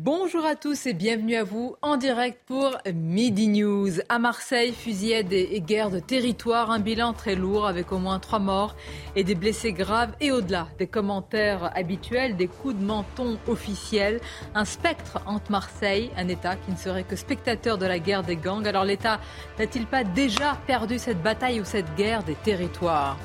Bonjour à tous et bienvenue à vous en direct pour Midi News. À Marseille, fusillade et guerre de territoire, un bilan très lourd avec au moins trois morts et des blessés graves et au-delà des commentaires habituels, des coups de menton officiels, un spectre entre Marseille, un État qui ne serait que spectateur de la guerre des gangs. Alors l'État n'a-t-il pas déjà perdu cette bataille ou cette guerre des territoires?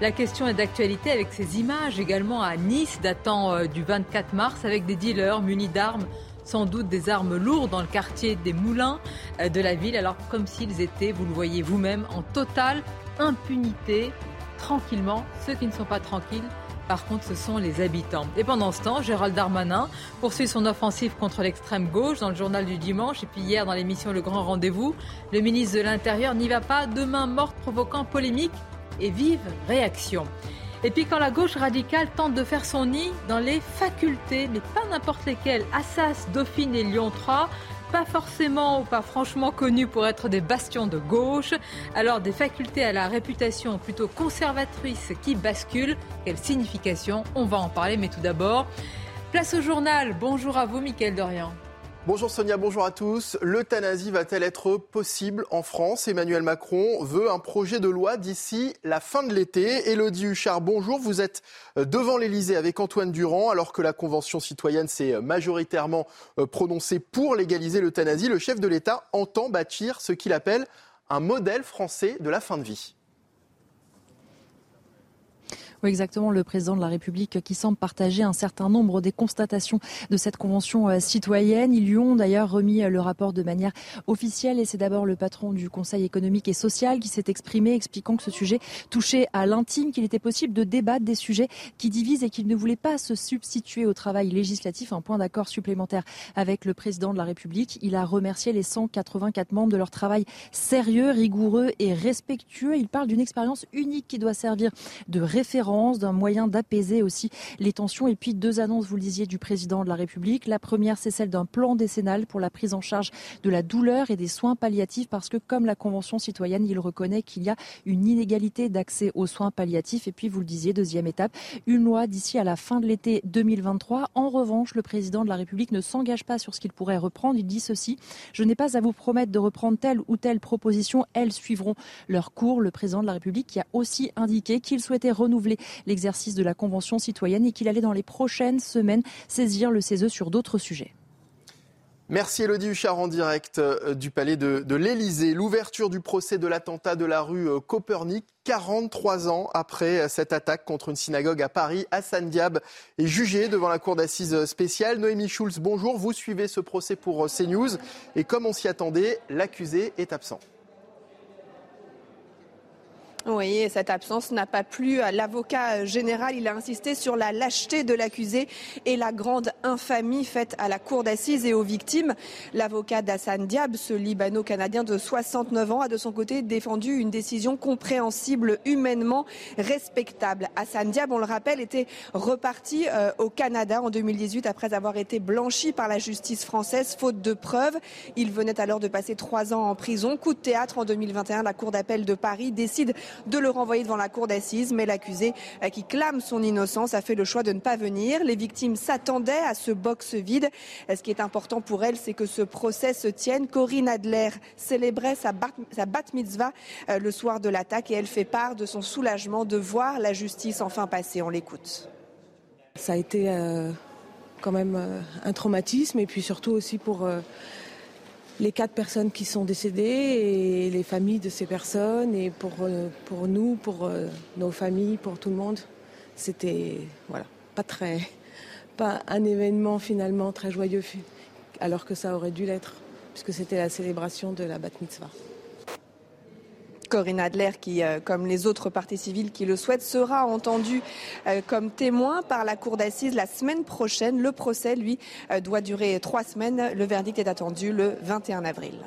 La question est d'actualité avec ces images également à Nice datant euh, du 24 mars avec des dealers munis d'armes sans doute des armes lourdes dans le quartier des Moulins euh, de la ville, alors comme s'ils étaient, vous le voyez vous-même, en totale impunité, tranquillement. Ceux qui ne sont pas tranquilles, par contre, ce sont les habitants. Et pendant ce temps, Gérald Darmanin poursuit son offensive contre l'extrême gauche dans le journal du dimanche et puis hier dans l'émission Le Grand Rendez-vous. Le ministre de l'Intérieur n'y va pas, demain morte provoquant polémique et vive réaction. Et puis quand la gauche radicale tente de faire son nid dans les facultés, mais pas n'importe lesquelles, Assas, Dauphine et Lyon 3, pas forcément ou pas franchement connus pour être des bastions de gauche, alors des facultés à la réputation plutôt conservatrice qui basculent, quelle signification On va en parler, mais tout d'abord, place au journal. Bonjour à vous, Mickaël Dorian. Bonjour Sonia, bonjour à tous. L'euthanasie va-t-elle être possible en France? Emmanuel Macron veut un projet de loi d'ici la fin de l'été. Élodie Huchard, bonjour. Vous êtes devant l'Elysée avec Antoine Durand alors que la Convention citoyenne s'est majoritairement euh, prononcée pour légaliser l'euthanasie. Le chef de l'État entend bâtir ce qu'il appelle un modèle français de la fin de vie. Oui, exactement. Le président de la République qui semble partager un certain nombre des constatations de cette convention euh, citoyenne. Ils lui ont d'ailleurs remis euh, le rapport de manière officielle et c'est d'abord le patron du Conseil économique et social qui s'est exprimé expliquant que ce sujet touchait à l'intime, qu'il était possible de débattre des sujets qui divisent et qu'il ne voulait pas se substituer au travail législatif. Un point d'accord supplémentaire avec le président de la République. Il a remercié les 184 membres de leur travail sérieux, rigoureux et respectueux. Il parle d'une expérience unique qui doit servir de référence d'un moyen d'apaiser aussi les tensions. Et puis deux annonces, vous le disiez, du président de la République. La première, c'est celle d'un plan décennal pour la prise en charge de la douleur et des soins palliatifs, parce que comme la Convention citoyenne, il reconnaît qu'il y a une inégalité d'accès aux soins palliatifs. Et puis, vous le disiez, deuxième étape, une loi d'ici à la fin de l'été 2023. En revanche, le président de la République ne s'engage pas sur ce qu'il pourrait reprendre. Il dit ceci, je n'ai pas à vous promettre de reprendre telle ou telle proposition. Elles suivront leur cours. Le président de la République qui a aussi indiqué qu'il souhaitait renouveler l'exercice de la Convention citoyenne et qu'il allait dans les prochaines semaines saisir le CESE sur d'autres sujets. Merci Elodie Huchard en direct euh, du palais de, de l'Elysée. L'ouverture du procès de l'attentat de la rue euh, Copernic, 43 ans après euh, cette attaque contre une synagogue à Paris, Hassan Diab est jugé devant la cour d'assises spéciale. Noémie Schulz, bonjour. Vous suivez ce procès pour CNews et comme on s'y attendait, l'accusé est absent. Oui, et cette absence n'a pas plu à l'avocat général. Il a insisté sur la lâcheté de l'accusé et la grande infamie faite à la cour d'assises et aux victimes. L'avocat d'Hassan Diab, ce Libano-Canadien de 69 ans, a de son côté défendu une décision compréhensible, humainement respectable. Hassan Diab, on le rappelle, était reparti euh, au Canada en 2018 après avoir été blanchi par la justice française faute de preuves. Il venait alors de passer trois ans en prison. Coup de théâtre en 2021, la Cour d'appel de Paris décide de le renvoyer devant la cour d'assises. Mais l'accusé, euh, qui clame son innocence, a fait le choix de ne pas venir. Les victimes s'attendaient à ce box vide. Euh, ce qui est important pour elles, c'est que ce procès se tienne. Corinne Adler célébrait sa bat, mitzvah euh, le soir de l'attaque et elle fait part de son soulagement de voir la justice enfin passer. On l'écoute. Ça a été quand même un traumatisme et puis surtout aussi pour les quatre personnes qui sont décédées et les familles de ces personnes et pour, euh, nous, pour euh, nos familles, pour tout le monde, c'était voilà, pas très pas un événement finalement très joyeux alors que ça aurait dû l'être puisque c'était la célébration de la bat mitzvah. Corinne Adler, qui, euh, comme les autres parties civiles qui le souhaitent, sera entendue euh, comme témoin par la cour d'assises la semaine prochaine. Le procès, lui, euh, doit durer trois semaines. Le verdict est attendu le 21 avril.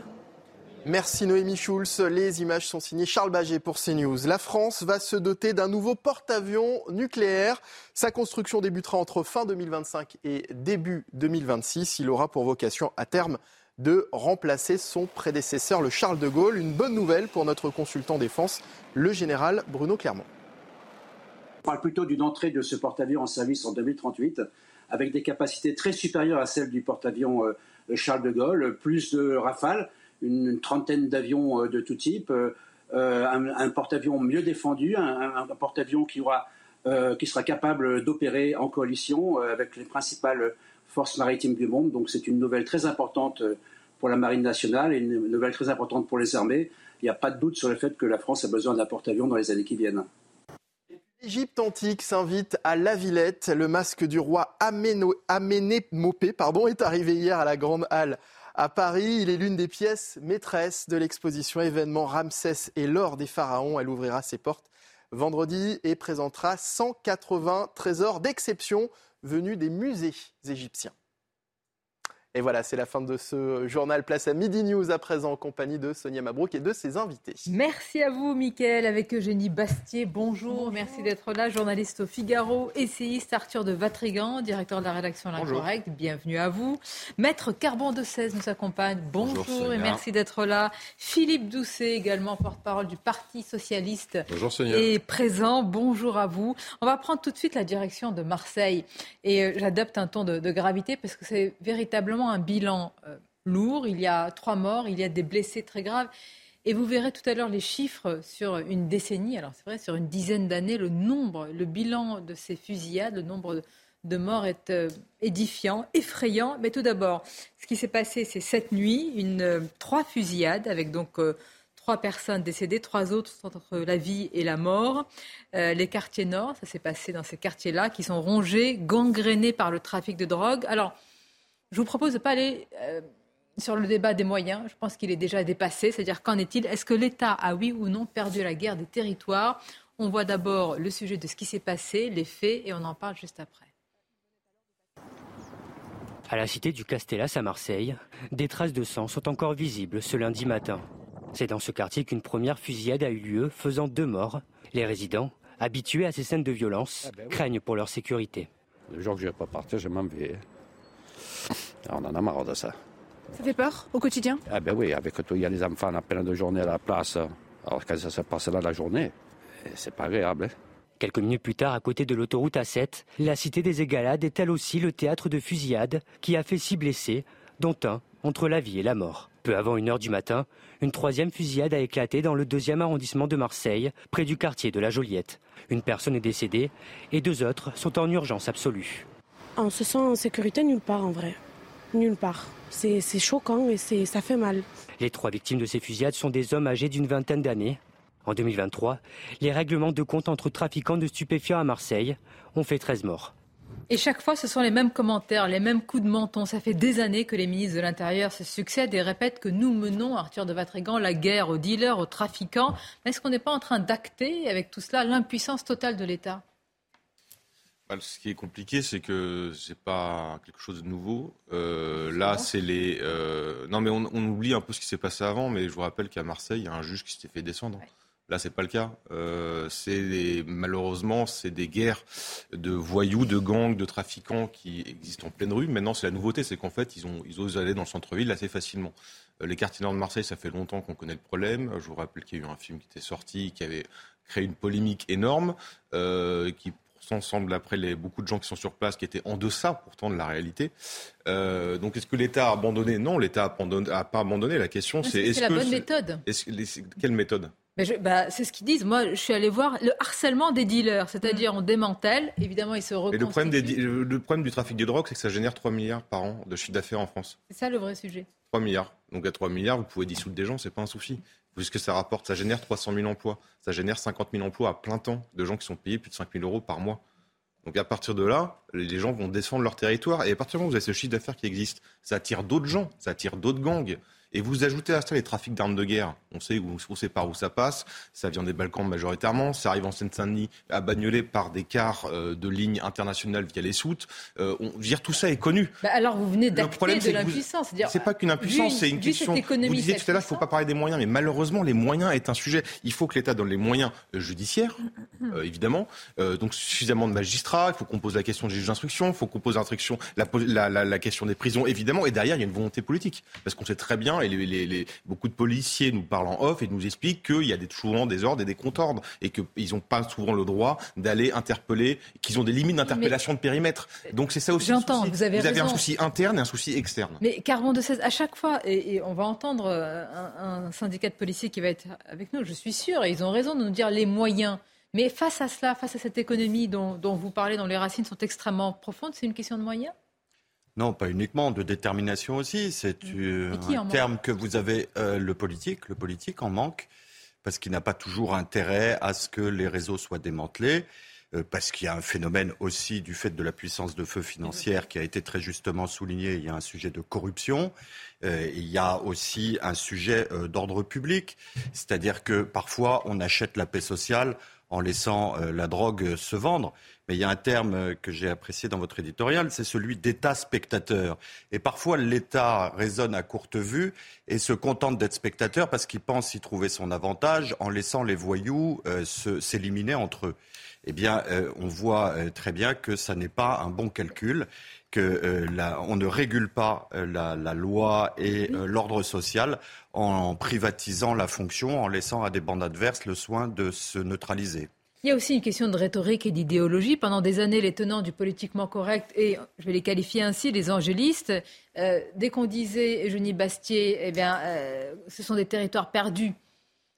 Merci Noémie Schulz. Les images sont signées Charles Baget pour CNews. La France va se doter d'un nouveau porte-avions nucléaire. Sa construction débutera entre fin 2025 et début 2026. Il aura pour vocation à terme de remplacer son prédécesseur, le Charles de Gaulle. Une bonne nouvelle pour notre consultant défense, le général Bruno Clermont. On parle plutôt d'une entrée de ce porte-avions en service en 2038, avec des capacités très supérieures à celles du porte-avions euh, Charles de Gaulle, plus de rafales, une, trentaine d'avions euh, de tout type, euh, un, porte-avions mieux défendu, un, porte-avions qui, qui sera capable d'opérer en coalition avec les principales forces maritimes du monde. Donc c'est une nouvelle très importante pour la Marine nationale et une nouvelle très importante pour les armées. Il n'y a pas de doute sur le fait que la France a besoin d'un porte-avions dans les années qui viennent. L'Égypte antique s'invite à la Villette. Le masque du roi Aménémopé pardon, est arrivé hier à la Grande Halle à Paris. Il est l'une des pièces maîtresses de l'exposition événement Ramsès et l'or des pharaons. Elle ouvrira ses portes vendredi et présentera 180 trésors d'exception venus des musées égyptiens. Et voilà, c'est la fin de ce journal Place à Midi News à présent en compagnie de Sonia Mabrouk et de ses invités. Merci à vous, Mickaël, avec Eugénie Bastier. Bonjour, merci d'être là. Journaliste au Figaro, essayiste Arthur de Vatrigan, directeur de la rédaction L'Incorrect. Bienvenue à vous. Maître Carbon de 16 nous accompagne. Bonjour, et merci d'être là. Philippe Doucet, également porte-parole du Parti Socialiste. Bonjour Sonia. Et présent. Bonjour à vous. On va prendre tout de suite la direction de Marseille. Et euh, j'adopte un ton de, de gravité parce que c'est véritablement un bilan euh, lourd. Il y a trois morts, il y a des blessés très graves. Et vous verrez tout à l'heure les chiffres sur une décennie, alors c'est vrai, sur une dizaine d'années, le nombre, le bilan de ces fusillades, le nombre de morts est euh, édifiant, effrayant. Mais tout d'abord, ce qui s'est passé, c'est cette nuit, euh, trois fusillades avec donc trois personnes décédées, trois autres sont entre la vie et la mort. les quartiers nord, ça s'est passé dans ces quartiers-là, qui sont rongés, gangrénés par le trafic de drogue. Alors, je vous propose de ne pas aller euh, sur le débat des moyens. Je pense qu'il est déjà dépassé. C'est-à-dire, qu'en est-il? Est-ce que l'État a, oui ou non, perdu la guerre des territoires? On voit d'abord le sujet de ce qui s'est passé, les faits, et on en parle juste après. À la cité du Castellas à Marseille, des traces de sang sont encore visibles ce lundi matin. C'est dans ce quartier qu'une première fusillade a eu lieu, faisant deux morts. Les résidents, habitués à ces scènes de violence, ah ben craignent pour leur sécurité. Le jour que je vais pas partir, je m'en vais. On en a marre de ça. Ça fait peur au quotidien? Ah ben oui, avec tout, il y a les enfants à plein de journée à la place. Alors quand ça se passe là la journée, c'est pas agréable. Hein. Quelques minutes plus tard, à côté de l'autoroute A7, la cité des Égalades est elle aussi le théâtre de fusillades qui a fait six blessés, dont un entre la vie et la mort. Peu avant une heure du matin, une troisième fusillade a éclaté dans le deuxième arrondissement de Marseille, près du quartier de la Joliette. Une personne est décédée et deux autres sont en urgence absolue. On se sent en sécurité nulle part en vrai nulle part. C'est choquant et ça fait mal. Les trois victimes de ces fusillades sont des hommes âgés d'une vingtaine d'années. En 2023, les règlements de compte entre trafiquants de stupéfiants à Marseille ont fait 13 morts. Et chaque fois, ce sont les mêmes commentaires, les mêmes coups de menton. Ça fait des années que les ministres de l'Intérieur se succèdent et répètent que nous menons, Arthur de Vatrigan, la guerre aux dealers, aux trafiquants. Est-ce qu'on n'est pas en train d'acter, avec tout cela, l'impuissance totale de l'État? Ce qui est compliqué, c'est que c'est pas quelque chose de nouveau. Euh, là, c'est les. Euh, non, mais on, oublie un peu ce qui s'est passé avant, mais je vous rappelle qu'à Marseille, il y a un juge qui s'était fait descendre. Là, c'est pas le cas. Euh, c'est malheureusement, c'est des guerres de voyous, de gangs, de trafiquants qui existent en pleine rue. Maintenant, c'est la nouveauté, c'est qu'en fait, ils ont, ils osent aller dans le centre-ville assez facilement. Les quartiers nord de Marseille, ça fait longtemps qu'on connaît le problème. Je vous rappelle qu'il y a eu un film qui était sorti, qui avait créé une polémique énorme, qui semble, après les, beaucoup de gens qui sont sur place, qui étaient en deçà pourtant de la réalité. Euh, donc est-ce que l'État a abandonné? Non, l'État n'a pas abandonné. La question, c'est est-ce que... C'est la bonne méthode. quelle méthode? Bah, c'est ce qu'ils disent. Moi, je suis allé voir le harcèlement des dealers, c'est-à-dire on démantèle, évidemment, ils se reconstituent. Et le problème, des, le problème du trafic de drogue, c'est que ça génère 3 milliards par an de chiffre d'affaires en France. C'est ça le vrai sujet. 3 milliards. Donc à 3 milliards, vous pouvez dissoudre des gens, c'est pas un souci. Puisque ça rapporte, ça génère 300 000 emplois. Ça génère 50 000 emplois à plein temps de gens qui sont payés plus de 5 000 euros par mois. Donc à partir de là, les gens vont descendre leur territoire. Et à partir du moment où vous avez ce chiffre d'affaires qui existe, ça attire d'autres gens, ça attire d'autres gangs. Et vous ajoutez à ça les trafics d'armes de guerre. On sait, où, on sait par où ça passe. Ça vient des Balkans majoritairement. Ça arrive en Seine-Saint-Denis, à Bagnolet, par des cars euh, de lignes internationales via les soutes. Euh, on, dire, tout ça est connu. Bah alors vous venez d'acter de l'impuissance. C'est pas qu'une impuissance, c'est une question. Vous disiez tout à l'heure, il ne faut pas parler des moyens, mais malheureusement, les moyens est un sujet. Il faut que l'État donne les moyens euh, judiciaires, évidemment. donc suffisamment de magistrats. Il faut qu'on pose la question des juges d'instruction. Il faut qu'on pose la, la, la, question des prisons, évidemment. Et derrière, il y a une volonté politique, parce qu'on sait très bien, et les, beaucoup de policiers nous parlent en off et nous expliquent qu'il y a des, souvent des ordres et des contre-ordres et qu'ils n'ont pas souvent le droit d'aller interpeller, qu'ils ont des limites d'interpellation de périmètre. Donc c'est ça aussi. J'entends, vous avez, vous avez un souci interne et un souci externe. Mais Carbon de 16, à chaque fois, et, on va entendre euh, un, syndicat de policiers qui va être avec nous, je suis sûr, et ils ont raison de nous dire les moyens. Mais face à cela, face à cette économie dont, dont vous parlez, dont les racines sont extrêmement profondes, c'est une question de moyens? Non, pas uniquement, de détermination aussi. C'est euh, un terme que vous avez, euh, le politique, le politique en manque, parce qu'il n'a pas toujours intérêt à ce que les réseaux soient démantelés, euh, parce qu'il y a un phénomène aussi du fait de la puissance de feu financière qui a été très justement souligné, il y a un sujet de corruption, il y a aussi un sujet d'ordre public, c'est-à-dire que parfois on achète la paix sociale en laissant la drogue se vendre. Mais il y a un terme que j'ai apprécié dans votre éditorial, c'est celui d'État spectateur. Et parfois, l'État raisonne à courte vue et se contente d'être spectateur parce qu'il pense y trouver son avantage en laissant les voyous euh, s'éliminer entre eux. Eh bien, euh, on voit euh, très bien que ça n'est pas un bon calcul que on ne régule pas la, la, loi et l'ordre social en privatisant la fonction, en laissant à des bandes adverses le soin de se neutraliser. Il y a aussi une question de rhétorique et d'idéologie. Pendant des années, les tenants du politiquement correct, et je vais les qualifier ainsi, les angélistes, euh, dès qu'on disait Eugénie Bastier, eh bien, euh, ce sont des territoires perdus,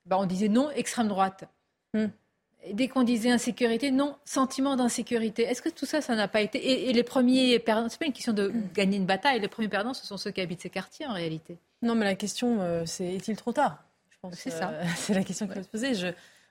ben, on disait non, extrême droite. Hmm. Dès qu'on disait insécurité, non, sentiment d'insécurité. Est-ce que tout ça, ça n'a pas été. Et, les premiers perdants, ce n'est pas une question de gagner une bataille, les premiers perdants, ce sont ceux qui habitent ces quartiers en réalité. Non, mais la question, euh, c'est est-il trop tard? Je pense c'est ça. c'est la question qu'il faut se poser. Je,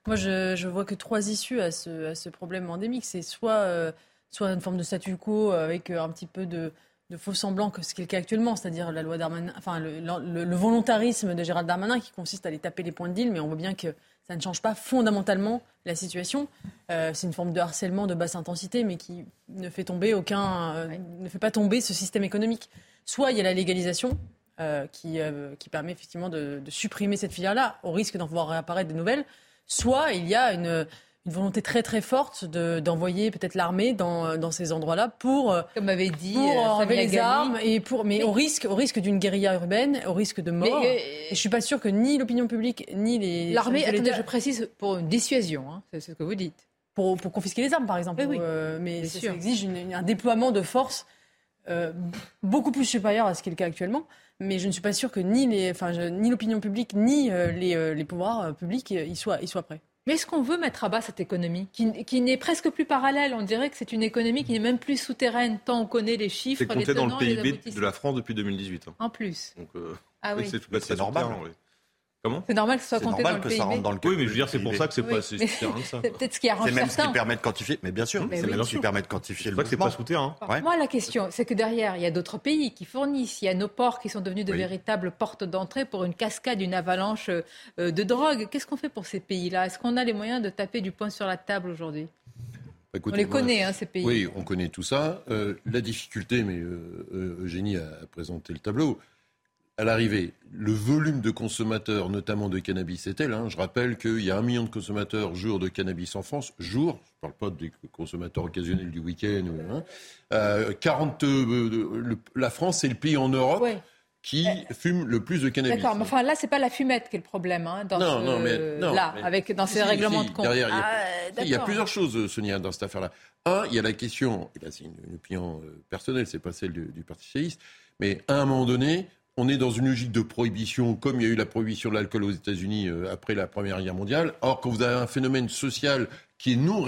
moi, je, je vois que trois issues à ce, à ce problème endémique. C'est soit, euh, soit une forme de statu quo avec euh, un petit peu de, de faux semblants, que ce qui est le cas actuellement, c'est-à-dire la loi Darmanin, enfin le, le, volontarisme de Gérald Darmanin qui consiste à aller taper les points de deal, mais on voit bien que ça ne change pas fondamentalement la situation. Euh, c'est une forme de harcèlement de basse intensité, mais qui ne fait tomber aucun, ne fait pas tomber ce système économique. Soit il y a la légalisation, qui, qui, permet effectivement de, de supprimer cette filière-là, au risque d'en voir réapparaître de nouvelles soit il y a une, volonté très très forte d'envoyer peut-être l'armée dans, dans, ces endroits-là pour comme avait dit pour euh, enlever les armes et pour mais, au risque au risque d'une guérilla urbaine au risque de mort. Euh, et je suis pas sûr que ni l'opinion publique ni les l'armée je précise pour une dissuasion hein, c'est ce que vous dites. Pour, pour confisquer les armes par exemple. Oui, euh, mais ça, exige un déploiement de force beaucoup plus supérieur à ce qui est le cas actuellement. Mais je ne suis pas sûr que ni les, enfin, ni l'opinion publique ni euh, les, euh, les, pouvoirs euh, publics y soient, y soient prêts. Mais est-ce qu'on veut mettre à bas cette économie qui, qui n'est presque plus parallèle? On dirait que c'est une économie qui n'est même plus souterraine, tant on connaît les chiffres. C'est compté dans le PIB de la France depuis 2018. Hein. En plus. Donc, ah oui. C'est normal. C'est normal que ce soit compté dans le PIB. Ça rentre dans le oui, mais je veux dire, c'est pour ça que c'est pas si que ça. C'est peut-être ce qui arrange C'est même ce qui permet de quantifier, mais bien sûr, c'est même ce qui permet de quantifier le mouvement. C'est pas souterrain. Moi, la question, c'est que derrière, il y a d'autres pays qui fournissent. Il y a nos ports qui sont devenus de véritables portes d'entrée pour une cascade, une avalanche euh, de drogue. Qu'est-ce qu'on fait pour ces pays-là? Est-ce qu'on a les moyens de taper du poing sur la table aujourd'hui? Bah, on les connaît, hein, ces pays. Oui, on connaît tout ça. Euh, la difficulté, mais euh, Eugénie a présenté le tableau, à l'arrivée, le volume de consommateurs, notamment de cannabis, est tel. Hein. Je rappelle qu'il y a un million de consommateurs jour de cannabis en France. Jour, je ne parle pas des consommateurs occasionnels du week-end. Hein. Euh, euh, la France est le pays en Europe. qui fume le plus de cannabis. D'accord, mais enfin là, c'est pas la fumette qui est le problème, hein, dans non, non, mais, là, avec dans ces règlements de compte. il, y a, ah, il y a plusieurs choses, Sonia, dans cette affaire-là. Un, il y a la question, et là c'est une, opinion euh, personnelle, c'est pas celle du, du Parti socialiste, mais à un moment donné, on est dans une logique de prohibition, comme il y a eu la prohibition de l'alcool aux États-Unis euh, après la Première Guerre mondiale. Or, quand vous avez un phénomène social qui est non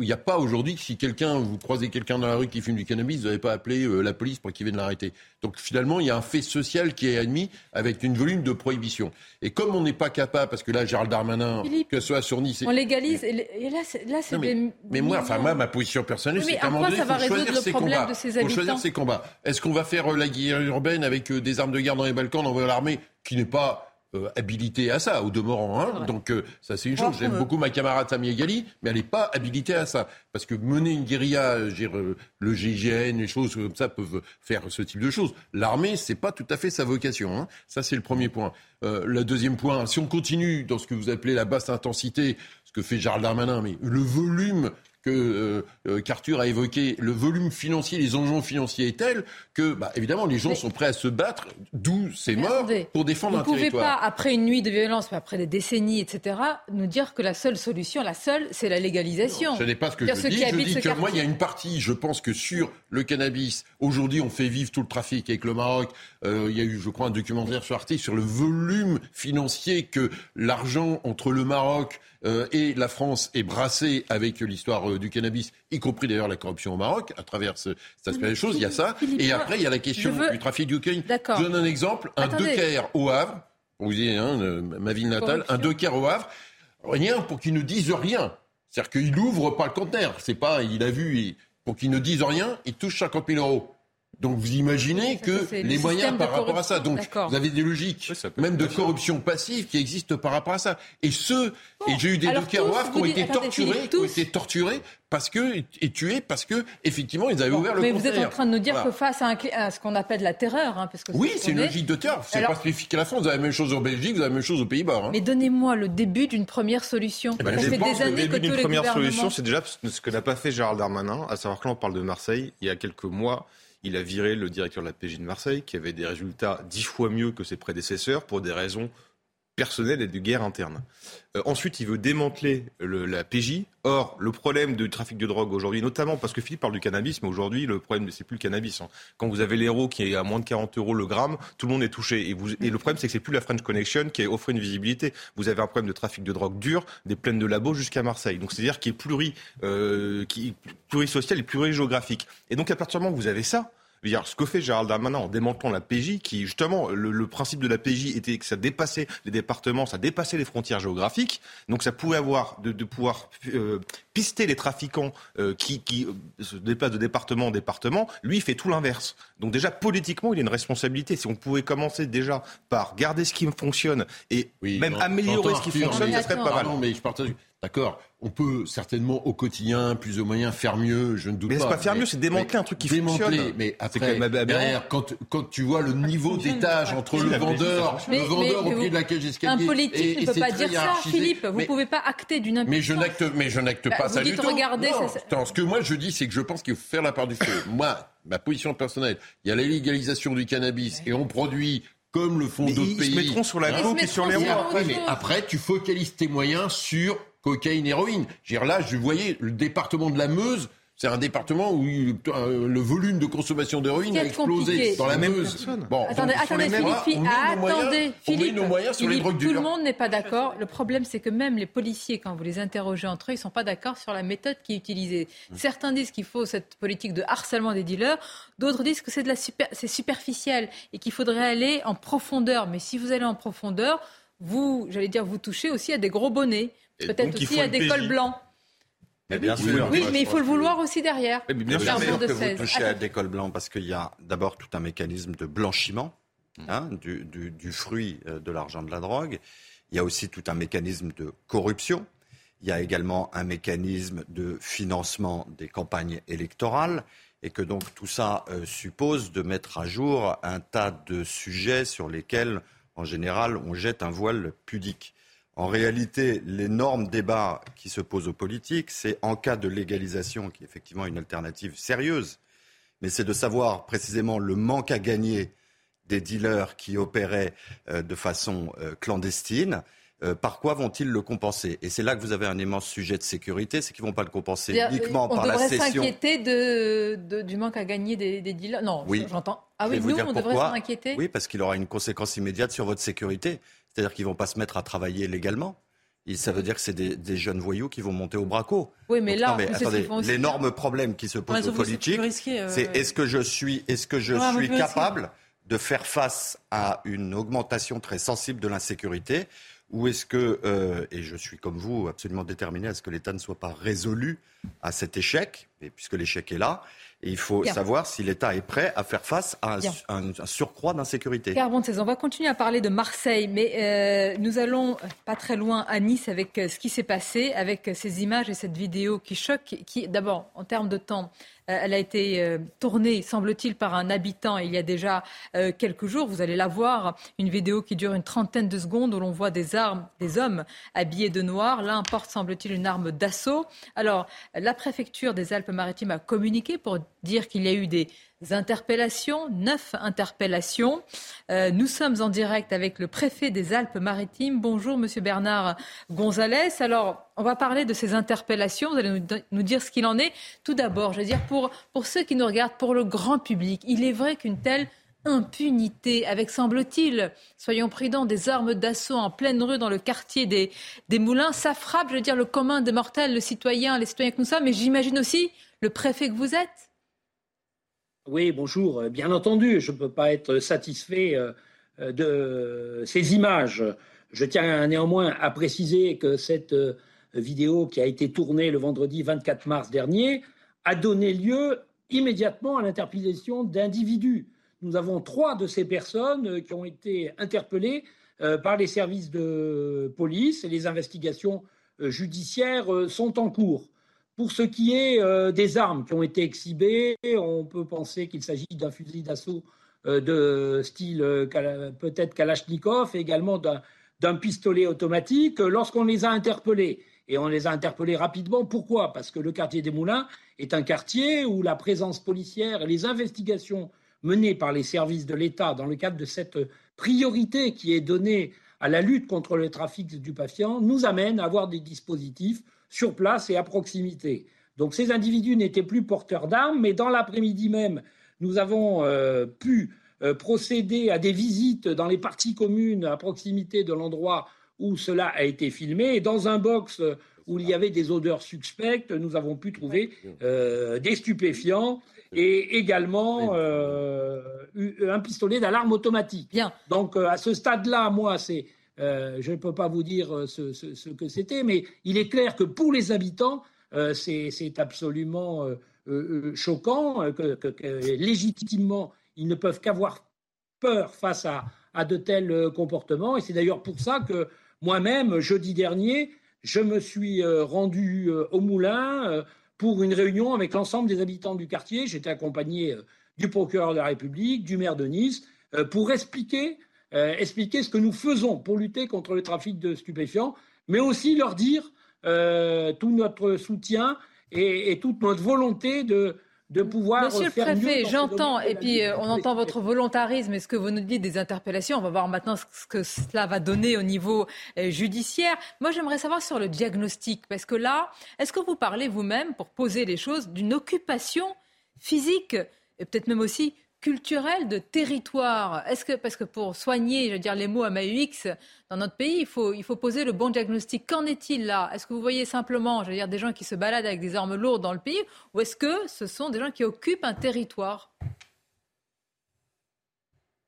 il n'y a pas aujourd'hui, si quelqu'un, vous croisez quelqu'un dans la rue qui fume du cannabis, vous n'avez pas appelé euh, la police pour qu'il vienne l'arrêter. Donc finalement, il y a un fait social qui est admis avec une volume de prohibition. Et comme on n'est pas capable, parce que là, Gérald Darmanin, que ce soit sur Nice... On légalise, et là, c'est mais, mais moi, enfin, moi, ma position personnelle, c'est qu'à un moment donné, il faut choisir ses combats. Il faut choisir ses combats. Est-ce qu'on va faire euh, la guerre urbaine avec euh, des armes de guerre dans les Balkans, envoyer l'armée, qui n'est pas euh, habilitée à ça, au demeurant. Hein. Donc euh, ça c'est une chose. J'aime beaucoup ma camarade Sami Gali, mais elle n'est pas habilitée à ça. Parce que mener une guérilla, euh, le GIGN, les choses comme ça peuvent faire ce type de choses. L'armée, c'est pas tout à fait sa vocation. Hein. Ça c'est le premier point. le deuxième point, si on continue dans ce que vous appelez la basse intensité, ce que fait Gérald Darmanin, mais le volume que euh, euh, qu'Arthur a évoqué, le volume financier, les enjeux financiers est tel que, bah, évidemment, les gens sont prêts à se battre, d'où ces morts, pour défendre un territoire. Vous ne pouvez pas, après une nuit de violence, après des décennies, etc., nous dire que la seule solution, la seule, c'est la légalisation. ce n'est pas ce que je dis. Je dis que moi, il y a une partie, je pense que sur le cannabis, aujourd'hui, on fait vivre tout le trafic avec le Maroc. Euh, il y a eu, je crois, un documentaire sur Arte sur le volume financier que l'argent entre le Maroc, euh, et la France est brassée avec l'histoire euh, du cannabis, y compris d'ailleurs la corruption au Maroc, à travers ce, cet aspect des choses. Il y a ça. Et après, il y a la question du trafic du cocaïne. Je donne un exemple. Un Decker au Havre, vous dites, hein, ma ville natale, un Decker au Havre, rien pour qu'il ne dise rien. C'est-à-dire qu'il ouvre pas le conteneur. C'est pas, il a vu, pour qu'il ne dise rien, il touche 50 000 euros. Donc vous imaginez que les moyens par rapport à ça. Donc vous avez des logiques, même de corruption passive, qui existent par rapport à ça. Et ceux, et j'ai eu des dockers qui ont été torturés, qui ont été torturés parce que et tués parce que effectivement ils avaient ouvert le Mais vous êtes en train de nous dire que face à, ce qu'on appelle la terreur, hein, parce que oui, c'est une logique de terreur. C'est pas spécifique à la France. Vous avez la même chose en Belgique, vous avez la même chose aux Pays-Bas. Hein. Mais donnez-moi le début d'une première solution. Eh ben, ça fait des années que, le début d'une première solution, c'est déjà ce que n'a pas fait Gérald Darmanin, à savoir que là on parle de Marseille il y a quelques mois il a viré le directeur de la PJ de Marseille, qui avait des résultats dix fois mieux que ses prédécesseurs pour des raisons personnelles et de guerre interne. Euh, ensuite, il veut démanteler la PJ. Or, le problème du trafic de drogue aujourd'hui, notamment parce que Philippe parle du cannabis, mais aujourd'hui, le problème, c'est plus le cannabis. Hein. Quand vous avez l'héros qui est à moins de 40 euros le gramme, tout le monde est touché. Et, le problème, c'est que c'est plus la French Connection qui offre une visibilité. Vous avez un problème de trafic de drogue dur, des plaines de labo jusqu'à Marseille. Donc, c'est-à-dire qui est pluri, euh, qui plurisocial et plurijéographique. Et donc, à partir du moment où vous avez ça, ce que fait Gérald Darmanin en démantelant la PJ, qui justement, le, principe de la PJ était que ça dépassait les départements, ça dépassait les frontières géographiques, donc ça pouvait avoir de, pouvoir euh, pister les trafiquants euh, qui, euh, se déplacent de département en département. Lui, il fait tout l'inverse. Donc déjà, politiquement, il a une responsabilité. Si on pouvait commencer déjà par garder ce qui fonctionne et même améliorer ce qui fonctionne, ça serait pas mal. mais je partage. D'accord on peut certainement au quotidien, plus ou moyen, faire mieux, je ne doute mais pas. Mais c'est pas faire mieux, c'est démanteler un truc qui fonctionne. Mais après, derrière, quand, quand tu vois le niveau d'étage entre le vendeur, le vendeur au pied de la cage escalier... Un politique ne peut pas dire ça, Philippe. Vous ne pouvez pas acter d'une impuissance. Mais je n'acte, mais je n'acte bah, pas ça du tout. Regardez, ce que moi je dis, c'est que je pense qu'il faut faire la part du feu. moi, ma position personnelle, il y a la légalisation du cannabis et on produit comme le font d'autres pays. Ils se mettront sur la coke et sur les rois. Mais après, tu focalises tes moyens sur cocaïne, héroïne. là, je voyais le département de la Meuse. C'est un département où euh, le volume de consommation d'héroïne a explosé dans la Meuse. Bon, attendez, attendez, Philippe, attendez, Philippe, nos moyens sur les drogues tout le monde n'est pas d'accord. Le problème, c'est que même les policiers, quand vous les interrogez entre eux, ils ne sont pas d'accord sur la méthode qui est utilisée. Mmh. Certains disent qu'il faut cette politique de harcèlement des dealers, d'autres disent que c'est de la super, c'est superficiel et qu'il faudrait aller en profondeur. Mais si vous allez en profondeur, vous, j'allais dire, vous touchez aussi à des gros bonnets. Peut-être aussi à des cols blancs. Mais bien sûr. Oui, mais il faut le vouloir aussi derrière. Mais bien sûr que vous touchez à des cols blancs parce qu'il y a d'abord tout un mécanisme de blanchiment hmm. hein, du, du, fruit euh, de l'argent de la drogue. Il y a aussi tout un mécanisme de corruption. Il y a également un mécanisme de financement des campagnes électorales et que donc tout ça euh, suppose de mettre à jour un tas de sujets sur lesquels, en général, on jette un voile pudique. En réalité, l'énorme débat qui se pose aux politiques, c'est en cas de légalisation, qui est effectivement une alternative sérieuse, mais c'est de savoir précisément le manque à gagner des dealers qui opéraient euh, de façon euh, clandestine. Euh, par quoi vont-ils le compenser? Et c'est là que vous avez un immense sujet de sécurité, c'est qu'ils ne vont pas le compenser uniquement par la cession. On devrait s'inquiéter de, du manque à gagner des, dealers? Non, oui. j'entends. Ah oui, nous, on devrait s'inquiéter? Oui, parce qu'il aura une conséquence immédiate sur votre sécurité. C'est-à-dire qu'ils ne vont pas se mettre à travailler légalement. ça veut dire que c'est des, jeunes voyous qui vont monter au braco. Oui, mais là, l'énorme problème qui se pose aux politiques, c'est est-ce que je suis, est-ce que je suis capable de faire face à une augmentation très sensible de l'insécurité ou est-ce que, euh, et je suis comme vous absolument déterminé à ce que l'État ne soit pas résolu à cet échec, et puisque l'échec est là, et il faut savoir si l'État est prêt à faire face à un, surcroît d'insécurité. on va continuer à parler de Marseille, mais euh, nous allons pas très loin à Nice avec euh, ce qui s'est passé, avec ces images et cette vidéo qui choque, qui d'abord en termes de temps euh, elle a été euh, tournée, semble-t-il, par un habitant il y a déjà euh, quelques jours. Vous allez la voir, une vidéo qui dure une trentaine de secondes où l'on voit des armes, des hommes habillés de noir. L'un porte, semble-t-il, une arme d'assaut. Alors, la préfecture des Alpes-Maritimes a communiqué pour dire qu'il y a eu des interpellations, neuf interpellations. Euh, nous sommes en direct avec le préfet des Alpes-Maritimes. Bonjour, Monsieur Bernard Gonzalez. Alors, on va parler de ces interpellations. Vous allez nous, dire ce qu'il en est. Tout d'abord, je veux dire, pour, ceux qui nous regardent, pour le grand public, il est vrai qu'une telle impunité, avec, semble-t-il, soyons prudents, des armes d'assaut en pleine rue dans le quartier des, des Moulins, ça frappe, je veux dire, le commun des mortels, le citoyen, les citoyens que nous sommes, mais j'imagine aussi le préfet que vous êtes. Oui, bonjour. Bien entendu, je ne peux pas être satisfait euh, de ces images. Je tiens néanmoins à préciser que cette euh, vidéo qui a été tournée le vendredi 24 mars dernier a donné lieu immédiatement à l'interpellation d'individus. Nous avons trois de ces personnes qui ont été interpellées euh, par les services de police et les investigations judiciaires sont en cours. Pour ce qui est euh, des armes qui ont été exhibées, on peut penser qu'il s'agit d'un fusil d'assaut euh, de style euh, peut-être Kalachnikov également d'un pistolet automatique. Lorsqu'on les a interpellés, et on les a interpellés rapidement, pourquoi? Parce que le quartier des Moulins est un quartier où la présence policière et les investigations menées par les services de l'État dans le cadre de cette priorité qui est donnée à la lutte contre le trafic stupéfiant nous amènent à avoir des dispositifs sur place et à proximité. Donc ces individus n'étaient plus porteurs d'armes, mais dans l'après-midi même, nous avons euh, pu euh, procéder à des visites dans les parties communes à proximité de l'endroit où cela a été filmé. Et dans un box où il y avait des odeurs suspectes, nous avons pu trouver euh, des stupéfiants et également un pistolet d'alarme automatique. Bien. Donc à ce stade-là, moi, c'est euh, je ne peux pas vous dire euh, ce, que c'était, mais il est clair que pour les habitants, euh, c'est absolument choquant, que, légitimement, ils ne peuvent qu'avoir peur face à, à, de tels comportements. Et c'est d'ailleurs pour ça que moi-même, jeudi dernier, je me suis rendu au Moulin pour une réunion avec l'ensemble des habitants du quartier. J'étais accompagné du procureur de la République, du maire de Nice, pour expliquer euh, expliquer ce que nous faisons pour lutter contre le trafic de stupéfiants, mais aussi leur dire euh, tout notre soutien et, toute notre volonté de, de pouvoir Monsieur le préfet, j'entends, et puis euh, on entend votre volontarisme et ce que vous nous dites des interpellations. On va voir maintenant ce que cela va donner au niveau judiciaire. Moi, j'aimerais savoir sur le diagnostic, parce que là, est-ce que vous parlez vous-même, pour poser les choses, d'une occupation physique et peut-être même aussi culturel de territoire. Est-ce que parce que pour soigner, je veux dire les mots à MAUX dans notre pays, il faut il faut poser le bon diagnostic. Qu'en est-il là? Est-ce que vous voyez simplement, je veux dire, des gens qui se baladent avec des armes lourdes dans le pays, ou est-ce que ce sont des gens qui occupent un territoire?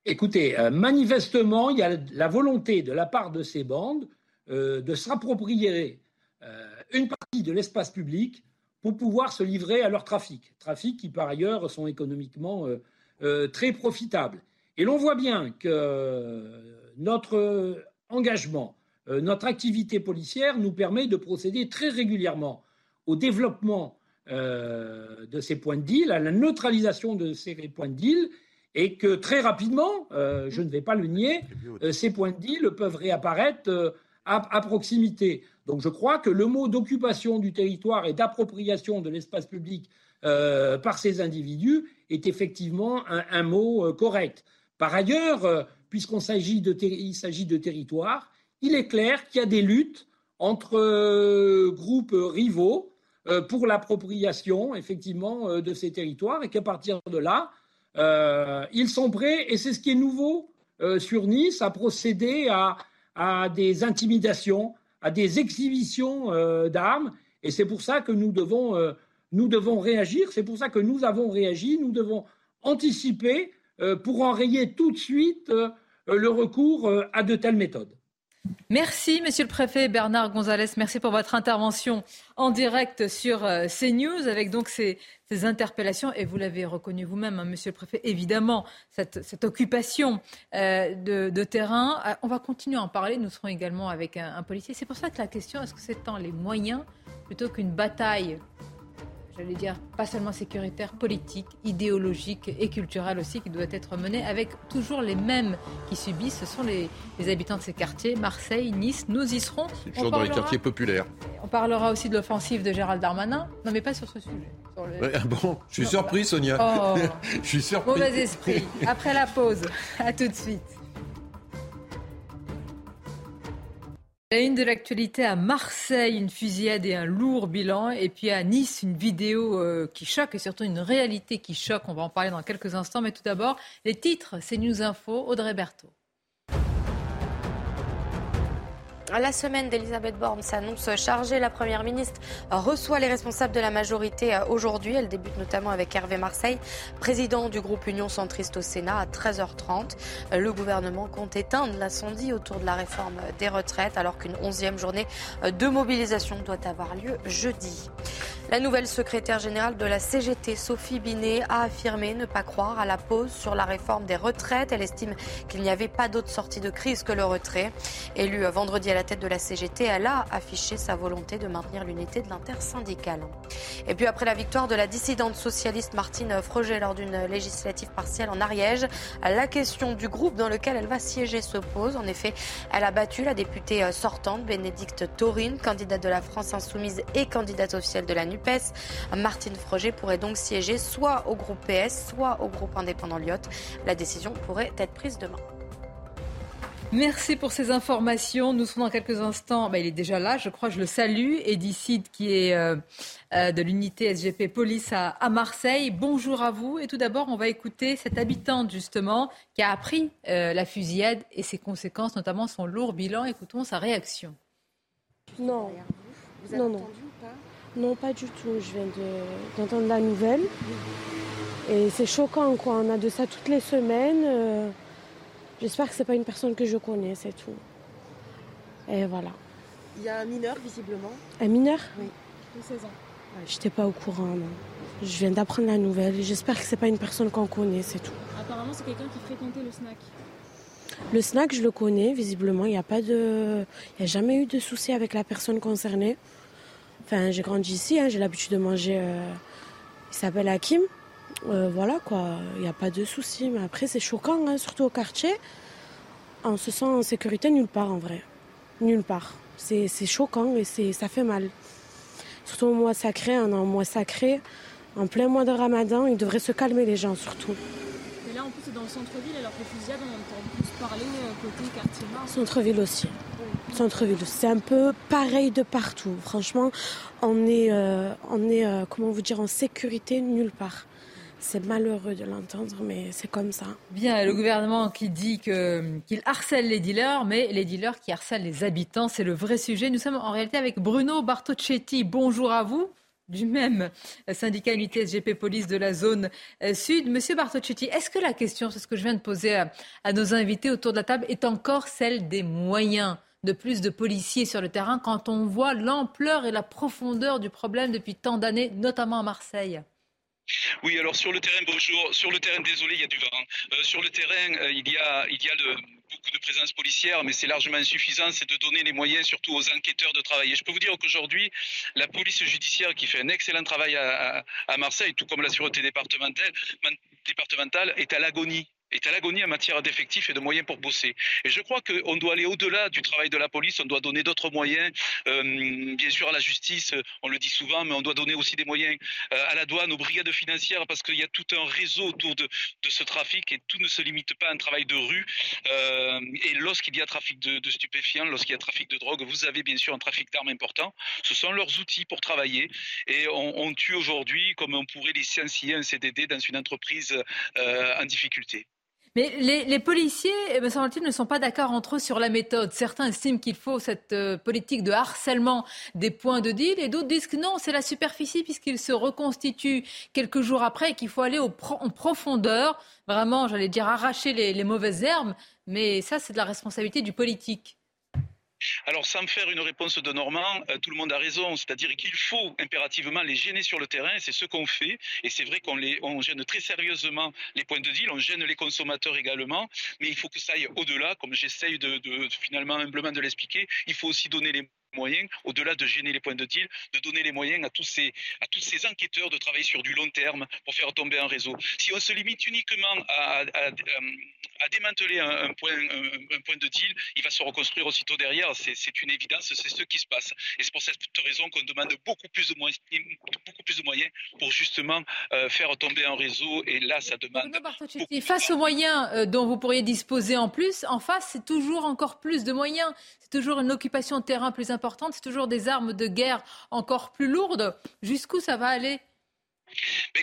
Écoutez, euh, manifestement, il y a la volonté de la part de ces bandes euh, de s'approprier euh, une partie de l'espace public pour pouvoir se livrer à leur trafic. Trafic qui, par ailleurs, sont économiquement euh, très profitable. Et l'on voit bien que euh, notre engagement, euh, notre activité policière nous permet de procéder très régulièrement au développement de ces points de deal, à la neutralisation de ces points de deal, et que très rapidement, je ne vais pas le nier, ces points de deal peuvent réapparaître à, proximité. Donc je crois que le mot d'occupation du territoire et d'appropriation de l'espace public par ces individus est effectivement un, mot euh, correct. Par ailleurs, euh, puisqu'on s'agit de, de territoire, il est clair qu'il y a des luttes entre euh, groupes rivaux pour l'appropriation, effectivement, de ces territoires, et qu'à partir de là, ils sont prêts, et c'est ce qui est nouveau sur Nice, à procéder à des intimidations, à des exhibitions d'armes. Et c'est pour ça que nous devons, nous devons réagir, c'est pour ça que nous avons réagi, nous devons anticiper pour enrayer tout de suite le recours à de telles méthodes. Merci, Monsieur le Préfet Bernard Gonzalez. Merci pour votre intervention en direct sur euh, CNews avec donc ces, interpellations. Et vous l'avez reconnu vous-même, hein, Monsieur le Préfet, évidemment, cette, occupation euh, de, terrain. Euh, on va continuer à en parler. Nous serons également avec un, un policier. C'est pour ça que la question, est-ce que c'est tant les moyens plutôt qu'une bataille j'allais dire, pas seulement sécuritaire, politique, idéologique et culturelle aussi, qui doit être menée avec toujours les mêmes qui subissent. Ce sont les, habitants de ces quartiers, Marseille, Nice. Nous y serons. C'est toujours dans les quartiers populaires. On parlera aussi de l'offensive de Gérald Darmanin. Non, mais pas sur ce sujet. Ah bon, je suis surpris, Sonia. Oh. je suis surpris. Mauvais esprit. Après la pause. À tout de suite. La une de l'actualité à Marseille, une fusillade et un lourd bilan. Et puis à Nice, une vidéo euh, qui choque et surtout une réalité qui choque. On va en parler dans quelques instants. Mais tout d'abord, les titres, c'est News Info, Audrey Berthaud. La semaine d'Elisabeth Borne s'annonce chargée. La Première ministre reçoit les responsables de la majorité euh, aujourd'hui. Elle débute notamment avec Hervé Marseille, président du groupe Union centriste au Sénat, à 13h30. Euh, le gouvernement compte éteindre l'incendie autour de la réforme des retraites alors qu'une onzième journée euh, de mobilisation doit avoir lieu jeudi. La nouvelle secrétaire générale de la CGT, Sophie Binet, a affirmé ne pas croire à la pause sur la réforme des retraites. Elle estime qu'il n'y avait pas d'autre sortie de crise que le retrait. Élue vendredi à la tête de la CGT, elle a affiché sa volonté de maintenir l'unité de l'intersyndicale. Et puis après la victoire de la dissidente socialiste Martine Froger lors d'une législative partielle en Ariège, la question du groupe dans lequel elle va siéger se pose. En effet, elle a battu la députée sortante Bénédicte Taurine, candidate de la France insoumise et candidate officielle de la NUP Martine Froger pourrait donc siéger soit au groupe PS, soit au groupe indépendant Lyotte. La décision pourrait être prise demain. Merci pour ces informations. Nous serons dans quelques instants. Bah, il est déjà là, je crois. Je le salue. Edicide, qui est euh, euh, de l'unité SGP Police à, Marseille. Bonjour à vous. Et tout d'abord, on va écouter cette habitante, justement, qui a appris euh, la fusillade et ses conséquences, notamment son lourd bilan. Écoutons sa réaction. Non. Vous non, non. Non, pas du tout. Je viens d'entendre la nouvelle. Et c'est choquant, quoi. On a de ça toutes les semaines. Euh, j'espère que c'est pas une personne que je connais, c'est tout. Et voilà. Il y a un mineur, visiblement. Un mineur? Oui, de 16 ans. Je J'étais pas au courant, Je viens d'apprendre la nouvelle. J'espère que c'est pas une personne qu'on connaît, c'est tout. Apparemment, c'est quelqu'un qui fréquentait le snack. Le snack, je le connais, visiblement. Il n'y a pas de. Il n'y a jamais eu de souci avec la personne concernée. Enfin, j'ai grandi ici, hein, j'ai l'habitude de manger. Euh, il s'appelle Hakim. Euh, voilà quoi, il n'y a pas de souci. Mais après, c'est choquant, hein, surtout au quartier. On se sent en sécurité nulle part en vrai. Nulle part. C'est choquant et ça fait mal. Surtout au mois sacré, un mois sacré, en plein mois de ramadan, il devrait se calmer les gens surtout. Mais là, en plus, c'est dans le centre-ville, alors que les fusillades, on entend plus parler euh, côté quartier nord. Centre-ville aussi centre-ville. C'est un peu pareil de partout. Franchement, on est, euh, on est euh, comment vous dire, en sécurité nulle part. C'est malheureux de l'entendre, mais c'est comme ça. Bien, le gouvernement qui dit qu'il harcèle les dealers, mais les dealers qui harcèlent les habitants, c'est le vrai sujet. Nous sommes en réalité avec Bruno Bartocchetti. Bonjour à vous du même syndicat unité SGP Police de la zone euh, sud. Monsieur Bartocchetti, est-ce que la question, c'est ce que je viens de poser à, nos invités autour de la table, est encore celle des moyens de plus de policiers sur le terrain quand on voit l'ampleur et la profondeur du problème depuis tant d'années, notamment à Marseille oui, alors sur le terrain, bonjour. Sur le terrain, désolé, il y a du vent. Euh, sur le terrain, euh, il y a, il y a beaucoup de présence policière, mais c'est largement insuffisant. C'est de donner les moyens, surtout aux enquêteurs, de travailler. Je peux vous dire qu'aujourd'hui, la police judiciaire, qui fait un excellent travail à, Marseille, tout comme la sûreté départementale est à l'agonie est à l'agonie en matière d'effectifs et de moyens pour bosser. Et je crois qu'on doit aller au-delà du travail de la police, on doit donner d'autres moyens, euh, bien sûr à la justice, on le dit souvent, mais on doit donner aussi des moyens euh, à la douane, aux brigades financières, parce qu'il y a tout un réseau autour de, ce trafic et tout ne se limite pas à un travail de rue. Euh, et lorsqu'il y a trafic de, stupéfiants, lorsqu'il y a trafic de drogue, vous avez bien sûr un trafic d'armes important. Ce sont leurs outils pour travailler et on, on tue aujourd'hui comme on pourrait licencier un CDD dans une entreprise en difficulté. Mais les, policiers, eh me semble-t-il, ne sont pas d'accord entre eux sur la méthode. Certains estiment qu'il faut cette euh, politique de harcèlement des points de deal et d'autres disent que non, c'est la superficie puisqu'ils se reconstituent quelques jours après et qu'il faut aller en profondeur, vraiment, j'allais dire, arracher les mauvaises herbes. Mais ça, c'est de la responsabilité du politique. Alors, sans faire une réponse de Normand, euh, tout le monde a raison. C'est-à-dire qu'il faut impérativement les gêner sur le terrain. C'est ce qu'on fait. Et c'est vrai qu'on on gêne très sérieusement les points de deal. On gêne les consommateurs également. Mais il faut que ça aille au-delà, comme j'essaye de, de, finalement humblement de l'expliquer. Il faut aussi donner les moyens, au-delà de gêner les points de deal, de donner les moyens à tous, ces, à tous ces enquêteurs de travailler sur du long terme pour faire tomber un réseau. Si on se limite uniquement à, à, démanteler un, point, un, point de deal, il va se reconstruire aussitôt derrière. C'est une évidence, c'est ce qui se passe. Et c'est pour cette raison qu'on demande beaucoup plus de moyens, beaucoup plus de moyens pour justement euh, faire tomber un réseau. Et là, ça demande. Face aux moyens euh, dont vous pourriez disposer en plus, en face, c'est toujours encore plus de moyens. C'est toujours une occupation de terrain plus importante c'est toujours des armes de guerre encore plus lourdes. Jusqu'où ça va aller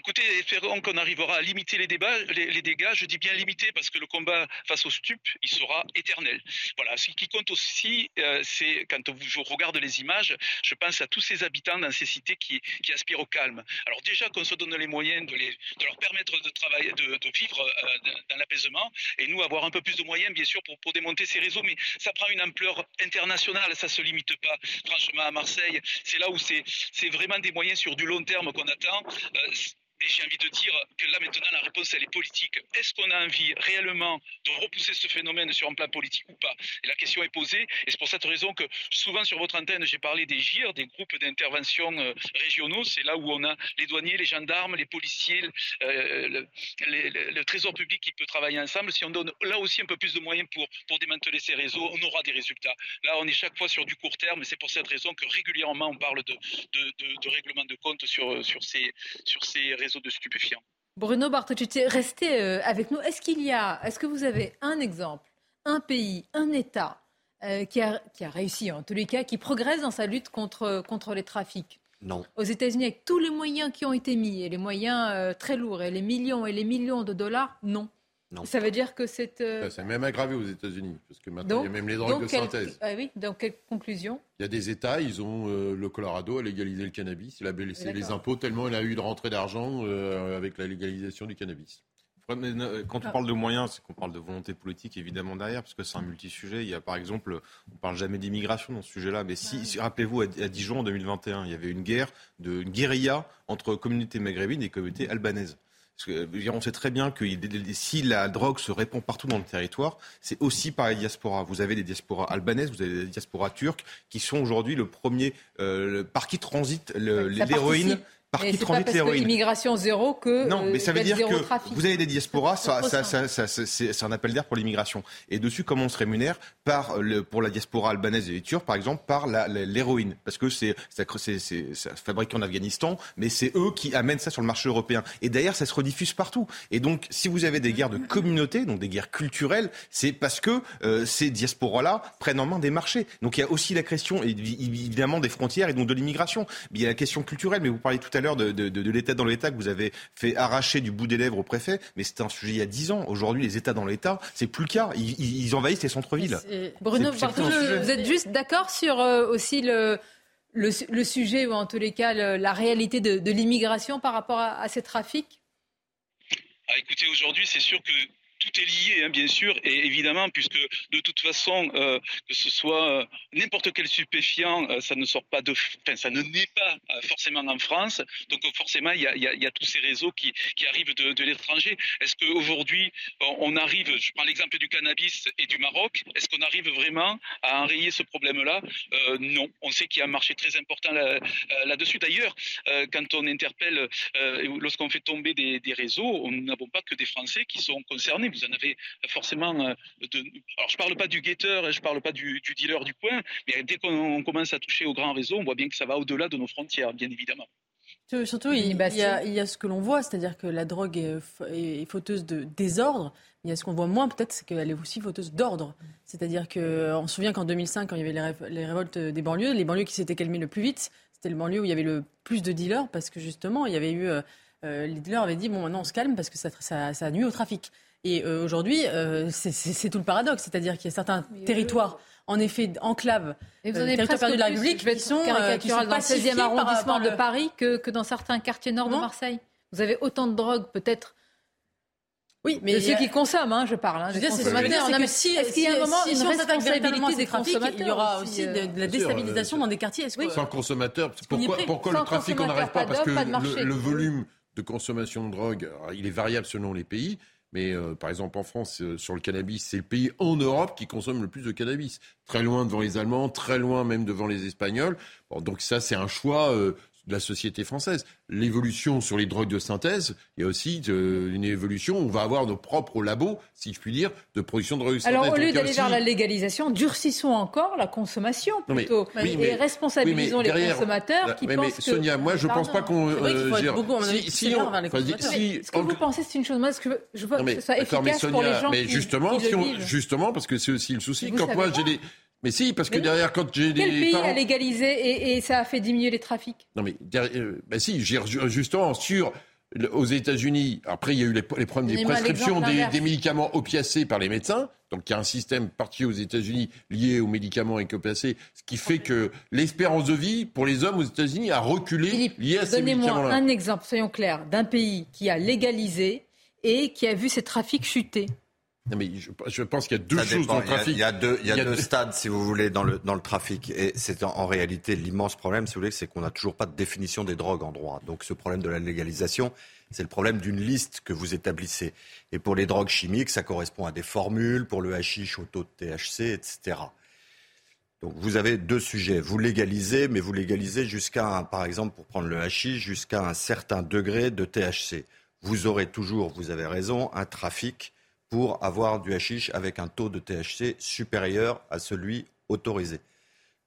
écoutez, espérons qu'on arrivera à limiter les, dégâts. Je dis bien limiter parce que le combat face aux stupes, il sera éternel. Voilà. Ce qui compte aussi, euh, c'est quand je regarde les images, je pense à tous ces habitants dans ces cités qui, aspirent au calme. Alors déjà qu'on se donne les moyens de, leur permettre de travailler, de, vivre euh, dans l'apaisement, et nous avoir un peu plus de moyens, bien sûr, pour, pour démonter ces réseaux. Mais ça prend une ampleur internationale. Ça se limite pas, franchement, à Marseille. C'est là où c'est vraiment des moyens sur du long terme qu'on attend. Euh, et j'ai envie de dire que là maintenant la réponse elle est politique. Est-ce qu'on a envie réellement de repousser ce phénomène sur un plan politique ou pas? Et la question est posée. Et c'est pour cette raison que souvent sur votre antenne j'ai parlé des GIR, des groupes d'intervention euh, régionaux. C'est là où on a les douaniers, les gendarmes, les policiers, euh, le, trésor public qui peut travailler ensemble. Si on donne là aussi un peu plus de moyens pour, pour démanteler ces réseaux, on aura des résultats. Là on est chaque fois sur du court terme. C'est pour cette raison que régulièrement on parle de, de, règlement de compte sur, sur, ces, sur ces réseaux de stupéfiants. Bruno Bartocci, restez euh, avec nous. Est-ce qu'il y a, est-ce que vous avez un exemple, un pays, un État euh, qui, a, qui a réussi, en tous les cas, qui progresse dans sa lutte contre, contre les trafics? Non. Aux États-Unis, avec tous les moyens qui ont été mis, et les moyens euh, très lourds, et les millions et les millions de dollars, non. Ça veut dire que c'est. Euh... Ça même aggravé aux États-Unis, parce que maintenant il y a même les drogues de synthèse. Ah oui, donc quelle conclusion? Il y a des États, ils ont euh, le Colorado a légalisé le cannabis, il a baissé les impôts tellement il a eu de rentrée d'argent euh, avec la légalisation du cannabis. Quand on ah. parle de moyens, c'est qu'on parle de volonté politique évidemment derrière, parce que c'est un multi-sujet. Il y a par exemple, on parle jamais d'immigration dans ce sujet-là, mais si, rappelez-vous, à, Dijon en 2021, il y avait une guerre, de, une guérilla entre communautés maghrébines et communautés albanaises. Parce que, on sait très bien que si la drogue se répand partout dans le territoire, c'est aussi par les diasporas. Vous avez des diasporas albanaises, vous avez des diasporas turques, qui sont aujourd'hui le premier, euh, par qui transite l'héroïne par qui transite l'héroïne. Immigration zéro que non, mais ça veut dire que vous avez des diasporas, ça, ça, ça, ça c'est un appel d'air pour l'immigration. Et dessus, comment on se rémunère par le, pour la diaspora albanaise et les Turcs, par exemple, par l'héroïne, parce que c'est fabriqué en Afghanistan, mais c'est eux qui amènent ça sur le marché européen. Et d'ailleurs, ça se rediffuse partout. Et donc, si vous avez des guerres de communauté, donc des guerres culturelles, c'est parce que euh, ces diasporas-là prennent en main des marchés. Donc, il y a aussi la question évidemment des frontières et donc de l'immigration. Il y a la question culturelle, mais vous parlez tout à l'heure de, de, l'État dans l'État que vous avez fait arracher du bout des lèvres au préfet, mais c'était un sujet il y a 10 ans. Aujourd'hui, les États dans l'État, c'est plus le cas. Ils, envahissent les centres-villes. Bruno, vous êtes juste d'accord sur euh, aussi le, le, sujet, ou en tous les cas la réalité de, l'immigration par rapport à, à ces trafics? Ah, Écoutez, aujourd'hui, c'est sûr que tout est lié, hein, bien sûr, et évidemment, puisque de toute façon, euh, que ce soit euh, n'importe quel stupéfiant, euh, ça ne sort pas de, enfin, ça ne naît pas forcément en France. Donc forcément, il y a, tous ces réseaux qui, arrivent de, l'étranger. Est-ce qu'aujourd'hui, on arrive, je prends l'exemple du cannabis et du Maroc, est-ce qu'on arrive vraiment à enrayer ce problème-là? Non. On sait qu'il y a un marché très important là-dessus. D'ailleurs, quand on interpelle, lorsqu'on fait tomber des, réseaux, nous n'avons pas que des Français qui sont concernés vous en avez forcément. Euh, de... Alors, je ne parle pas du guetteur, je ne parle pas du, dealer du coin, mais dès qu'on commence à toucher au grand réseau, on voit bien que ça va au-delà de nos frontières, bien évidemment. Surtout, il, y a, ce que l'on voit, c'est-à-dire que la drogue est, fauteuse de désordre. Il y a ce qu'on voit moins, peut-être, c'est qu'elle est aussi fauteuse d'ordre. C'est-à-dire qu'on se souvient qu'en 2005, quand il y avait les, révoltes des banlieues, les banlieues qui s'étaient calmées le plus vite, c'était le banlieue où il y avait le plus de dealers, parce que justement, il y avait eu. Euh, les dealers avaient dit bon, maintenant on se calme parce que ça, ça, ça nuit au trafic. Et aujourd'hui, c'est tout le paradoxe, c'est-à-dire qu'il y a certains territoires en effet enclave et vous en avez presque de la République qui sont, euh, qui sont dans le 16e arrondissement de Paris que, que, dans certains quartiers nord de Marseille. Vous avez autant de drogue peut-être oui, mais de ceux qui consomment, hein, je parle. Hein, je des consommateurs. Si, est-ce qu'il y a un moment si, une responsabilité des consommateurs Il y aura aussi de, de la déstabilisation dans des quartiers. Oui. Sans consommateurs, pourquoi, pourquoi le trafic on n'arrête pas Parce que le, le volume de consommation de drogue, il est variable selon les pays. Mais euh, par exemple, en France, euh, sur le cannabis, c'est le pays en Europe qui consomme le plus de cannabis. Très loin devant les Allemands, très loin même devant les Espagnols. Bon, donc ça, c'est un choix euh, de la société française. L'évolution sur les drogues de synthèse, il y a aussi une évolution. On va avoir nos propres labos, si je puis dire, de production de drogues de synthèse. Alors, au lieu d'aller vers la légalisation, durcissons encore la consommation plutôt. et responsabilisons les consommateurs qui mais, pensent mais, Sonia, moi, je ne pense pas qu'on. Euh, si, si, on, si, Ce que vous pensez, c'est une chose. Moi, ce que je veux que ce soit efficace Sonia, pour les gens mais justement, qui, justement, parce que c'est aussi le souci. Quand moi, j'ai des mais si, parce que derrière, quand j'ai des. Quel pays a légalisé et, et, ça a fait diminuer les trafics? Non, mais derrière, ben si, justement, sur. Aux États-Unis, après, il y a eu les, les problèmes des prescriptions des, des, médicaments opiacés par les médecins. Donc, il y a un système particulier aux États-Unis lié aux médicaments opiacés, ce qui fait que l'espérance de vie pour les hommes aux États-Unis a reculé Philippe, lié à ces médicaments-là. Donnez-moi un exemple, soyons clairs, d'un pays qui a légalisé et qui a vu ses trafics chuter. Non mais je, pense qu'il y a deux choses dans le trafic. Il y a, deux, il y a deux stades, si vous voulez, dans le, dans le trafic. Et c'est en, réalité l'immense problème, si vous voulez, c'est qu'on n'a toujours pas de définition des drogues en droit. Donc ce problème de la légalisation, c'est le problème d'une liste que vous établissez. Et pour les drogues chimiques, ça correspond à des formules, pour le hashish au taux de THC, etc. Donc vous avez deux sujets. Vous légalisez, mais vous légalisez jusqu'à, par exemple, pour prendre le hashish, jusqu'à un certain degré de THC. Vous aurez toujours, vous avez raison, un trafic pour avoir du hashish avec un taux de THC supérieur à celui autorisé.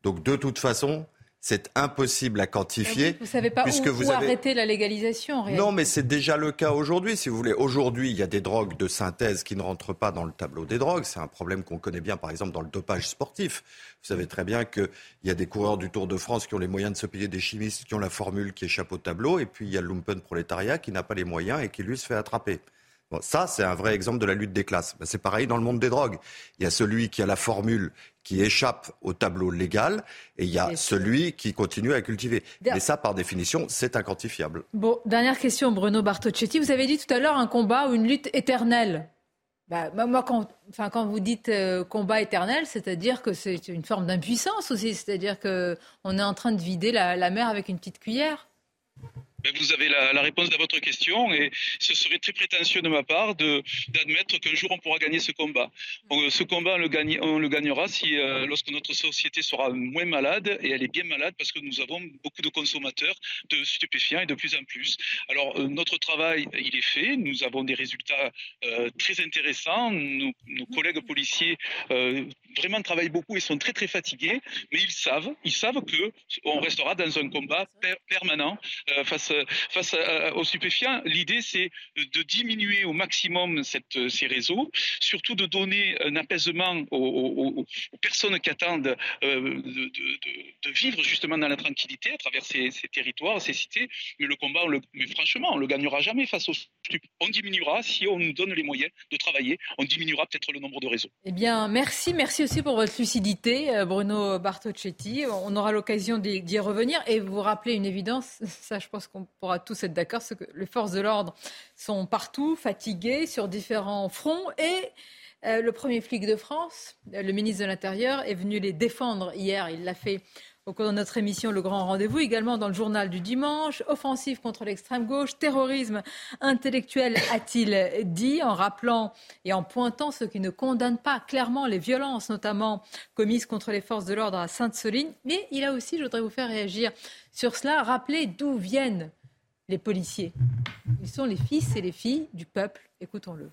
Donc de toute façon, c'est impossible à quantifier. Vous ne savez pas puisque où, vous avez... arrêter la légalisation. En non, mais c'est déjà le cas aujourd'hui, si vous voulez. Aujourd'hui, il y a des drogues de synthèse qui ne rentrent pas dans le tableau des drogues. C'est un problème qu'on connaît bien, par exemple, dans le dopage sportif. Vous savez très bien qu'il y a des coureurs du Tour de France qui ont les moyens de se payer des chimistes qui ont la formule qui échappe au tableau, et puis il y a le lumpen prolétariat qui n'a pas les moyens et qui lui se fait attraper ça, c'est un vrai exemple de la lutte des classes. Ben, c'est pareil dans le monde des drogues. Il y a celui qui a la formule qui échappe au tableau légal et il y a celui qui continue à cultiver. Mais ça, par définition, c'est inquantifiable. Bon, dernière question, Bruno Bartocchetti. Vous avez dit tout à l'heure un combat ou une lutte éternelle. Bah, moi, quand, enfin, quand vous dites euh, combat éternel, c'est-à-dire que c'est une forme d'impuissance aussi. C'est-à-dire qu'on est en train de vider la mer avec une petite cuillère. Ben, vous avez la, réponse à votre question et ce serait très prétentieux de ma part d'admettre qu'un jour on pourra gagner ce combat. ce combat, on le, gagnera si, euh, lorsque notre société sera moins malade et elle est bien malade parce que nous avons beaucoup de consommateurs de stupéfiants et de plus en plus. Alors euh, notre travail, il est fait. Nous avons des résultats euh, très intéressants. Nos, collègues policiers vraiment travaillent beaucoup et sont très très fatigués, mais ils savent, ils savent que restera dans un combat permanent face face aux stupéfiants, l'idée c'est de diminuer au maximum cette, ces réseaux, surtout de donner un apaisement aux, personnes qui attendent euh, de, vivre justement dans la tranquillité à travers ces, territoires, ces cités. Mais le combat, mais franchement, on le gagnera jamais face aux stupéfiants. On diminuera si on nous donne les moyens de travailler. On diminuera peut-être le nombre de réseaux. Eh bien, merci, merci aussi pour votre lucidité, euh, Bruno Bartocchetti. On aura l'occasion d'y revenir et vous rappeler une évidence. Ça, je pense qu'on pourra tous être d'accord, c'est que les forces de l'ordre sont partout, fatiguées, sur différents fronts. Et euh, le premier flic de France, le ministre de l'Intérieur, est venu les défendre hier. Il l'a fait au cours de notre émission Le Grand Rendez-vous, également dans le journal du dimanche, offensive contre l'extrême gauche, terrorisme intellectuel, a-t-il dit, en rappelant et en pointant ceux qui ne condamnent pas clairement les violences, notamment commises contre les forces de l'ordre à Sainte-Soline. Mais il a aussi, je voudrais vous faire réagir sur cela, rappeler d'où viennent les policiers. Ils sont les fils et les filles du peuple. Écoutons-le.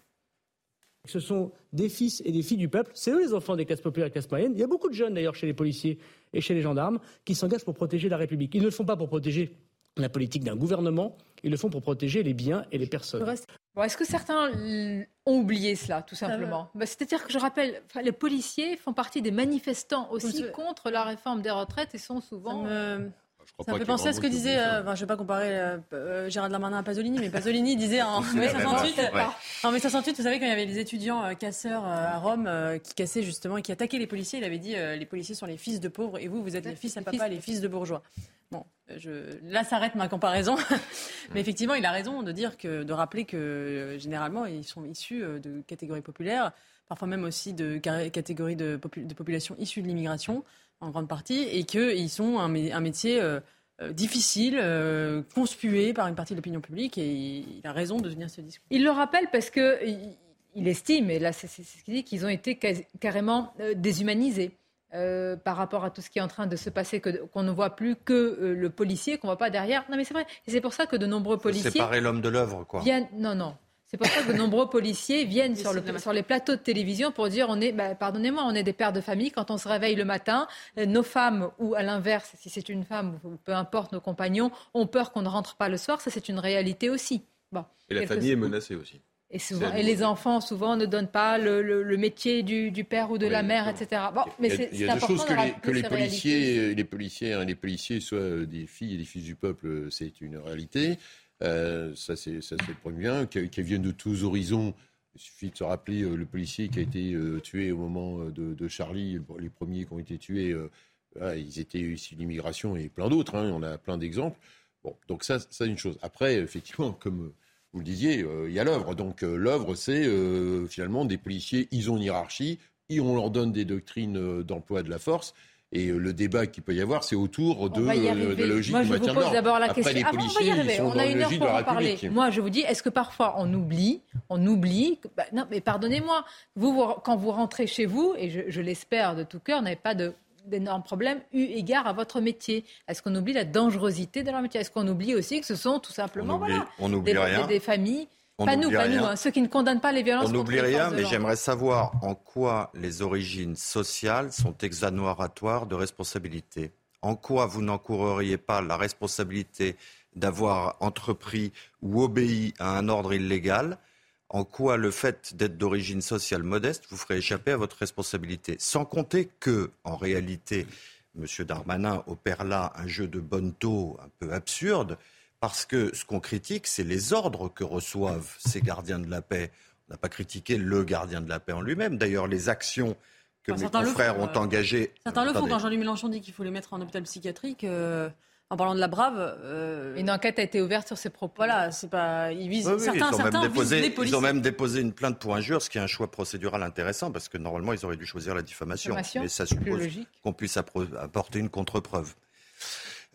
Ce sont des fils et des filles du peuple. C'est eux les enfants des classes populaires et des classes moyennes. Il y a beaucoup de jeunes d'ailleurs chez les policiers et chez les gendarmes qui s'engagent pour protéger la République. Ils ne le font pas pour protéger la politique d'un gouvernement, ils le font pour protéger les biens et les personnes. Est-ce que certains ont oublié cela, tout simplement bah, C'est-à-dire que je rappelle, les policiers font partie des manifestants aussi contre la réforme des retraites et sont souvent... Ça me fait penser à ce que disait, euh, enfin, je ne vais pas comparer euh, euh, Gérard Darmanin à Pasolini, mais Pasolini disait en mai 68, en mai 68, vous savez, quand il y avait les étudiants casseurs à Rome qui cassaient justement et qui attaquaient les policiers, il avait dit les policiers sont les fils de pauvres et vous, vous êtes les fils à papa, les fils de bourgeois. Bon, je, là s'arrête ma comparaison, mais effectivement, il a raison de dire que, de rappeler que généralement, ils sont issus de catégories populaires, parfois même aussi de catégories de, de population issues de l'immigration en grande partie, et qu'ils sont un, un métier euh, euh, difficile, euh, conspué par une partie de l'opinion publique, et il a raison de tenir ce discours. Il le rappelle parce que il estime, et là c'est ce qu'il dit, qu'ils ont été carrément déshumanisés. par rapport à tout ce qui est en train de se passer, qu'on ne voit plus que le policier, qu'on ne voit pas derrière. Non, mais c'est vrai. Et c'est pour ça que de nombreux policiers. Séparer l'homme de l'œuvre, quoi. Viennent... Non, non. C'est pour ça que de nombreux policiers viennent sur, le, sur, les plateaux de télévision pour dire on est, bah, pardonnez-moi, on est des pères de famille. Quand on se réveille le matin, euh, nos femmes, ou à l'inverse, si c'est une femme, ou peu importe, nos compagnons, ont peur qu'on ne rentre pas le soir. Ça, c'est une réalité aussi. Bon, et la famille est menacée aussi. Et, souvent, et, les enfants, souvent, ne donnent pas le, métier du, père ou de la mère, etc. Bon, mais il y a, il y a deux choses que, les, que les, policiers, les, policiers, les policiers soient des filles et des fils du peuple, c'est une réalité. Euh, ça, c'est le premier qui, qui viennent de tous horizons. Il suffit de se rappeler euh, le policier qui a été euh, tué au moment de, Charlie. Les premiers qui ont été tués, ils étaient issus d'immigration et plein d'autres. Hein, on a plein d'exemples. Bon, donc ça, c'est une chose. Après, effectivement, comme vous le disiez, il y a l'œuvre. Donc l'œuvre, c'est finalement des policiers, ils ont une hiérarchie, et on leur donne des doctrines d'emploi de la force. Et euh, le débat qu'il peut y avoir, c'est autour de, euh, la logique Moi, je vous pose d'abord la question. Les policiers, on va y arriver. on a une heure pour en parler. Moi, je vous dis, est-ce que parfois on oublie, on oublie bah, Non, mais pardonnez-moi. Vous, quand vous rentrez chez vous, et je, l'espère de tout cœur, n'avez pas de d'énormes problèmes eu égard à votre métier Est-ce qu'on oublie la dangerosité de leur métier? Est-ce qu'on oublie aussi que ce sont tout simplement on oublie, voilà, des, des, familles pas nous, pas nous, hein, ceux qui ne condamnent pas les violences. On n'oublie rien, mais j'aimerais savoir en quoi les origines sociales sont exonératoire de responsabilité. En quoi vous n'encourriez pas la responsabilité d'avoir entrepris ou obéi à un ordre illégal? En quoi le fait d'être d'origine sociale modeste vous ferait échapper à votre responsabilité? Sans compter que, en réalité, M. Darmanin opère là un jeu de bonne taux un peu absurde, parce que ce qu'on critique, c'est les ordres que reçoivent ces gardiens de la paix. On n'a pas critiqué le gardien de la paix en lui-même. D'ailleurs, les actions que mes confrères ont euh, engagées. Certains le font quand Jean-Luc Mélenchon dit qu'il faut les mettre en hôpital psychiatrique. Euh, en parlant de la Brave, euh, une enquête a été ouverte sur ces propos. Voilà, c'est pas. Ils visent. certains, ils, ont certains déposé, ils ont même déposé une plainte pour injure, ce qui est un choix procédural intéressant, parce que normalement, ils auraient dû choisir la diffamation. mais ça suppose qu'on puisse apporter une contre-preuve.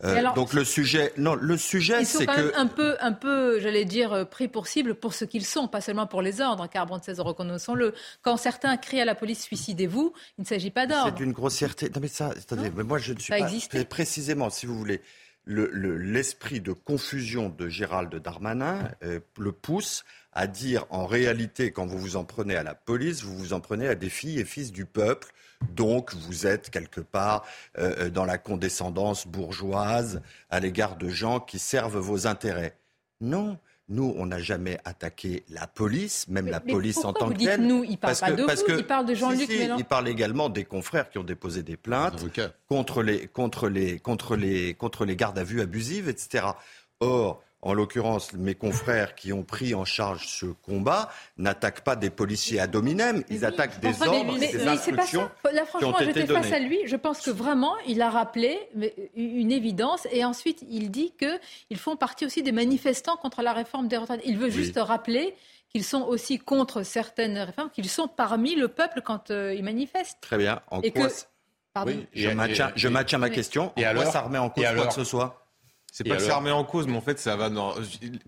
Euh, donc le sujet, non, le sujet, c'est que un peu, un peu, j'allais dire, euh, pris pour cible pour ce qu'ils sont, pas seulement pour les ordres. Car Brand 16, reconnaissons-le. Quand certains crient à la police suicidez-vous, il ne s'agit pas d'ordre. C'est une grossièreté. Non mais ça, attendez, mais moi je ne suis pas précisément, si vous voulez. L'esprit de confusion de Gérald Darmanin euh, le pousse à dire en réalité, quand vous vous en prenez à la police, vous vous en prenez à des filles et fils du peuple donc vous êtes quelque part euh, euh, dans la condescendance bourgeoise à l'égard de gens qui servent vos intérêts. Non. Nous, on n'a jamais attaqué la police, même la police en tant que telle. Nous, il parle pas de vous, il parle de Jean-Luc si, Il parle également des confrères qui ont déposé des plaintes contre les, contre les, contre les, contre les gardes à vue abusives, etc. Or, en l'occurrence mes confrères qui ont pris en charge ce combat, n'attaquent pas des policiers à dominem, ils attaquent des ordres, des instructions Là, franchement, j'étais face à lui. Je pense que vraiment, il a rappelé une évidence et ensuite il dit qu'ils font partie aussi des manifestants contre la réforme des retraites. Il veut juste rappeler qu'ils sont aussi contre certaines réformes, qu'ils sont parmi le peuple quand euh, ils manifestent. Très bien. En quoi je, maintiens, je maintiens ma question. Et en alors, quoi ça remet en cause quoi que ce soit c'est pas que ça remet en cause, mais en fait, ça va dans.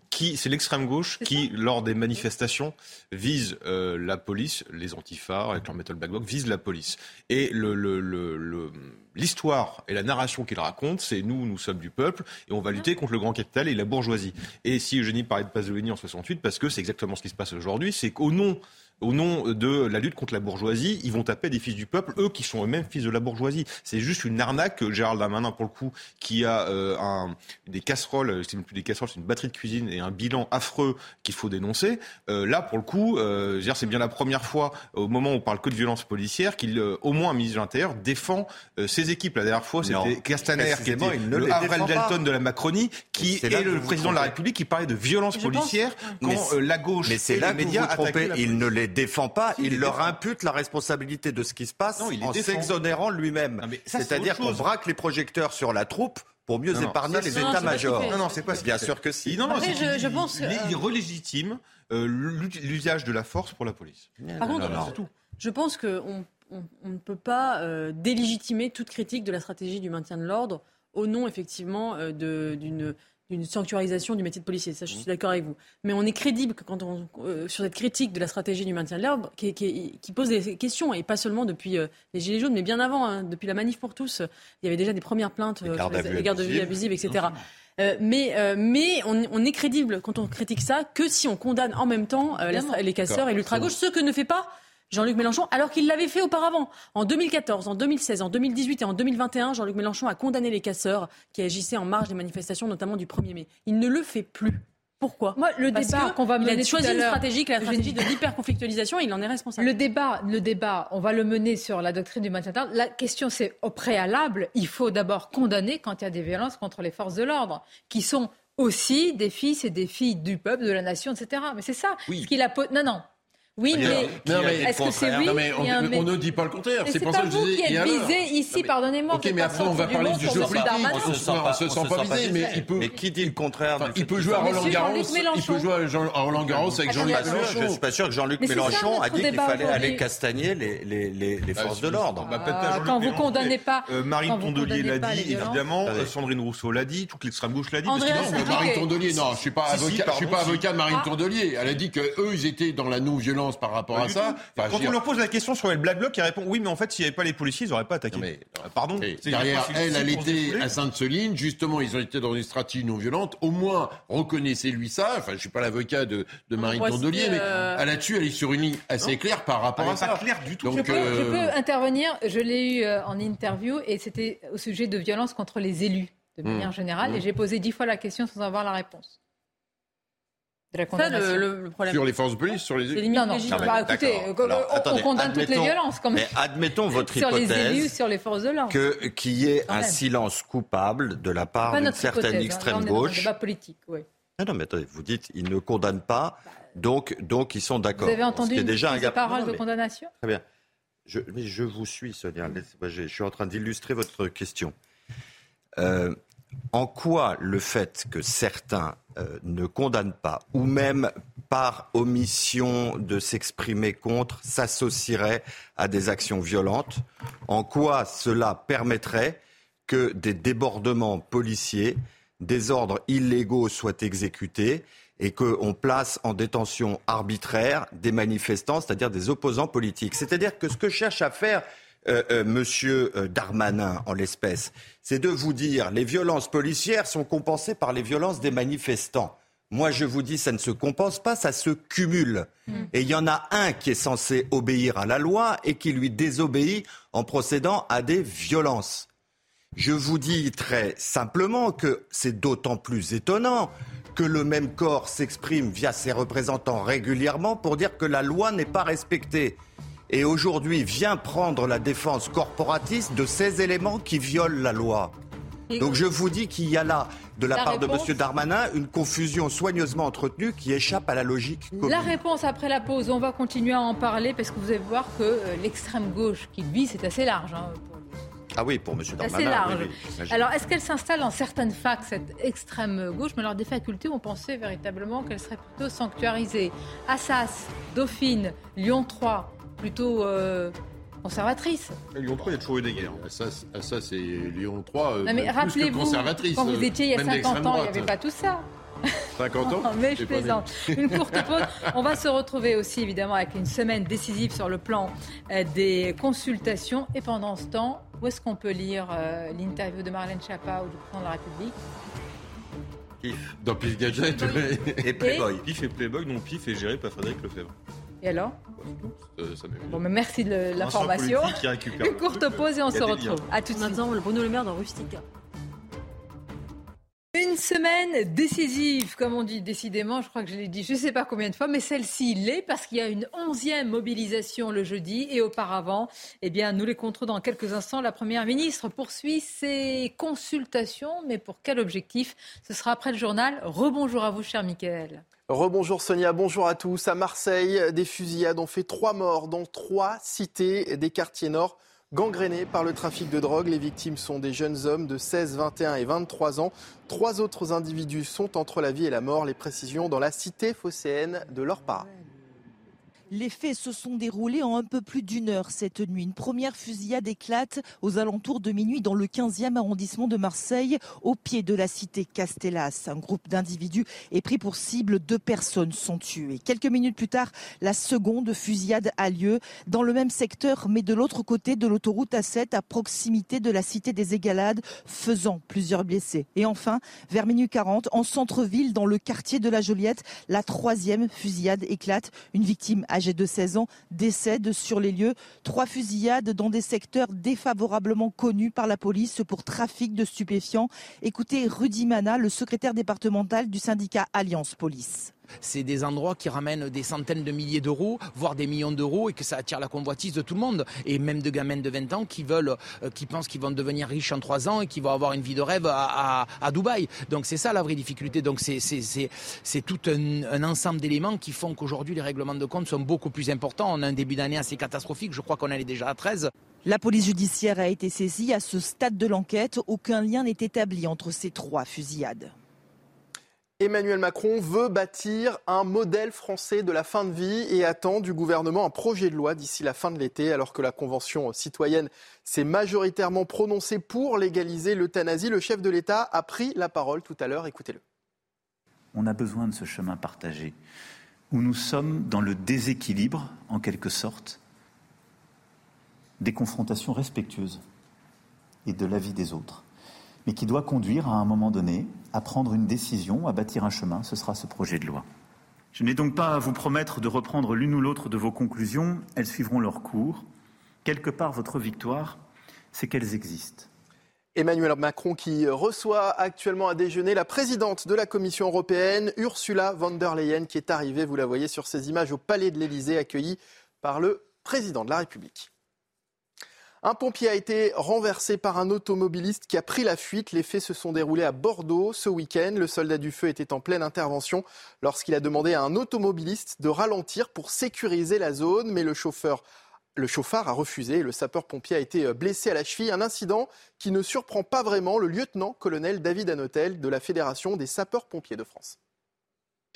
Qui, c'est l'extrême gauche qui, lors des manifestations, vise euh, la police, les antifas avec leur méthode black bloc, vise la police. Et le, le, le, l'histoire et la narration qu'il raconte, c'est nous, nous sommes du peuple et on va lutter contre le grand capital et la bourgeoisie. Et si Eugénie parlait de Pasolini en 68, parce que c'est exactement ce qui se passe aujourd'hui, c'est qu'au nom au nom de la lutte contre la bourgeoisie, ils vont taper des fils du peuple, eux qui sont eux-mêmes fils de la bourgeoisie. C'est juste une arnaque. Gérald Darmanin, pour le coup, qui a euh, un, des casseroles, c'est même plus des casseroles, c'est une batterie de cuisine et un bilan affreux qu'il faut dénoncer. là, pour le coup, c'est bien la première fois au moment où on parle que de violence policière qu'il, au moins, un ministre de l'Intérieur défend ses équipes. La dernière fois, c'était Castaner qui était le Avril Dalton de la Macronie, qui est, le président de la République, qui parlait de violence policière quand la gauche mais c'est là les médias vous vous Il ne les défend pas, il, leur impute la responsabilité de ce qui se passe en s'exonérant lui-même. C'est-à-dire qu'on braque les projecteurs sur la troupe pour mieux épargner les états-majors. Non, non, c'est pas Bien sûr que si. Non, non, je, pense il, relégitime euh, l'usage de la force pour la police. Par contre, tout. je pense qu'on on, ne peut pas euh, délégitimer toute critique de la stratégie du maintien de l'ordre au nom effectivement euh, d'une une sanctuarisation du métier de policier. Ça, je suis mmh. d'accord avec vous. Mais on est crédible quand on, euh, sur cette critique de la stratégie du maintien de l'ordre qui, qui, pose des questions, et pas seulement depuis euh, les Gilets jaunes, mais bien avant, hein, depuis la manif pour tous. Il y avait déjà des premières plaintes euh, sur les, gardes de vue abusives, etc. mais mais on, on, est crédible quand on critique ça que si on condamne en même temps les casseurs et l'ultra-gauche, ce que ne fait pas Jean-Luc Mélenchon, alors qu'il l'avait fait auparavant. En 2014, en 2016, en 2018 et en 2021, Jean-Luc Mélenchon a condamné les casseurs qui agissaient en marge des manifestations, notamment du 1er mai. Il ne le fait plus. Pourquoi? Moi, le débat qu'on va mener il a choisi une stratégie, la stratégie de l'hyperconflictualisation, il en est responsable. Le débat, le débat, on va le mener sur la doctrine du maintien d'ordre. La question, c'est au préalable, il faut d'abord condamner quand il y a des violences contre les forces de l'ordre, qui sont aussi des fils et des filles du peuple, de la nation, etc. Mais c'est ça. Oui. Ce qu'il a... Non, non. Oui, mais, est-ce que c'est oui on, ne dit pas le contraire. C'est pas vous qui êtes visé ici, pardonnez-moi. Ok, mais après on va parler du jeu politique. On se sent pas visé, mais il peut. Mais qui dit le contraire Il peut jouer à Roland Garros. Il peut jouer à Roland Garros avec Jean-Luc Mélenchon. Je suis pas sûr que Jean-Luc Mélenchon a dit qu'il fallait aller castagner les bah, forces de l'ordre. Ah, quand vous condamnez pas. Euh, Marine Tondelier l'a dit, évidemment. Sandrine Rousseau l'a dit. Toute l'extrême gauche l'a dit. Marine Tondelier, non, je suis pas avocat de Marine ah. Tondelier. Elle a dit que eux, ils étaient dans la non-violence par rapport à ça. Quand on leur pose la question sur le Black Bloc, ils répondent oui, mais en fait, s'il n'y avait pas les policiers, ils n'auraient pas attaqué. Mais, euh, Pardon. Derrière elle, elle était à Sainte-Soline. Justement, ils ont été dans une stratégie non violente. Au moins, reconnaissez-lui ça. Enfin, je suis pas l'avocat de, de Marine Tondelier, mais euh, là-dessus, elle est sur une ligne assez claire par rapport à ça. Pas clair du tout. je, peux, je, peux, intervenir. Je l'ai eu euh, en interview et c'était au sujet de violence contre les élus de manière mmh. générale. Et mmh. j'ai posé dix fois la question sans avoir la réponse sur les forces de police, sur les élus. Non, non, bah, écoutez, on, condamne toutes les violences. Quand même. Mais admettons votre sur hypothèse. les élus, sur les forces de l'ordre. Qu'il y ait un silence coupable de la part d'une certaine hein. extrême gauche. Est dans un débat politique, oui. Ah non, mais attendez, vous dites, ils ne condamnent pas, donc, donc ils sont d'accord. Vous avez entendu une déjà un parole de condamnation? Très bien. Je, mais je vous suis, Sonia. Je suis en train d'illustrer votre question. Euh, en quoi le fait que certains euh, ne condamnent pas, ou même par omission de s'exprimer contre, s'associerait à des actions violentes, en quoi cela permettrait que des débordements policiers, des ordres illégaux soient exécutés et qu'on place en détention arbitraire des manifestants, c'est-à-dire des opposants politiques? C'est-à-dire que ce que cherche à faire euh, euh, Monsieur euh, Darmanin, en l'espèce, c'est de vous dire les violences policières sont compensées par les violences des manifestants. Moi, je vous dis, ça ne se compense pas, ça se cumule. Mm. Et il y en a un qui est censé obéir à la loi et qui lui désobéit en procédant à des violences. Je vous dis très simplement que c'est d'autant plus étonnant que le même corps s'exprime via ses représentants régulièrement pour dire que la loi n'est pas respectée et aujourd'hui vient prendre la défense corporatiste de ces éléments qui violent la loi. Donc je vous dis qu'il y a là, de la, part de M. Darmanin, une confusion soigneusement entretenue qui échappe à la logique commune. La réponse après la pause, on va continuer à en parler parce que vous allez voir que euh, l'extrême gauche qu'il vit, c'est assez large. Hein, ah oui, pour M. Darmanin. Assez large. alors, est-ce qu'elle s'installe dans certaines facs, cette extrême gauche? Mais alors, des facultés, on pensait véritablement qu'elle serait plutôt sanctuarisée. Assas, Dauphine, Lyon 3, plutôt euh, conservatrice. Lyon 3, il y a toujours eu des guerres. Ça, ça c'est Lyon 3, euh, mais rappelez-vous, Quand vous étiez il y a 50 ans, il n'y avait pas tout ça. 50 ans Mais je plaisante. Une courte pause. On va se retrouver aussi évidemment avec une semaine décisive sur le plan euh, des consultations. Et pendant ce temps, où est-ce qu'on peut lire l'interview de Marlène Schiappa ou du président de la République? Pif. Dans Pif Gadget et Playboy. Pif et Playboy, non Pif est géré par Frédéric Lefebvre. Et alors euh, Bon, mais merci de l'information. Une courte pause et on se retrouve. À tout de suite. Bruno Le Maire dans Rustica. Une Une semaine décisive, comme on dit décidément, je crois que je l'ai dit je ne sais pas combien de fois, mais celle-ci l'est parce qu'il y a une onzième mobilisation le jeudi et auparavant, eh bien, nous les compterons dans quelques instants. La Première ministre poursuit ses consultations, mais pour quel objectif? Ce sera après le journal. Rebonjour à vous, cher Michael. Rebonjour Sonia, bonjour à tous. À Marseille, des fusillades ont fait trois morts dans trois cités des quartiers nord Gangrénés par le trafic de drogue, les victimes sont des jeunes hommes de 16, 21 et 23 ans. Trois autres individus sont entre la vie et la mort. Les précisions dans la cité phocéenne de l'Orpara. Les faits se sont déroulés en un peu plus d'une heure cette nuit. Une première fusillade éclate aux alentours de minuit dans le 15e arrondissement de Marseille, au pied de la cité Castellas. Un groupe d'individus est pris pour cible. Deux personnes sont tuées. Quelques minutes plus tard, la seconde fusillade a lieu dans le même secteur, mais de l'autre côté de l'autoroute A7, à proximité de la cité des Égalades, faisant plusieurs blessés. Et enfin, vers minuit 40, en centre-ville, dans le quartier de la Joliette, la troisième fusillade éclate. Une victime âgé de 16 ans, décède sur les lieux. Trois fusillades dans des secteurs défavorablement connus par la police pour trafic de stupéfiants. Écoutez Rudy Mana, le secrétaire départemental du syndicat Alliance Police c'est des endroits qui ramènent des centaines de milliers d'euros, voire des millions d'euros, et que ça attire la convoitise de tout le monde. Et même de gamins de 20 ans qui veulent, euh, qui pensent qu'ils vont devenir riches en 3 ans et qui vont avoir une vie de rêve à, Dubaï. Donc c'est ça la vraie difficulté. Donc c'est tout un, ensemble d'éléments qui font qu'aujourd'hui les règlements de compte sont beaucoup plus importants. On a un début d'année assez catastrophique. Je crois qu'on allait déjà à 13. La police judiciaire a été saisie. À ce stade de l'enquête, aucun lien n'est établi entre ces trois fusillades. Emmanuel Macron veut bâtir un modèle français de la fin de vie et attend du gouvernement un projet de loi d'ici la fin de l'été, alors que la Convention citoyenne s'est majoritairement prononcée pour légaliser l'euthanasie. Le chef de l'État a pris la parole tout à l'heure. Écoutez-le. On a besoin de ce chemin partagé, où nous sommes dans le déséquilibre, en quelque sorte, des confrontations respectueuses et de la vie des autres mais qui doit conduire à un moment donné à prendre une décision, à bâtir un chemin. Ce sera ce projet de loi. Je n'ai donc pas à vous promettre de reprendre l'une ou l'autre de vos conclusions, elles suivront leur cours. Quelque part, votre victoire, c'est qu'elles existent. Emmanuel Macron qui reçoit actuellement à déjeuner la présidente de la Commission européenne, Ursula von der Leyen, qui est arrivée, vous la voyez sur ces images, au Palais de l'Élysée, accueillie par le président de la République. Un pompier a été renversé par un automobiliste qui a pris la fuite. Les faits se sont déroulés à Bordeaux ce week-end. Le soldat du feu était en pleine intervention lorsqu'il a demandé à un automobiliste de ralentir pour sécuriser la zone, mais le chauffeur chauffard a refusé le sapeur-pompier a été blessé à la cheville. Un incident qui ne surprend pas vraiment le lieutenant-colonel David Anotel de la Fédération des sapeurs-pompiers de France.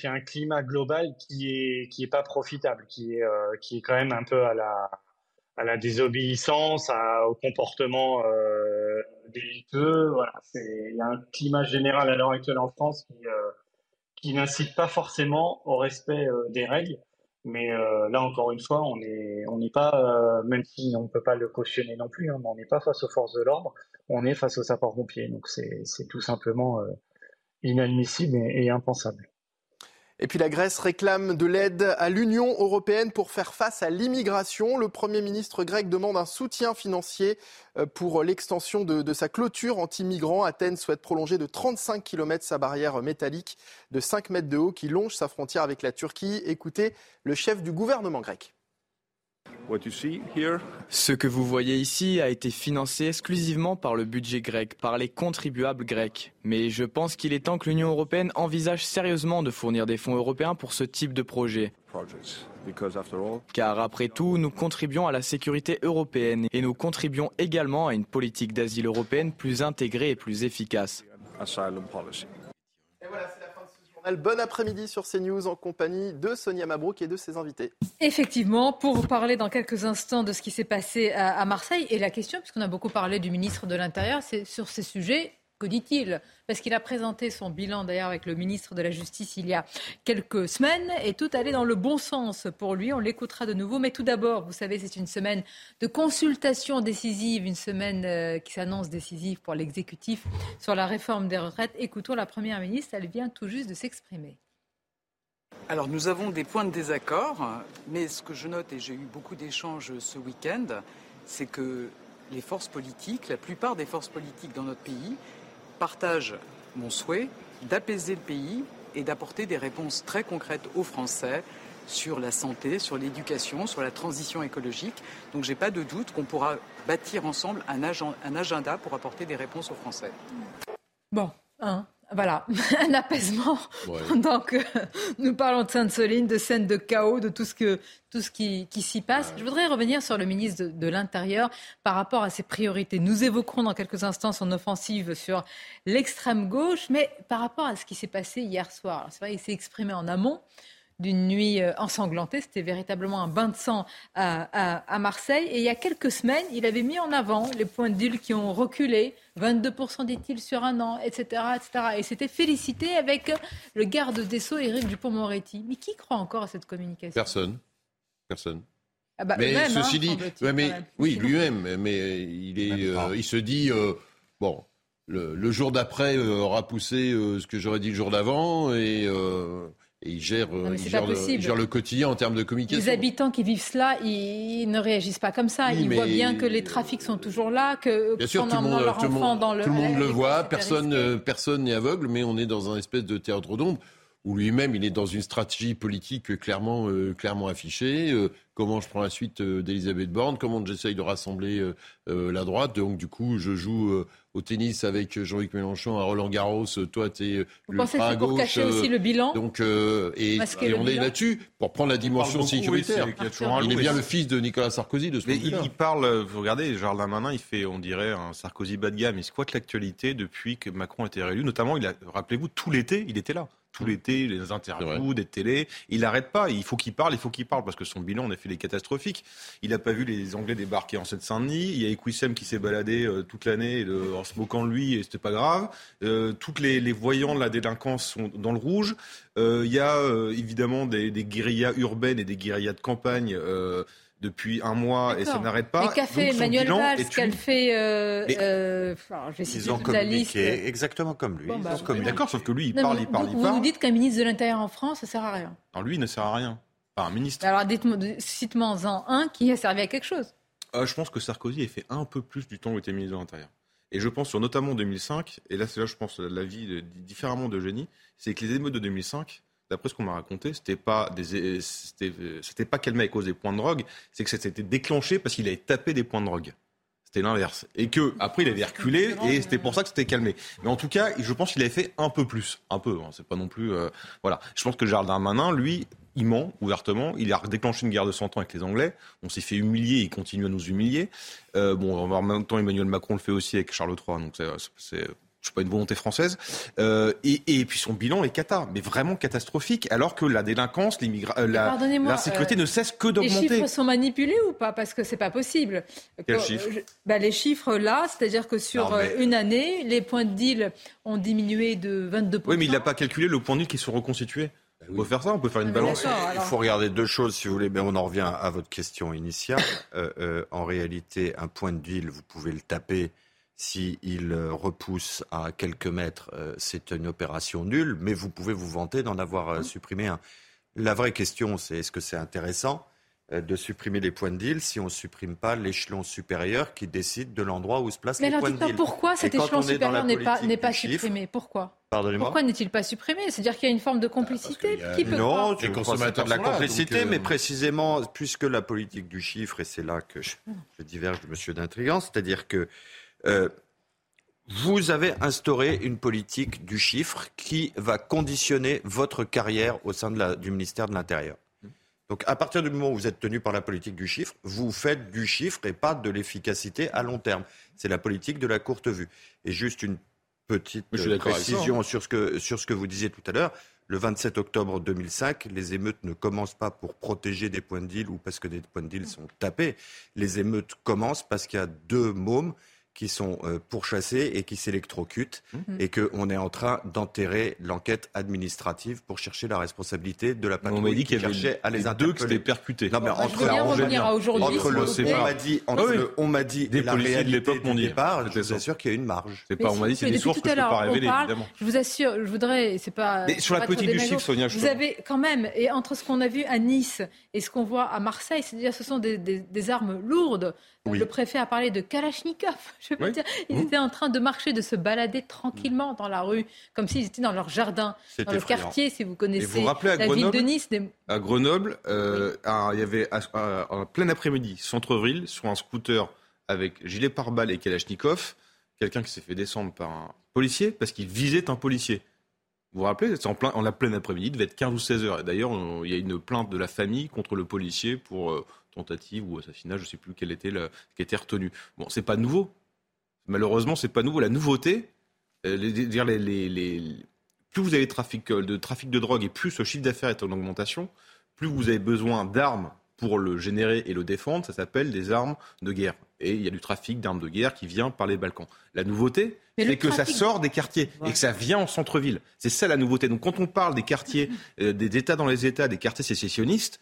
C'est un climat global qui est qui est pas profitable, euh, qui est quand même un peu à la à la désobéissance, au comportement euh, délictueux. Voilà, il y a un climat général à l'heure actuelle en France qui, euh, qui n'incite pas forcément au respect euh, des règles. Mais euh, là, encore une fois, on n'est on n'est pas, même si on ne peut pas le cautionner non plus, hein, mais on n'est pas face aux forces de l'ordre, on est face aux sapeurs-pompiers. Donc c'est tout simplement inadmissible et impensable. Et puis la Grèce réclame de l'aide à l'Union européenne pour faire face à l'immigration. Le Premier ministre grec demande un soutien financier euh, pour l'extension de, sa clôture anti-migrants. Athènes souhaite prolonger de 35 km sa barrière métallique de 5 mètres de haut qui longe sa frontière avec la Turquie. Écoutez le chef du gouvernement grec. Ce que vous voyez ici a été financé exclusivement par le budget grec, par les contribuables grecs. Mais je pense qu'il est temps que l'Union européenne envisage sérieusement de fournir des fonds européens pour ce type de projet. Car après tout, nous contribuons à la sécurité européenne et nous contribuons également à une politique d'asile européenne plus intégrée et plus efficace. Bon après-midi sur CNews en compagnie de Sonia Mabrouk et de ses invités. Effectivement, pour vous parler dans quelques instants de ce qui s'est passé à, Marseille et la question, puisqu'on a beaucoup parlé du ministre de l'Intérieur, c'est sur ces sujets, que dit-il? Parce qu'il a présenté son bilan d'ailleurs avec le ministre de la Justice il y a quelques semaines et tout allait dans le bon sens pour lui. On l'écoutera de nouveau. Mais tout d'abord, vous savez, c'est une semaine de consultation décisive, une semaine euh, qui s'annonce décisive pour l'exécutif sur la réforme des retraites. Écoutons la Première ministre, elle vient tout juste de s'exprimer. Alors nous avons des points de désaccord, mais ce que je note, et j'ai eu beaucoup d'échanges ce week-end, c'est que les forces politiques, la plupart des forces politiques dans notre pays, partagent mon souhait d'apaiser le pays et d'apporter des réponses très concrètes aux Français sur la santé, sur l'éducation, sur la transition écologique. Donc j'ai pas de doute qu'on pourra bâtir ensemble un, agenda pour apporter des réponses aux Français. Bon, hein, voilà, un apaisement pendant que nous parlons de Sainte-Soline, de scènes de chaos, de tout ce, que, tout ce qui, qui s'y passe. Je voudrais revenir sur le ministre de, l'Intérieur par rapport à ses priorités. Nous évoquerons dans quelques instants son offensive sur l'extrême gauche, mais par rapport à ce qui s'est passé hier soir. C'est vrai, il s'est exprimé en amont d'une nuit euh, ensanglantée. C'était véritablement un bain de sang à, Marseille. Et il y a quelques semaines, il avait mis en avant les points de deal qui ont reculé. 22% dit-il sur un an, etc. etc. Et s'était félicité avec le garde des Sceaux, Éric Dupont-Moretti. Mais qui croit encore à cette communication? Personne. Personne. Ah bah, mais hein, ceci dit, mais, oui, lui-même, mais il, est, euh, il se dit, euh, bon, le, jour d'après aura poussé ce que j'aurais dit le jour d'avant, et et il gère, euh, le, quotidien en termes de communication. Les habitants qui vivent cela, ils, ne réagissent pas comme ça. ils voient bien que les trafics sont toujours là, que bien sûr, tout le monde, leur enfant dans le, tout le monde le voit. Personne, euh, personne n'est aveugle, mais on est dans un espèce de théâtre d'ombre où lui-même il est dans une stratégie politique clairement, euh, clairement affichée. Euh, comment je prends la suite euh, d'Elisabeth Borne? Comment j'essaye de rassembler la droite? Donc du coup, je joue au tennis avec Jean-Luc Mélenchon à Roland Garros. Toi, tu es Vous pensez que pour cacher aussi le bilan? Donc et, on est là-dessus pour prendre la dimension sécuritaire. il, est bien le fils de Nicolas Sarkozy de ce Mais il, il, parle. Vous regardez, Gérald Darmanin, il fait, on dirait, un Sarkozy bas de gamme. Il squatte l'actualité depuis que Macron a été réélu. Notamment, il a, rappelez-vous, tout l'été, il était là tout mmh. l'été, les interviews, des télés. Il n'arrête pas. Il faut qu'il parle, il faut qu'il parle, parce que son bilan, en effet, est catastrophique. Il n'a pas vu les Anglais débarquer en Seine-Saint-Denis. Il y a Equissem qui s'est baladé euh, toute l'année en se moquant de lui, et c'était pas grave. Euh, toutes les, voyants de la délinquance sont dans le rouge. Euh, il y a évidemment des, des, guérillas urbaines et des guérillas de campagne depuis un mois et ça n'arrête pas. Mais qu'a fait Emmanuel Valls Qu'elle fait euh, euh, je vais citer toute la liste. exactement comme lui. Bah, D'accord, sauf que lui, il parle, il parle, il parle. Vous nous dites qu'un ministre de l'Intérieur en France, ça sert à rien. Non, lui, il ne sert à rien. Pas un ministre. Alors, cite-moi-en un qui a servi à quelque chose. Euh, je pense que Sarkozy a fait un peu plus du temps où il était ministre de l'Intérieur. Et je pense sur notamment 2005, et là c'est là je pense l'avis différemment de Génie, c'est que les émeutes de 2005, d'après ce qu'on m'a raconté, c'était pas des, c'était, pas calmé à cause des points de drogue, c'est que c'était déclenché parce qu'il avait tapé des points de drogue. C'était l'inverse. Et que après il avait reculé et c'était pour ça que c'était calmé. Mais en tout cas, je pense qu'il avait fait un peu plus, un peu. Hein, c'est pas non plus, euh, voilà. Je pense que Gérald Darmanin, lui, il ment ouvertement. Il a déclenché une guerre de 100 ans avec les Anglais. On s'est fait humilier, il continue à nous humilier. Euh, bon, en même temps, Emmanuel Macron le fait aussi avec Charles III. Donc c'est c'est pas une volonté française. Euh, et, et, puis son bilan est cata, mais vraiment catastrophique, alors que la délinquance, euh, la, la sécurité euh, ne cesse que d'augmenter. Les chiffres sont manipulés ou pas? Parce que c'est pas possible. Quels chiffres bah, Les chiffres là, c'est-à-dire que sur une année, les points de deal ont diminué de 22%. Oui, mais il n'a pas calculé le point de deal qui sont reconstitués. Bah on peut faire ça, on peut faire une ah, balance. Il faut regarder deux choses, si vous voulez, mais on en revient à votre question initiale. en réalité, un point de deal, vous pouvez le taper s'il euh, repousse à quelques mètres, euh, c'est une opération nulle, mais vous pouvez vous vanter d'en avoir euh, supprimé un. La vraie question, c'est est-ce que c'est intéressant de supprimer les points de deal si on ne supprime pas l'échelon supérieur qui décide de l'endroit où se placent les points de deal? Pourquoi cet échelon supérieur n'est pas, pas supprimé? Pourquoi? Pourquoi n'est-il pas supprimé? C'est-à-dire qu'il y a une forme de complicité qui peut Non, les consommateurs de la complicité, mais précisément, puisque la politique du chiffre, et c'est là que je, je diverge de M. D'intrigant, c'est-à-dire que euh, vous avez instauré une politique du chiffre qui va conditionner votre carrière au sein du ministère de l'Intérieur. Donc à partir du moment où vous êtes tenu par la politique du chiffre, vous faites du chiffre et pas de l'efficacité à long terme. C'est la politique de la courte vue. Et juste une petite précision sur ce, que, sur ce que vous disiez tout à l'heure. Le 27 octobre 2005, les émeutes ne commencent pas pour protéger des points de deal ou parce que des points de deal sont tapés. Les émeutes commencent parce qu'il y a deux mômes qui sont euh, pourchassés et qui s'électrocutent mhm. et qu'on est en train d'enterrer l'enquête administrative pour chercher la responsabilité de la patrouille on m'a dit qu'il y avait à les deux qui étaient percutés. Non, mais entre, entre le, on m'a dit, entre le, on m'a dit des la policiers de l'époque m'ont dit. Départ, je vous assure qu'il y a une marge. C'est pas, on m'a dit, c'est des sources que je peux pas révéler, évidemment. Je vous assure, je voudrais, c'est pas. Mais sur la politique du chiffre, Sonia, Vous avez quand même, et entre ce qu'on a vu à Nice et ce qu'on voit à Marseille, c'est-à-dire ce sont des armes lourdes. Le préfet a parlé de Kalachnikov. Je veux dire, ils étaient en train de marcher, de se balader tranquillement dans la rue, comme s'ils étaient dans leur jardin, dans le quartier, si vous connaissez vous, vous rappelez, la ville de Nice. À Grenoble, euh, il y avait en plein après-midi, centre-ville, sur un scooter avec gilet pare-balles et Kalachnikov, quelqu'un qui s'est fait descendre par un policier parce qu'il visait un policier. Vous vous rappelez C'est en, plein, en la pleine après-midi, il devait être 15 ou 16 heures. D'ailleurs, il y a une plainte de la famille contre le policier pour euh, tentative ou assassinat, je ne sais plus quelle était la, qui était retenue. Bon, c'est pas nouveau. Malheureusement, c'est pas nouveau. La nouveauté, euh, les, les, les, plus vous avez trafic, euh, de trafic de drogue et plus ce chiffre d'affaires est en augmentation, plus vous avez besoin d'armes pour le générer et le défendre. Ça s'appelle des armes de guerre. Et il y a du trafic d'armes de guerre qui vient par les Balkans. La nouveauté, c'est que ça sort des quartiers et que ça vient en centre-ville. C'est ça la nouveauté. Donc quand on parle des quartiers, euh, des États dans les États, des quartiers sécessionnistes,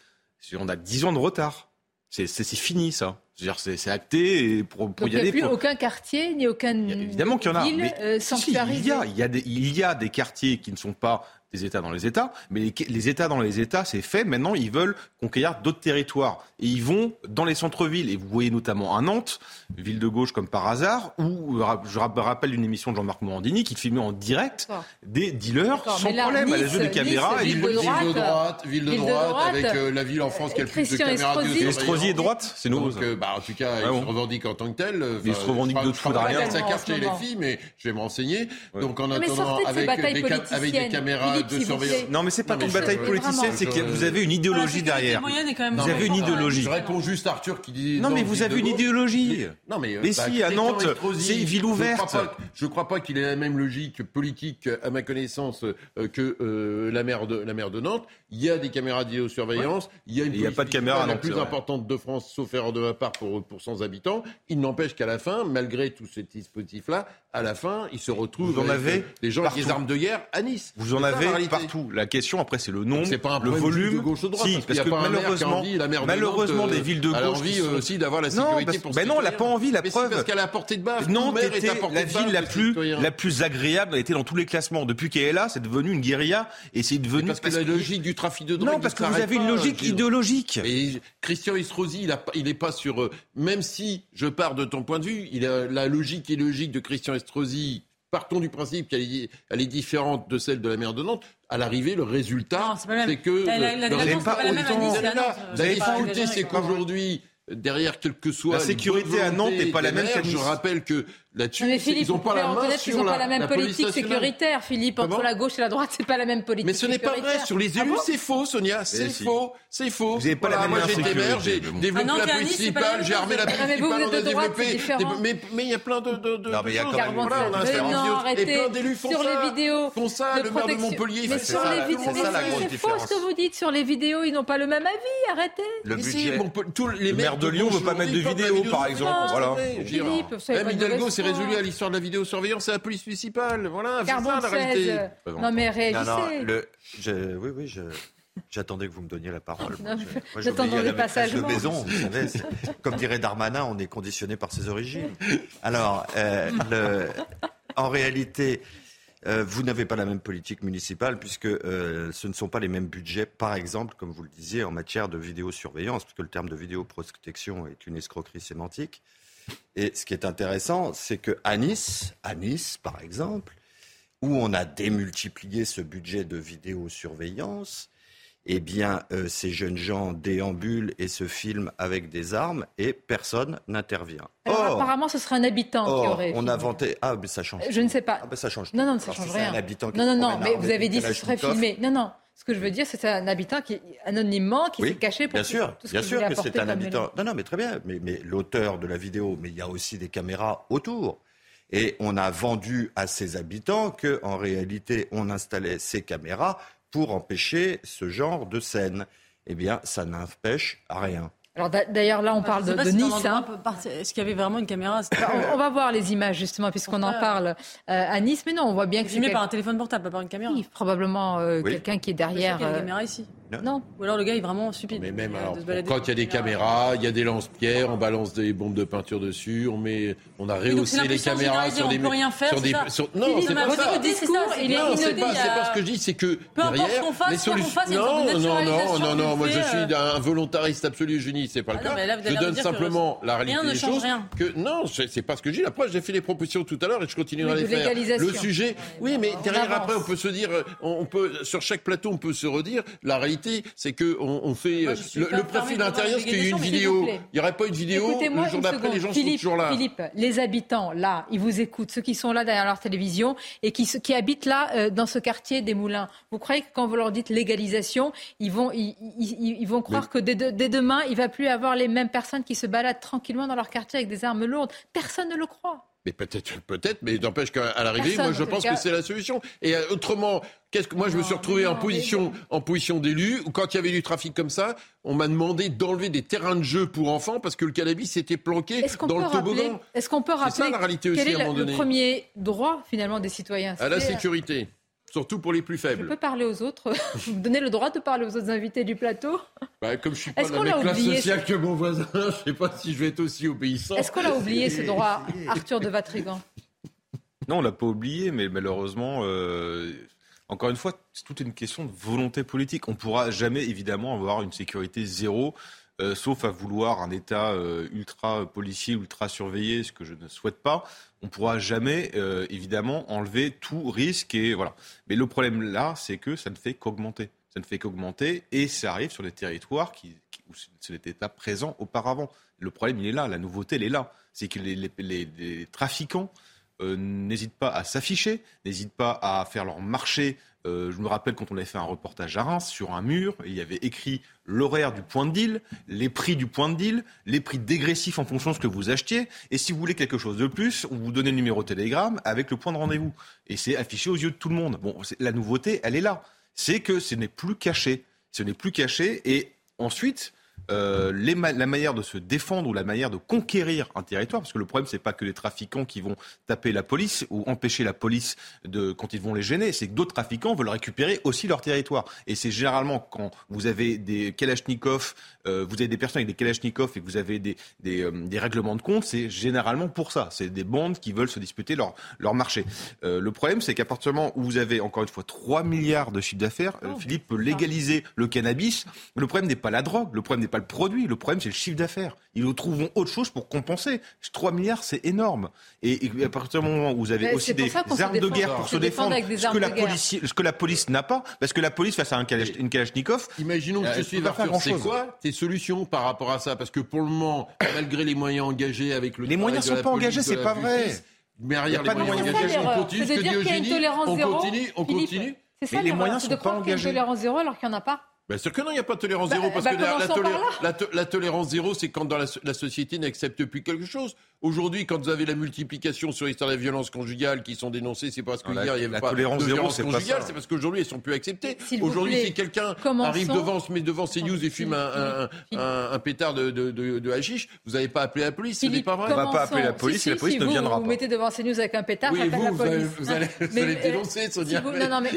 on a 10 ans de retard. C'est fini ça. C'est acté et pour, pour y aller. Il n'y a plus aucun quartier ni aucun évidemment qu'il y en a. Mais, euh, il, y a, il, y a des, il y a des quartiers qui ne sont pas des États dans les États, mais les, États dans les États, c'est fait. Maintenant, ils veulent conquérir d'autres territoires. Et ils vont dans les centres-villes. Et vous voyez notamment à Nantes, ville de gauche comme par hasard, où je rappelle une émission de Jean-Marc Morandini qui filmait en direct des dealers sans problème à la jeu des caméras. ville, de droite, ville de droite, avec euh, la ville en France qui a le plus de caméras de Estrosi est droite, c'est nouveau. Euh, bah, en tout cas, il se revendique en tant que tel. Il se revendique de tout rien. Ça capte les filles, mais je vais me renseigner. Donc en attendant, avec des caméras non, mais c'est pas une bataille politicienne, c'est que vous avez une idéologie derrière. Vous avez une idéologie. Je réponds juste à Arthur qui dit. Non, mais vous avez une idéologie. Non, mais. Mais si, à Nantes, c'est une ville ouverte. Je crois pas qu'il ait la même logique politique, à ma connaissance, euh, que euh, la maire de la maire de Nantes. Il y a des caméras de vidéosurveillance. Il y a une. Il n'y a pas de caméra la plus importante de France, sauf erreur de ma part, pour pour 100 habitants. Il n'empêche qu'à la fin, malgré tous ces dispositifs-là, à la fin, il se retrouve. Vous en avez des gens avec des armes de guerre à Nice. Vous en avez partout. La question après, c'est le nombre, c'est pas un le volume. De gauche ou droite, si, parce, que malheureusement, malheureusement, des villes de gauche. Elle a envie aussi d'avoir la sécurité non, parce, Ben non, elle n'a pas envie. La preuve. Parce qu'elle a portée de base. Nantes était la ville la plus la plus agréable. Elle était dans tous les classements. Depuis qu'elle est là, c'est devenu une guérilla et c'est devenu. Parce que la logique du trafic de drogue. Non, parce que vous avez une logique idéologique. Et Christian Estrosi, il n'est pas sur. Euh, même si je pars de ton point de vue, il a la logique et logique de Christian Estrosi partons du principe qu'elle est, elle est, différente de celle de la maire de Nantes. À l'arrivée, le résultat, c'est que la, la, la, pas, La difficulté, c'est qu'aujourd'hui, derrière quel que soit la sécurité à Nantes n'est pas la même. Je rappelle que là-dessus. Mais Philippe, ils n'ont pas la main sur la, pas la même politique sécuritaire, Philippe. Entre la gauche et la droite, c'est pas la même politique. Mais ce n'est pas vrai. Sur les élus, ah c'est faux, Sonia. C'est faux. C'est faux. Vous n'avez pas la même Moi, j'ai été maire, j'ai développé la police municipale, j'ai armé la police municipale, on a développé. Mais il y a plein de. Non, mais il y a quand même. Voilà, on a Et plein d'élus font ça. Sur les vidéos. Font ça. Le maire de Montpellier. Mais sur les vidéos. C'est faux ce que vous dites. Sur les vidéos, ils n'ont pas le même avis. Arrêtez. Le budget. Le maire de Lyon ne veut pas mettre de vidéos, par exemple. Voilà. Philippe, Hidalgo, c'est résolu à l'histoire de la vidéosurveillance, c'est la police municipale. Voilà, c'est ça la réalité. Non mais réagissez. Non, non, le, je, oui, oui, je, J'attendais que vous me donniez la parole. J'attendais le passage de maison, vous savez. Comme dirait Darmanin, on est conditionné par ses origines. Alors, euh, le, en réalité, euh, vous n'avez pas la même politique municipale puisque euh, ce ne sont pas les mêmes budgets, par exemple, comme vous le disiez, en matière de vidéosurveillance, puisque le terme de vidéoprotection est une escroquerie sémantique. Et ce qui est intéressant, c'est qu'à Nice, à Nice, par exemple, où on a démultiplié ce budget de vidéosurveillance, eh bien, euh, ces jeunes gens déambulent et se filment avec des armes et personne n'intervient. apparemment, ce serait un habitant qui aurait. On a inventé. Ah, mais ça change. Je ne sais pas. Ah, ben, ça change. Non, non, ça change rien. Un habitant non, non, non, mais vous avez dit que ce serait filmé. Non, non. Ce que je veux dire, c'est un habitant qui, anonymement, qui s'est caché pour bien sûr, tout ce bien sûr que c'est un habitant. Non, non, mais très bien. Mais, mais l'auteur de la vidéo, mais il y a aussi des caméras autour. Et on a vendu à ces habitants que, en réalité, on installait ces caméras pour empêcher ce genre de scène. Eh bien, ça n'empêche rien. Alors d'ailleurs là on parle de, Nice. Hein. Est-ce qu'il y avait vraiment une caméra on, va voir les images justement puisqu'on en parle euh, à Nice, mais non on voit bien que c'est filmé par un téléphone portable, pas par une caméra. Oui, probablement euh, quelqu'un qui est derrière. Il y a une euh, caméra ici. Non. Ou alors le gars est vraiment stupide. Mais même alors, quand il y a des caméras, il y a des lance-pierres, on balance des bombes de peinture dessus, on met, on a rehaussé les caméras sur des. On peut rien faire. Sur des, sur, non, c'est pas ça. Discours, il est non, c'est pas, pas, ce que je dis, c'est que derrière les solutions. Non, non, non, non, non, moi je suis un volontariste absolu, Génie, c'est pas le ah cas. Je donne simplement la réalité des choses. Que non, c'est pas ce que je dis. Après, j'ai fait les propositions tout à l'heure et je continuerai à les faire. Le sujet, oui, mais derrière après, on peut se dire, on peut sur chaque plateau, on peut se redire. La réalité, c'est que on, fait le, profil intérieur, parce qu'il y a une vidéo. Il n'y aurait pas une vidéo le jour d'après, les gens sont toujours là. Philippe, les habitants là, ils vous écoutent, ceux qui sont là derrière leur télévision et qui, qui habitent là euh, dans ce quartier des Moulins. Vous croyez que quand vous leur dites légalisation, ils vont, ils, ils, vont croire que dès, dès, demain, il va plus avoir les mêmes personnes qui se baladent tranquillement dans leur quartier avec des armes lourdes Personne ne le croit. Mais peut-être, peut-être, mais n'empêche qu'à l'arrivée, moi je pense que c'est la solution. Et euh, autrement, qu'est-ce que moi je me suis retrouvé en position, en position d'élu où quand il y avait du trafic comme ça, on m'a demandé d'enlever des terrains de jeu pour enfants parce que le cannabis s'était planqué dans le toboggan. Est-ce qu'on peut rappeler ça, la réalité aussi, est à un moment le premier droit finalement des citoyens? À la sécurité. Surtout pour les plus faibles. Je peux parler aux autres Vous me donnez le droit de parler aux autres invités du plateau bah, Comme je suis pas dans la même classe sociale que mon voisin, je ne sais pas si je vais être aussi obéissant. Est-ce qu'on a oublié ce droit, Arthur de Vatrigan Non, on l'a pas oublié, mais malheureusement, euh, encore une fois, c'est toute une question de volonté politique. On ne pourra jamais, évidemment, avoir une sécurité zéro. Euh, sauf à vouloir un État euh, ultra policier, ultra surveillé, ce que je ne souhaite pas on pourra jamais, euh, évidemment, enlever tout risque. Et voilà. Mais le problème là, c'est que ça ne fait qu'augmenter. Ça ne fait qu'augmenter et ça arrive sur des territoires qui, où ce n'était pas présent auparavant. Le problème, il est là. La nouveauté, elle est là. C'est que les, trafiquants n'hésitent pas à s'afficher, n'hésitent pas à faire leur marché euh, je me rappelle quand on avait fait un reportage à Reims, sur un mur, il y avait écrit l'horaire du point de deal, les prix du point de deal, les prix dégressifs en fonction de ce que vous achetiez. Et si vous voulez quelque chose de plus, on vous donnait le numéro télégramme avec le point de rendez-vous. Et c'est affiché aux yeux de tout le monde. Bon, la nouveauté, elle est là. C'est que ce n'est plus caché. Ce n'est plus caché. Et ensuite, euh, la manière de se défendre ou la manière de conquérir un territoire, parce que le problème, c'est pas que les trafiquants qui vont taper la police ou empêcher la police de, quand ils vont les gêner, c'est que d'autres trafiquants veulent récupérer aussi leur territoire. Et c'est généralement quand vous avez des Kalachnikov, euh, vous avez des personnes avec des Kalachnikov et que vous avez des, des, euh, des règlements de compte, c'est généralement pour ça. C'est des bandes qui veulent se disputer leur, leur marché. le problème, c'est qu'à partir du moment où vous avez encore une fois 3 milliards de chiffre d'affaires, oh. Philippe peut légaliser le cannabis. Le problème n'est pas la drogue, le problème n'est pas le produit, le problème c'est le chiffre d'affaires. Ils trouveront autre chose pour compenser. 3 milliards, c'est énorme. Et, à partir du moment où vous avez aussi des armes de guerre pour se défendre, ce, que la police, ce que la police n'a pas, parce que la police face à un une Kalachnikov, imaginons que je suis Arthur, c'est quoi tes solutions par rapport à ça? Parce que pour le moment, malgré les moyens engagés avec le les moyens ne sont pas engagés, c'est pas vrai. Mais derrière les moyens engagés, on continue. On continue, on continue. C'est ça, les moyens sont pas engagés. Une tolérance zéro alors qu'il n'y en a pas. Bien sûr que non, il n'y a pas de tolérance zéro, bah, parce que bah, la, tolérance zéro, c'est quand dans la, société n'accepte plus quelque chose. Aujourd'hui, quand vous avez la multiplication sur l'histoire des violences conjugales qui sont dénoncées, c'est parce qu'hier il n'y avait pas tolérance de violence conjugale, c'est parce qu'aujourd'hui elles sont plus acceptées. Aujourd'hui, si quelqu'un arrive devant, se met devant CNews et fume un, un, pétard de, de, de, hashish, vous n'avez pas appelé la police, ce n'est pas vrai. On ne va pas appeler la police, et la police ne viendra pas. Vous mettez devant CNews avec un pétard, oui, vous, la police. Vous allez, vous allez dénoncer, Sonia. Non, non, mais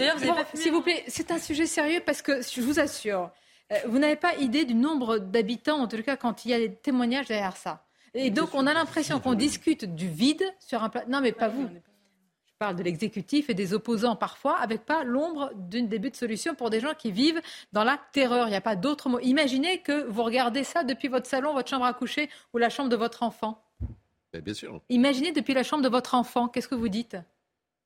s'il vous plaît, c'est un sujet sérieux parce que je vous assure. Euh, vous n'avez pas idée du nombre d'habitants, en tout cas quand il y a des témoignages derrière ça. Et donc on a l'impression qu'on discute du vide sur un plateau. Non mais pas vous. Je parle de l'exécutif et des opposants parfois, avec pas l'ombre d'une début de solution pour des gens qui vivent dans la terreur. Il n'y a pas d'autre mot. Imaginez que vous regardez ça depuis votre salon, votre chambre à coucher ou la chambre de votre enfant. bien sûr. Imaginez depuis la chambre de votre enfant. Qu'est-ce que vous dites?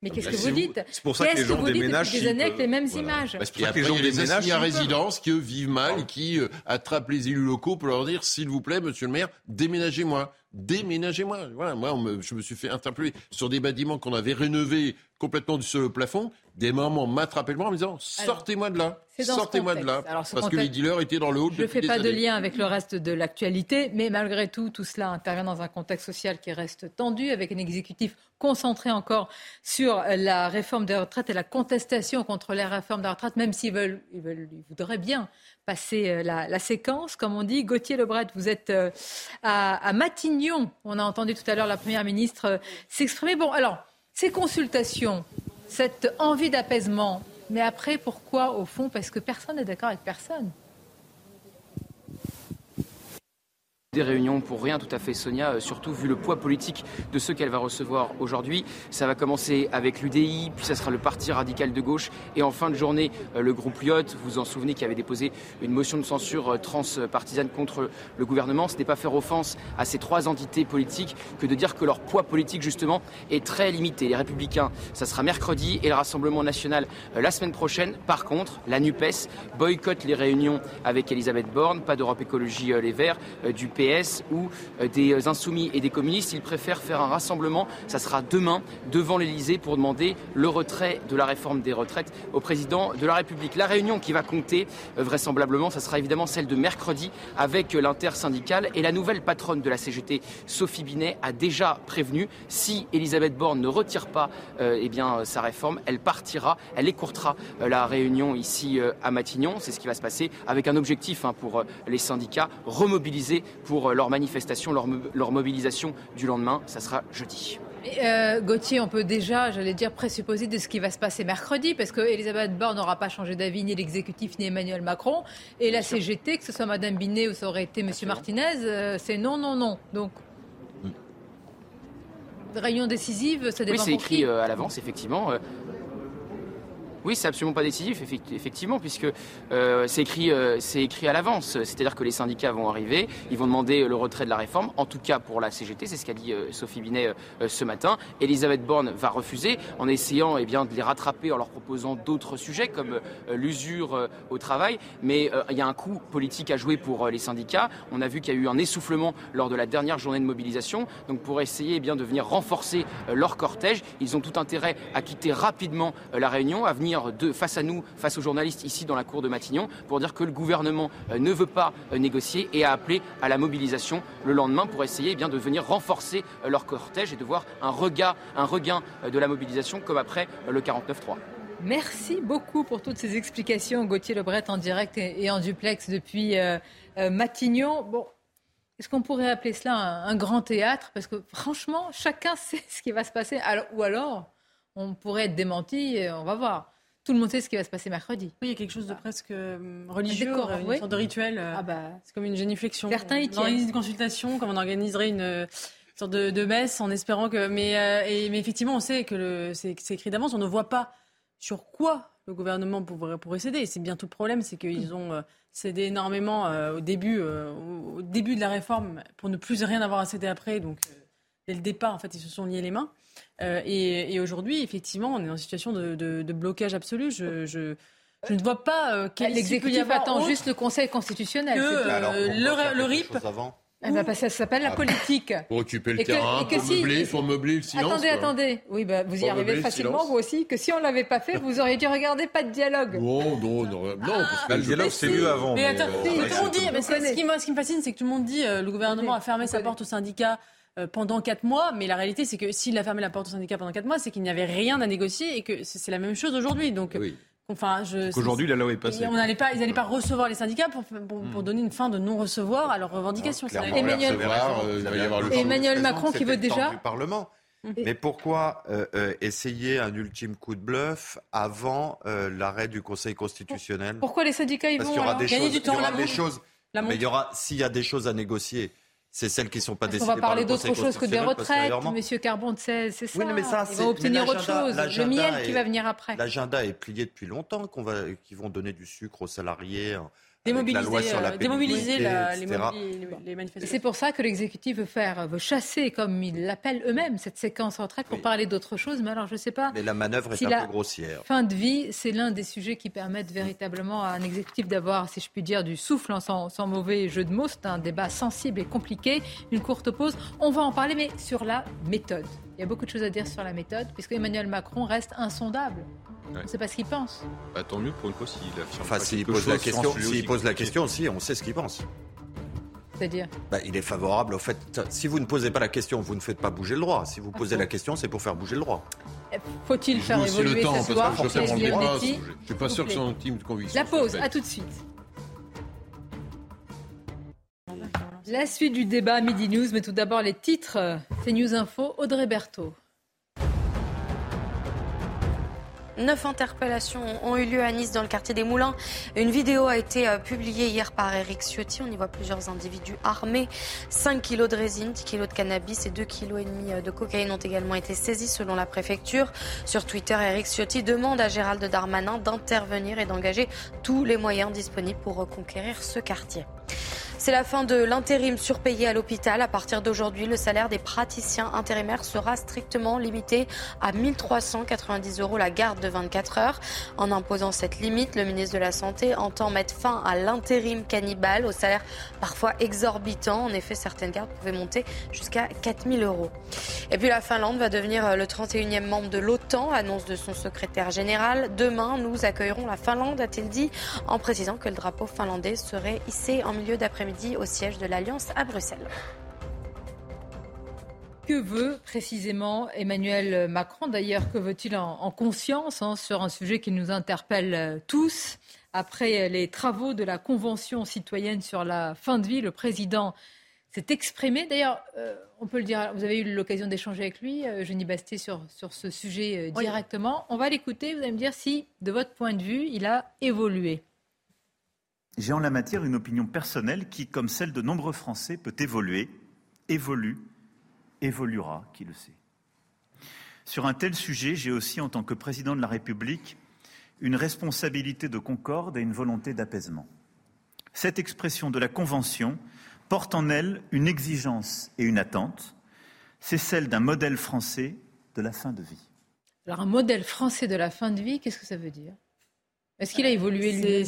Mais qu'est-ce que vous dites C'est pour ça que les gens déménagent. des années avec les mêmes images. Bah, c'est pour ça que les gens déménagent. à résidence qui eux, vivent mal et qui euh, attrapent les élus locaux pour leur dire s'il vous plaît, monsieur le maire, déménagez-moi déménagez-moi. Voilà, moi, je me suis fait interpeller sur des bâtiments qu'on avait rénovés complètement du sol au plafond. Des mamans m'attrapaient le bras en me disant sortez-moi de là, sortez-moi de là, parce que les dealers étaient dans le hall. Je ne fais pas de lien avec le reste de l'actualité, mais malgré tout, tout cela intervient dans un contexte social qui reste tendu, avec un exécutif concentré encore sur la réforme des retraites et la contestation contre les réformes des retraites, même s'ils veulent, ils, veulent, ils voudraient bien passer euh, la, séquence, comme on dit. Gauthier Lebret, vous êtes euh, à, Matignon. On a entendu tout à l'heure la Première ministre euh, s'exprimer. Bon, alors, ces consultations, cette envie d'apaisement, Mais après, pourquoi au fond Parce que personne n'est d'accord avec personne? Des réunions pour rien, tout à fait, Sonia, euh, surtout vu le poids politique de ceux qu'elle va recevoir aujourd'hui. Ça va commencer avec l'UDI, puis ça sera le Parti radical de gauche, et en fin de journée, euh, le groupe Lyot. Vous vous en souvenez qui avait déposé une motion de censure euh, transpartisane contre le gouvernement. Ce n'est pas faire offense à ces trois entités politiques que de dire que leur poids politique, justement, est très limité. Les Républicains, ça sera mercredi, et le Rassemblement national la semaine prochaine. Par contre, la NUPES boycotte les réunions avec Elisabeth Borne, pas d'Europe Écologie Les Verts, du PS ou euh, des insoumis et des communistes. Ils préfèrent faire un rassemblement. Ça sera demain devant l'Elysée pour demander le retrait de la réforme des retraites au président de la République. La réunion qui va compter euh, vraisemblablement, ça sera évidemment celle de mercredi avec l'intersyndicale et la nouvelle patronne de la CGT, Sophie Binet, a déjà prévenu si Elisabeth Borne ne retire pas euh, eh bien, sa réforme, elle partira, elle écourtera la réunion ici à Matignon. C'est ce qui va se passer avec un objectif hein, pour les syndicats, remobiliser pour euh, leur manifestation, leur, mobilisation du lendemain. Ça sera jeudi. Euh, Gauthier, on peut déjà, j'allais dire, présupposer de ce qui va se passer mercredi, parce que Elisabeth Borne n'aura pas changé d'avis, ni l'exécutif, ni Emmanuel Macron. Et la CGT, que ce soit Mme Binet ou ça aurait été M. Martinez, euh, c'est non, non, non. Donc, réunion décisive, ça dépend Oui, c'est écrit à l'avance, effectivement. Oui, c'est absolument pas décisif, effectivement, puisque euh, c'est écrit, euh, écrit à l'avance. C'est-à-dire que les syndicats vont arriver, ils vont demander le retrait de la réforme, en tout cas pour la CGT, c'est ce qu'a dit euh, Sophie Binet ce matin. Elisabeth Borne va refuser en essayant eh bien, de les rattraper en leur proposant d'autres sujets comme l'usure au travail. Mais il y a un coup politique à jouer pour les syndicats. On a vu qu'il y a eu un essoufflement lors de la dernière journée de mobilisation. Donc pour essayer eh bien, de venir renforcer leur cortège, ils ont tout intérêt à quitter rapidement la réunion, à venir face à nous, face aux journalistes ici dans la cour de Matignon, pour dire que le gouvernement euh, ne veut pas euh, négocier et a appelé à la mobilisation le lendemain pour essayer eh bien, de venir renforcer euh, leur cortège et de voir un regain de la mobilisation comme après le 49-3. Merci beaucoup pour toutes ces explications, Gauthier Lebret, en direct et en duplex depuis Matignon. Bon, est-ce qu'on pourrait appeler cela un, grand théâtre? Parce que franchement, chacun sait ce qui va se passer. ou alors, on pourrait être démenti, on va voir tout le monde sait ce qui va se passer mercredi. Oui, il y a quelque chose de presque euh, religieux, euh, une sorte de rituel. Euh, ah bah, c'est comme une géniflexion. Certains y On organise une consultation, comme on organiserait une sorte de, messe, en espérant que. Mais, mais effectivement, on sait que c'est écrit d'avance. On ne voit pas sur quoi le gouvernement pourrait, pourrait céder. C'est bien tout le problème, c'est qu'ils ont cédé énormément au début, au début de la réforme pour ne plus rien avoir à céder après. Donc, dès le départ, en fait, ils se sont liés les mains. Euh, et, aujourd'hui, effectivement, on est en situation de, blocage absolu. Je, ne vois pas euh, quel L'exécutif attend juste le Conseil constitutionnel. Que, euh, le, RIP. Eh ben, ça s'appelle la ah. politique. Pour occuper le terrain, pour, meubler, pour meubler le silence. Attendez, attendez. Oui, bah, vous y arrivez facilement, vous aussi. Que si on ne l'avait pas fait, vous auriez dû regarder pas de dialogue. Non, non, non. non parce que le dialogue, c'est mieux avant. Mais, attends, tout le monde dit, mais ce, qui, me fascine, c'est que tout le monde dit le gouvernement a fermé sa porte aux syndicats euh, pendant quatre mois. Mais la réalité, c'est que s'il a fermé la porte au syndicat pendant quatre mois, c'est qu'il n'y avait rien à négocier et que c'est la même chose aujourd'hui. Donc, Enfin, je, Aujourd'hui, la loi est passée. On n'allait pas, ils n'allaient pas recevoir les syndicats pour, pour, donner une fin de non-recevoir à leurs revendications. Emmanuel, euh, Emmanuel Macron qui veut déjà. Du Parlement. Mm. Mais pourquoi euh, essayer un ultime coup de bluff avant l'arrêt du Conseil constitutionnel? Pourquoi les syndicats ils vont gagner du temps Il y aura des choses. Mais il y aura, s'il y a des choses à négocier, c'est celles qui ne sont pas décidées On va parler d'autre chose que des retraites, Monsieur Carbon, c'est ça. Oui, mais ça Ils vont obtenir autre chose. Le miel qui va venir après. L'agenda est plié depuis longtemps qu'on va, qu'ils vont donner du sucre aux salariés démobiliser, la, démobiliser les, manifestations. C'est pour ça que l'exécutif veut faire, veut chasser, comme ils l'appellent eux-mêmes, cette séquence en retraite pour parler d'autre chose. Mais alors, je ne sais pas. Mais la manœuvre est un peu grossière. Fin de vie, c'est l'un des sujets qui permettent véritablement à un exécutif d'avoir, si je puis dire, du souffle sans, sans mauvais jeu de mots. C'est un débat sensible et compliqué. Une courte pause. On va en parler, mais sur la méthode. Il y a beaucoup de choses à dire sur la méthode, puisque Emmanuel Macron reste insondable. On ne sait pas ce qu'il pense. Bah, tant mieux pour une fois s'il affirme Enfin, s'il pose, la question, s'il pose la question, si, on sait ce qu'il pense. C'est-à-dire bah, Il est favorable au fait. Si vous ne posez pas la question, vous ne faites pas bouger le droit. Si vous posez la question, c'est pour faire bouger le droit. Faut-il faire évoluer le temps, cette loi Je ne suis pas sûr que son team de conviction. La pause, à tout de suite. La suite du débat Midi News, mais tout d'abord les titres. C'est News Info, Audrey Berthaud. Neuf interpellations ont eu lieu à Nice dans le quartier des Moulins. Une vidéo a été euh, publiée hier par Eric Ciotti. On y voit plusieurs individus armés. 5 kilos de résine, 10 kilos de cannabis et 2 kilos et demi euh, de cocaïne ont également été saisis selon la préfecture. Sur Twitter, Eric Ciotti demande à Gérald Darmanin d'intervenir et d'engager tous les moyens disponibles pour reconquérir ce quartier. C'est la fin de l'intérim surpayé à l'hôpital. À partir d'aujourd'hui, le salaire des praticiens intérimaires sera strictement limité à 1390 euros la garde de 24 heures. En imposant cette limite, le ministre de la Santé entend mettre fin à l'intérim cannibale au salaire parfois exorbitant. En effet, certaines gardes pouvaient monter jusqu'à 4000 euros. Et puis la Finlande va devenir le 31e membre de l'OTAN, annonce de son secrétaire général. Demain, nous accueillerons la Finlande, a-t-il dit, en précisant que le drapeau finlandais serait hissé en milieu d'après-midi au siège de l'Alliance à Bruxelles. Que veut précisément Emmanuel Macron? D'ailleurs, que veut-il en, conscience hein, sur un sujet qui nous interpelle euh, tous? Après les travaux de la Convention citoyenne sur la fin de vie, le président s'est exprimé. D'ailleurs, euh, on peut le dire, vous avez eu l'occasion d'échanger avec lui, euh, Jenny Basté, sur, sur ce sujet directement. On va l'écouter, vous allez me dire si, de votre point de vue, il a évolué. J'ai en la matière une opinion personnelle qui, comme celle de nombreux Français, peut évoluer, évolue, évoluera, qui le sait. Sur un tel sujet, j'ai aussi, en tant que président de la République, une responsabilité de concorde et une volonté d'apaisement. Cette expression de la Convention porte en elle une exigence et une attente. C'est celle d'un modèle français de la fin de vie. Alors un modèle français de la fin de vie, qu'est-ce que ça veut dire? Est-ce qu'il a évolué lui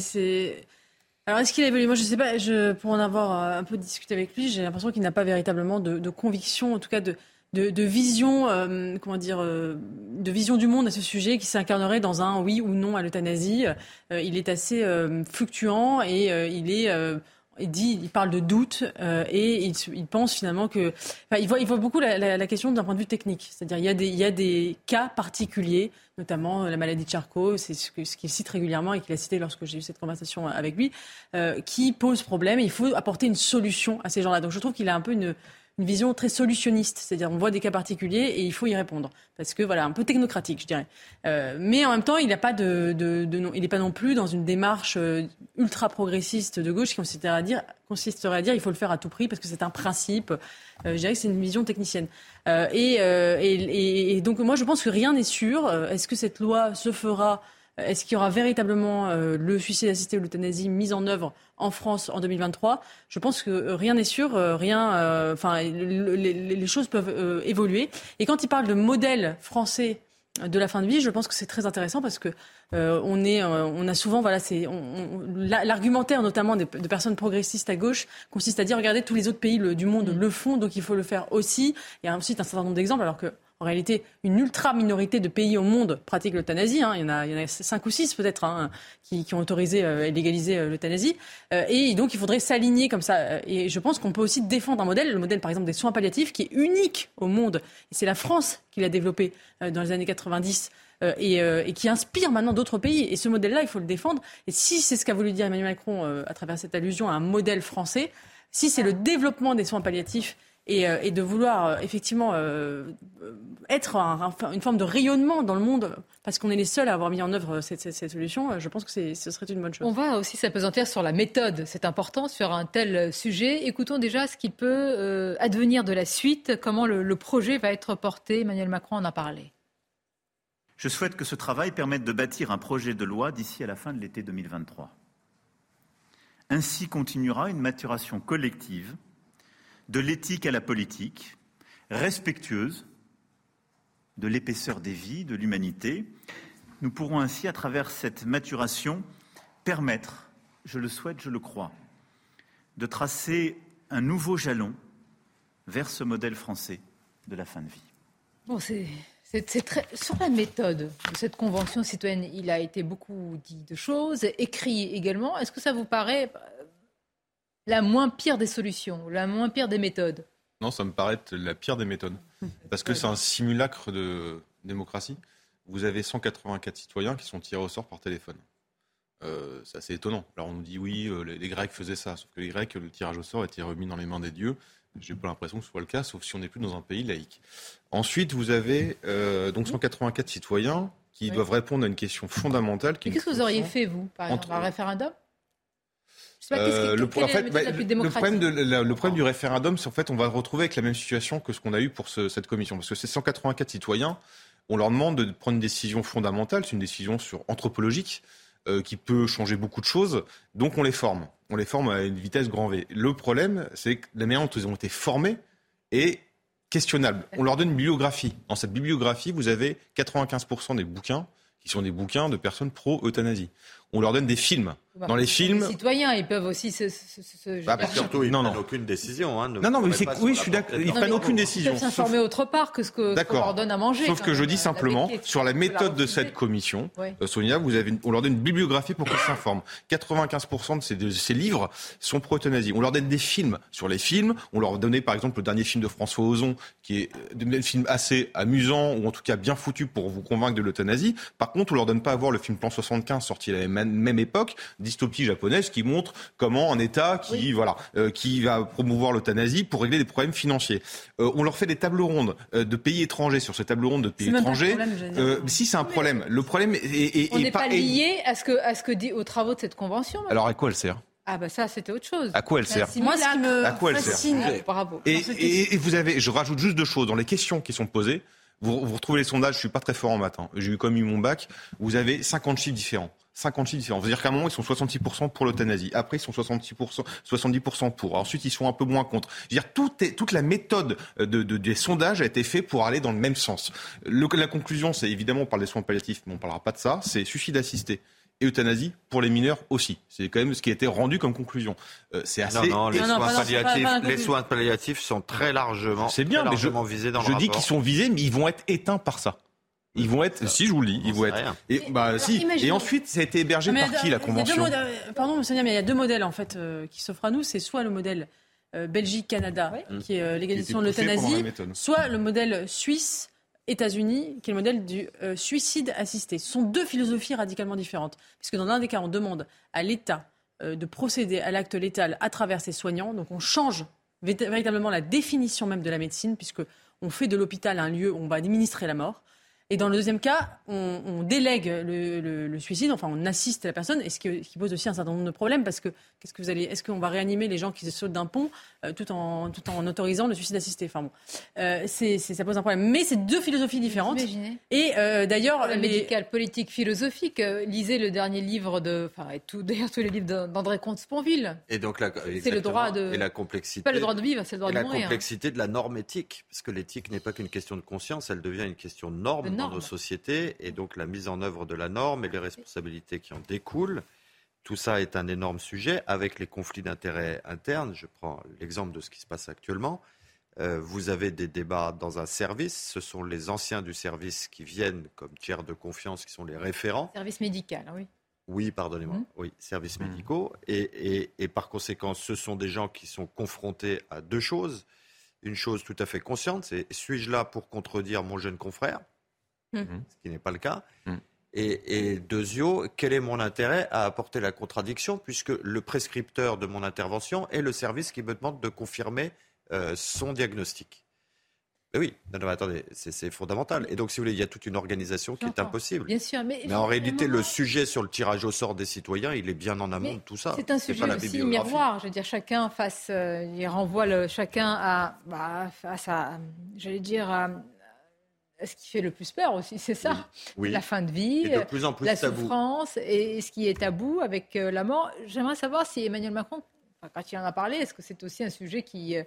alors, est-ce qu'il a évolué? Moi, je ne sais pas. Je, pour en avoir euh, un peu discuté avec lui, j'ai l'impression qu'il n'a pas véritablement de, conviction, en tout cas de, de, vision, euh, comment dire, euh, de vision du monde à ce sujet qui s'incarnerait dans un oui ou non à l'euthanasie. il est assez fluctuant et il est il parle de doute et il, pense finalement que, il voit, beaucoup la, question d'un point de vue technique, c'est-à-dire il y a des, cas particuliers notamment euh, la maladie de Charcot, c'est ce qu'il cite régulièrement et qu'il a cité lorsque j'ai eu cette conversation avec lui, euh, qui pose problème il faut apporter une solution à ces gens-là. Donc je trouve qu'il a un peu une, une vision très solutionniste, c'est-à-dire on voit des cas particuliers et il faut y répondre, parce que voilà, un peu technocratique, je dirais. Euh, mais en même temps, il n'a pas de, de, de, il n'est pas non plus dans une démarche euh, ultra progressiste de gauche qui consisterait à dire, consisterait à dire, il faut le faire à tout prix parce que c'est un principe. Euh, je dirais que c'est une vision technicienne. Euh, et, euh, et, et, donc moi, je pense que rien n'est sûr. Est-ce que cette loi se fera est-ce qu'il y aura véritablement euh, le suicide assisté ou l'euthanasie mis en œuvre en France en 2023 Je pense que euh, rien n'est sûr, euh, rien. Enfin, les, choses peuvent évoluer. Et quand il parle de modèle français de la fin de vie, je pense que c'est très intéressant parce que on est, on a souvent, voilà, c'est l'argumentaire notamment de personnes progressistes à gauche consiste à dire regardez tous les autres pays du monde mmh. le font, donc il faut le faire aussi. Il y a ensuite un certain nombre d'exemples, alors que en réalité, une ultra-minorité de pays au monde pratiquent l'euthanasie. Hein. Il, y en a, il y en a cinq ou six peut-être hein, qui, ont autorisé euh, et légalisé euh, l'euthanasie. Euh, et donc, il faudrait s'aligner comme ça. Et je pense qu'on peut aussi défendre un modèle, le modèle par exemple des soins palliatifs, qui est unique au monde. Et c'est la France qui l'a développé dans les années 90. Et, et, qui inspire maintenant d'autres pays. Et ce modèle-là, il faut le défendre. Et si c'est ce qu'a voulu dire Emmanuel Macron à travers cette allusion à un modèle français, si c'est le développement des soins palliatifs euh, et, de vouloir euh, effectivement euh, être une forme de rayonnement dans le monde, parce qu'on est les seuls à avoir mis en œuvre cette, solution, je pense que ce serait une bonne chose. On va aussi s'apesantir sur la méthode, c'est important sur un tel sujet. Écoutons déjà ce qui peut advenir de la suite, comment le, le projet va être porté. Emmanuel Macron en a parlé. Je souhaite que ce travail permette de bâtir un projet de loi d'ici à la fin de l'été 2023. Ainsi continuera une maturation collective de l'éthique à la politique, respectueuse de l'épaisseur des vies, de l'humanité. Nous pourrons ainsi, à travers cette maturation, permettre, je le souhaite, je le crois, de tracer un nouveau jalon vers ce modèle français de la fin de vie. Bon, c'est, Sur la méthode de cette convention citoyenne, il a été beaucoup dit de choses, écrit également. Est-ce que ça vous paraît la moins pire des solutions, la moins pire des méthodes? Non, ça me paraît être la pire des méthodes. Parce que c'est un simulacre de démocratie. Vous avez 184 citoyens qui sont tirés au sort par téléphone. Euh, c'est assez étonnant. Alors on nous dit oui, euh, les, Grecs faisaient ça, sauf que les Grecs, le tirage au sort était remis dans les mains des dieux. J'ai pas l'impression que ce soit le cas, sauf si on n'est plus dans un pays laïque. Ensuite, vous avez euh, donc 184 citoyens qui doivent répondre à une question fondamentale. Qu'est-ce que vous auriez fait, vous, par exemple, un référendum? Le, le, problème le, problème du référendum, c'est en fait, on va retrouver avec la même situation que ce qu'on a eu pour cette commission. Parce que ces 184 citoyens, on leur demande de prendre une décision fondamentale, c'est une décision sur anthropologique, euh, qui peut changer beaucoup de choses. Donc on les forme. On les forme à une vitesse grand V. Le problème, c'est que la manière dont ils ont été formés est questionnable. On leur donne une bibliographie. Dans cette bibliographie, vous avez 95% des bouquins qui sont des bouquins de personnes pro-euthanasie. On leur donne des films. Dans les films, les citoyens, ils peuvent aussi se. bah, surtout, ils ne prennent aucune décision. Hein, non, non, mais c'est oui, je suis d'accord. Ils prennent aucune décision. Ils s'informer autre part que ce qu'on leur donne à manger. Sauf que je dis simplement sur la méthode de cette commission, euh, Sonia, vous avez, on leur donne une bibliographie pour qu'ils s'informent. 95% de ces, de ces, livres sont pro-euthanasie. On leur donne des films sur les films. On leur donnait par exemple le dernier film de François Ozon, qui est un film assez amusant ou en tout cas bien foutu pour vous convaincre de l'euthanasie. Par contre, on leur donne pas à voir le film Plan 75 sorti à la même, même époque dystopie japonaise qui montre comment un État qui voilà euh, qui va promouvoir l'euthanasie pour régler des problèmes financiers. Euh, on leur fait des tables rondes euh, de pays étrangers sur ces tables rondes de pays étrangers. si c'est un problème, le problème est, on n'est pas, lié à ce que à ce que dit aux travaux de cette convention. Alors à quoi elle sert? Ah bah ça c'était autre chose. À quoi elle sert? Moi ce qui me à quoi elle fascine, sert bravo. Et, et, vous avez, je rajoute juste deux choses dans les questions qui sont posées. Vous, vous retrouvez les sondages, je suis pas très fort en maths. Hein. J'ai eu comme eu mon bac. Vous avez 50 chiffres différents. 56 différents. C'est-à-dire qu'à un moment, ils sont 66% pour l'euthanasie. Après, ils sont 66%, 70% pour. Ensuite, ils sont un peu moins contre. Je veux dire, tout est, toute la méthode de, de, des sondages a été faite pour aller dans le même sens. Le, la conclusion, c'est évidemment, on parle des soins palliatifs, mais on ne parlera pas de ça. C'est suicide assisté et euthanasie pour les mineurs aussi. C'est quand même ce qui a été rendu comme conclusion. Euh, c'est assez. Non, non, les, soins, palliatifs, les soins palliatifs sont très largement, c'est bien, mais je, visés dans je dis qu'ils sont visés, mais ils vont être éteints par ça. Ils vont être, si je vous le dis, ils vont être. Et, bah, si. et ensuite, ça a été hébergé par qui la convention Pardon, Sonia, mais il y a deux modèles en fait euh, qui s'offrent à nous. C'est soit le modèle euh, Belgique-Canada, qui est euh, l'égalisation de l'euthanasie, soit le modèle suisse. États-Unis, qui est le modèle du suicide assisté. Ce sont deux philosophies radicalement différentes, puisque dans l'un des cas, on demande à l'État de procéder à l'acte létal à travers ses soignants, donc on change véritablement la définition même de la médecine, puisque on fait de l'hôpital un lieu où on va administrer la mort. Et dans le deuxième cas, on, délègue le, suicide, enfin on assiste la personne, et ce qui, pose aussi un certain nombre de problèmes parce que qu'est-ce que vous allez, est-ce qu'on va réanimer les gens qui se sautent d'un pont? Tout en tout en autorisant le suicide assisté Enfin bon, euh, c'est, ça pose un problème. Mais c'est deux philosophies différentes. Et euh, d'ailleurs, les... médical, politique, philosophique. Euh, lisez le dernier livre de, enfin et tout, d'ailleurs tous les livres d'André Comte-Sponville. Et donc la, c'est le droit de, et la complexité. Pas le droit de vivre, c'est le droit et de mourir. La complexité de la norme éthique, parce que l'éthique n'est pas qu'une question de conscience, elle devient une question de norme dans nos sociétés et donc la mise en œuvre de la norme et les responsabilités qui en découlent. Tout ça est un énorme sujet avec les conflits d'intérêts internes. Je prends l'exemple de ce qui se passe actuellement. Euh, vous avez des débats dans un service. Ce sont les anciens du service qui viennent comme tiers de confiance, qui sont les référents. Service médical, oui. Oui, pardonnez-moi. Mmh. Oui, services mmh. médicaux. Et, et, et, par conséquent, ce sont des gens qui sont confrontés à deux choses. Une chose tout à fait consciente, c'est suis-je là pour contredire mon jeune confrère? Mmh. Ce qui n'est pas le cas. Et, et quel est mon intérêt à apporter la contradiction, puisque le prescripteur de mon intervention est le service qui me demande de confirmer euh, son diagnostic mais oui, non, non, attendez, c'est fondamental. Et donc, si vous voulez, il y a toute une organisation qui est impossible. Bien sûr, mais, mais en réalité, le sujet sur le tirage au sort des citoyens, il est bien en amont de tout ça. C'est un sujet aussi miroir. Je veux dire, chacun face, euh, il renvoie le, chacun à, bah, face à, j'allais dire, à, ce qui fait le plus peur aussi, c'est ça. La fin de vie, la souffrance et ce qui est tabou avec euh, la mort. J'aimerais savoir si Emmanuel Macron, quand il en a parlé, est-ce que c'est aussi un sujet qui, euh,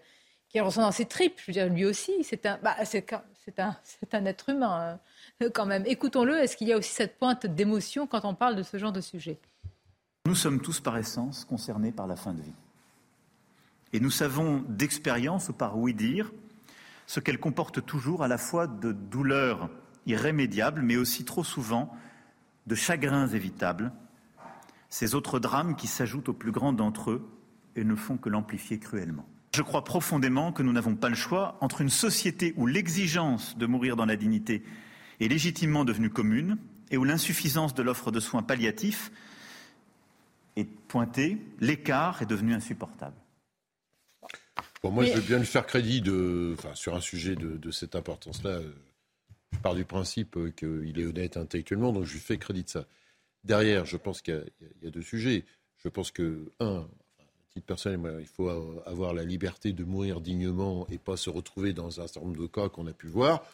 qui ressent dans ses tripes? Je veux dire, lui aussi, c'est un, bah, c'est, un, c'est un être humain euh, quand même. Écoutons-le, est-ce qu'il y a aussi cette pointe d'émotion quand on parle de ce genre de sujet? Nous sommes tous par essence concernés par la fin de vie. Et nous savons d'expérience ou par oui dire ce qu'elle comporte toujours à la fois de douleurs irrémédiables, mais aussi trop souvent de chagrins évitables, ces autres drames qui s'ajoutent aux plus grands d'entre eux et ne font que l'amplifier cruellement. Je crois profondément que nous n'avons pas le choix entre une société où l'exigence de mourir dans la dignité est légitimement devenue commune et où l'insuffisance de l'offre de soins palliatifs est pointée, l'écart est devenu insupportable moi, je veux bien lui faire crédit de, enfin, sur un sujet de, cette importance-là. Euh, je pars du principe qu'il est honnête intellectuellement, donc je lui fais crédit de ça. Derrière, je pense qu'il y, a deux sujets. Je pense que, un, titre personnel, il faut avoir la liberté de mourir dignement et pas se retrouver dans un certain nombre de cas qu'on a pu voir.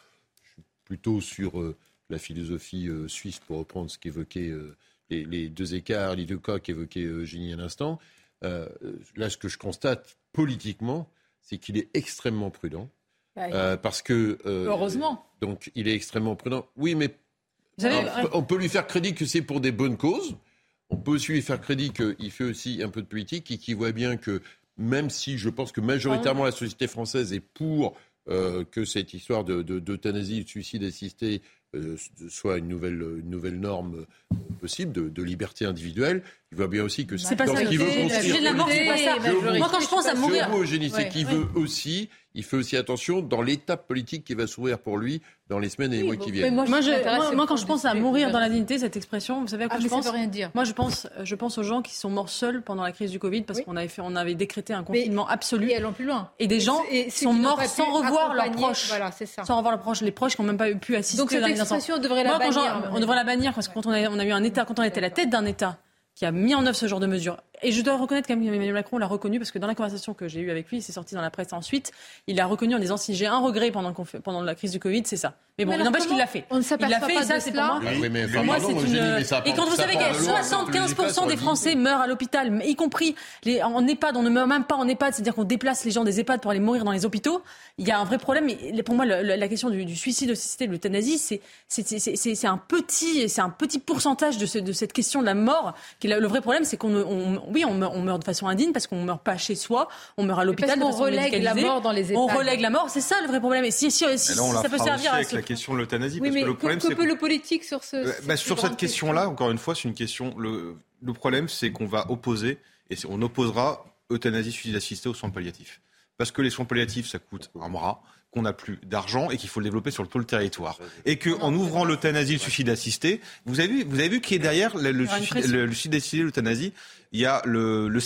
Je suis plutôt sur euh, la philosophie euh, suisse, pour reprendre ce qu'évoquait euh, les, deux écarts, les deux cas qu'évoquait Eugénie à l'instant. là, ce que je constate politiquement, c'est qu'il est extrêmement prudent. Bah, parce que. Heureusement. Donc, il est extrêmement prudent. Oui, mais on peut lui faire crédit que c'est pour des bonnes causes. On peut aussi lui faire crédit qu'il fait aussi un peu de politique et qu'il voit bien que même si je pense que majoritairement la société française est pour euh, que cette histoire d'euthanasie, de, de, suicide assisté euh, soit une nouvelle, une nouvelle norme euh, possible de, de, liberté individuelle. Il voit bien aussi que c'est pas ça. Veut construire. Moi, quand je pense à mourir, c'est qu'il veut aussi, il fait aussi attention dans l'étape politique qui va s'ouvrir pour lui dans les semaines et les mois qui viennent. Moi, moi, quand je pense à mourir dans la dignité, cette expression, vous savez à quoi ah, je pense rien dire. Moi, je pense, je pense aux gens qui sont morts seuls pendant la crise du Covid parce qu'on avait fait, on avait décrété un confinement absolu. Et allons plus loin. Et des gens sont morts sans revoir leurs proches, sans revoir leurs proches, les proches qui n'ont même pas pu assister. Donc cette expression devrait la bannir. On devrait la bannir parce que quand on a, on a eu un État, quand on était la tête d'un État qui a mis en œuvre ce genre de mesures. Et je dois reconnaître qu'Emmanuel Macron l'a reconnu parce que dans la conversation que j'ai eue avec lui, c'est sorti dans la presse ensuite, il a reconnu en disant si j'ai un regret pendant, pendant la crise du Covid, c'est ça. Mais bon, il n'empêche qu'il l'a fait. On ne s'aperçoit pas ça, c'est pour moi. Oui, mais moi, c'est une... Et quand vous savez que 75% des Français meurent à l'hôpital, y compris les... en EHPAD, on ne meurt même pas en EHPAD, c'est-à-dire qu'on déplace les gens des EHPAD pour aller mourir dans les hôpitaux, il y a un vrai problème. Et pour moi, la question du, suicide assisté, de l'euthanasie, c'est un petit, c'est un petit pourcentage de, de, cette question de la mort. Le vrai problème, c'est qu'on, oui, on meurt, on meurt de façon indigne parce qu'on meurt pas chez soi, on meurt à l'hôpital. On relègue la mort dans les EHPAD. On relègue la mort, c'est ça le vrai problème. Et si, si, si, là, ça peut servir à la question de l'euthanasie. Oui, mais que, le problème, que peut le politique sur ce. Euh, bah, sur cette question-là, encore une fois, c'est une question. Le, le problème, c'est qu'on va opposer et on opposera euthanasie suicide assistée aux soins palliatifs. Parce que les soins palliatifs, ça coûte un bras qu'on n'a plus d'argent et qu'il faut le développer sur tout le territoire. Et qu'en ouvrant l'euthanasie, le suicide assisté, vous avez vu, vous avez vu qui est derrière le, le, suicide, le, suicide assisté, l'euthanasie? Il y a le, le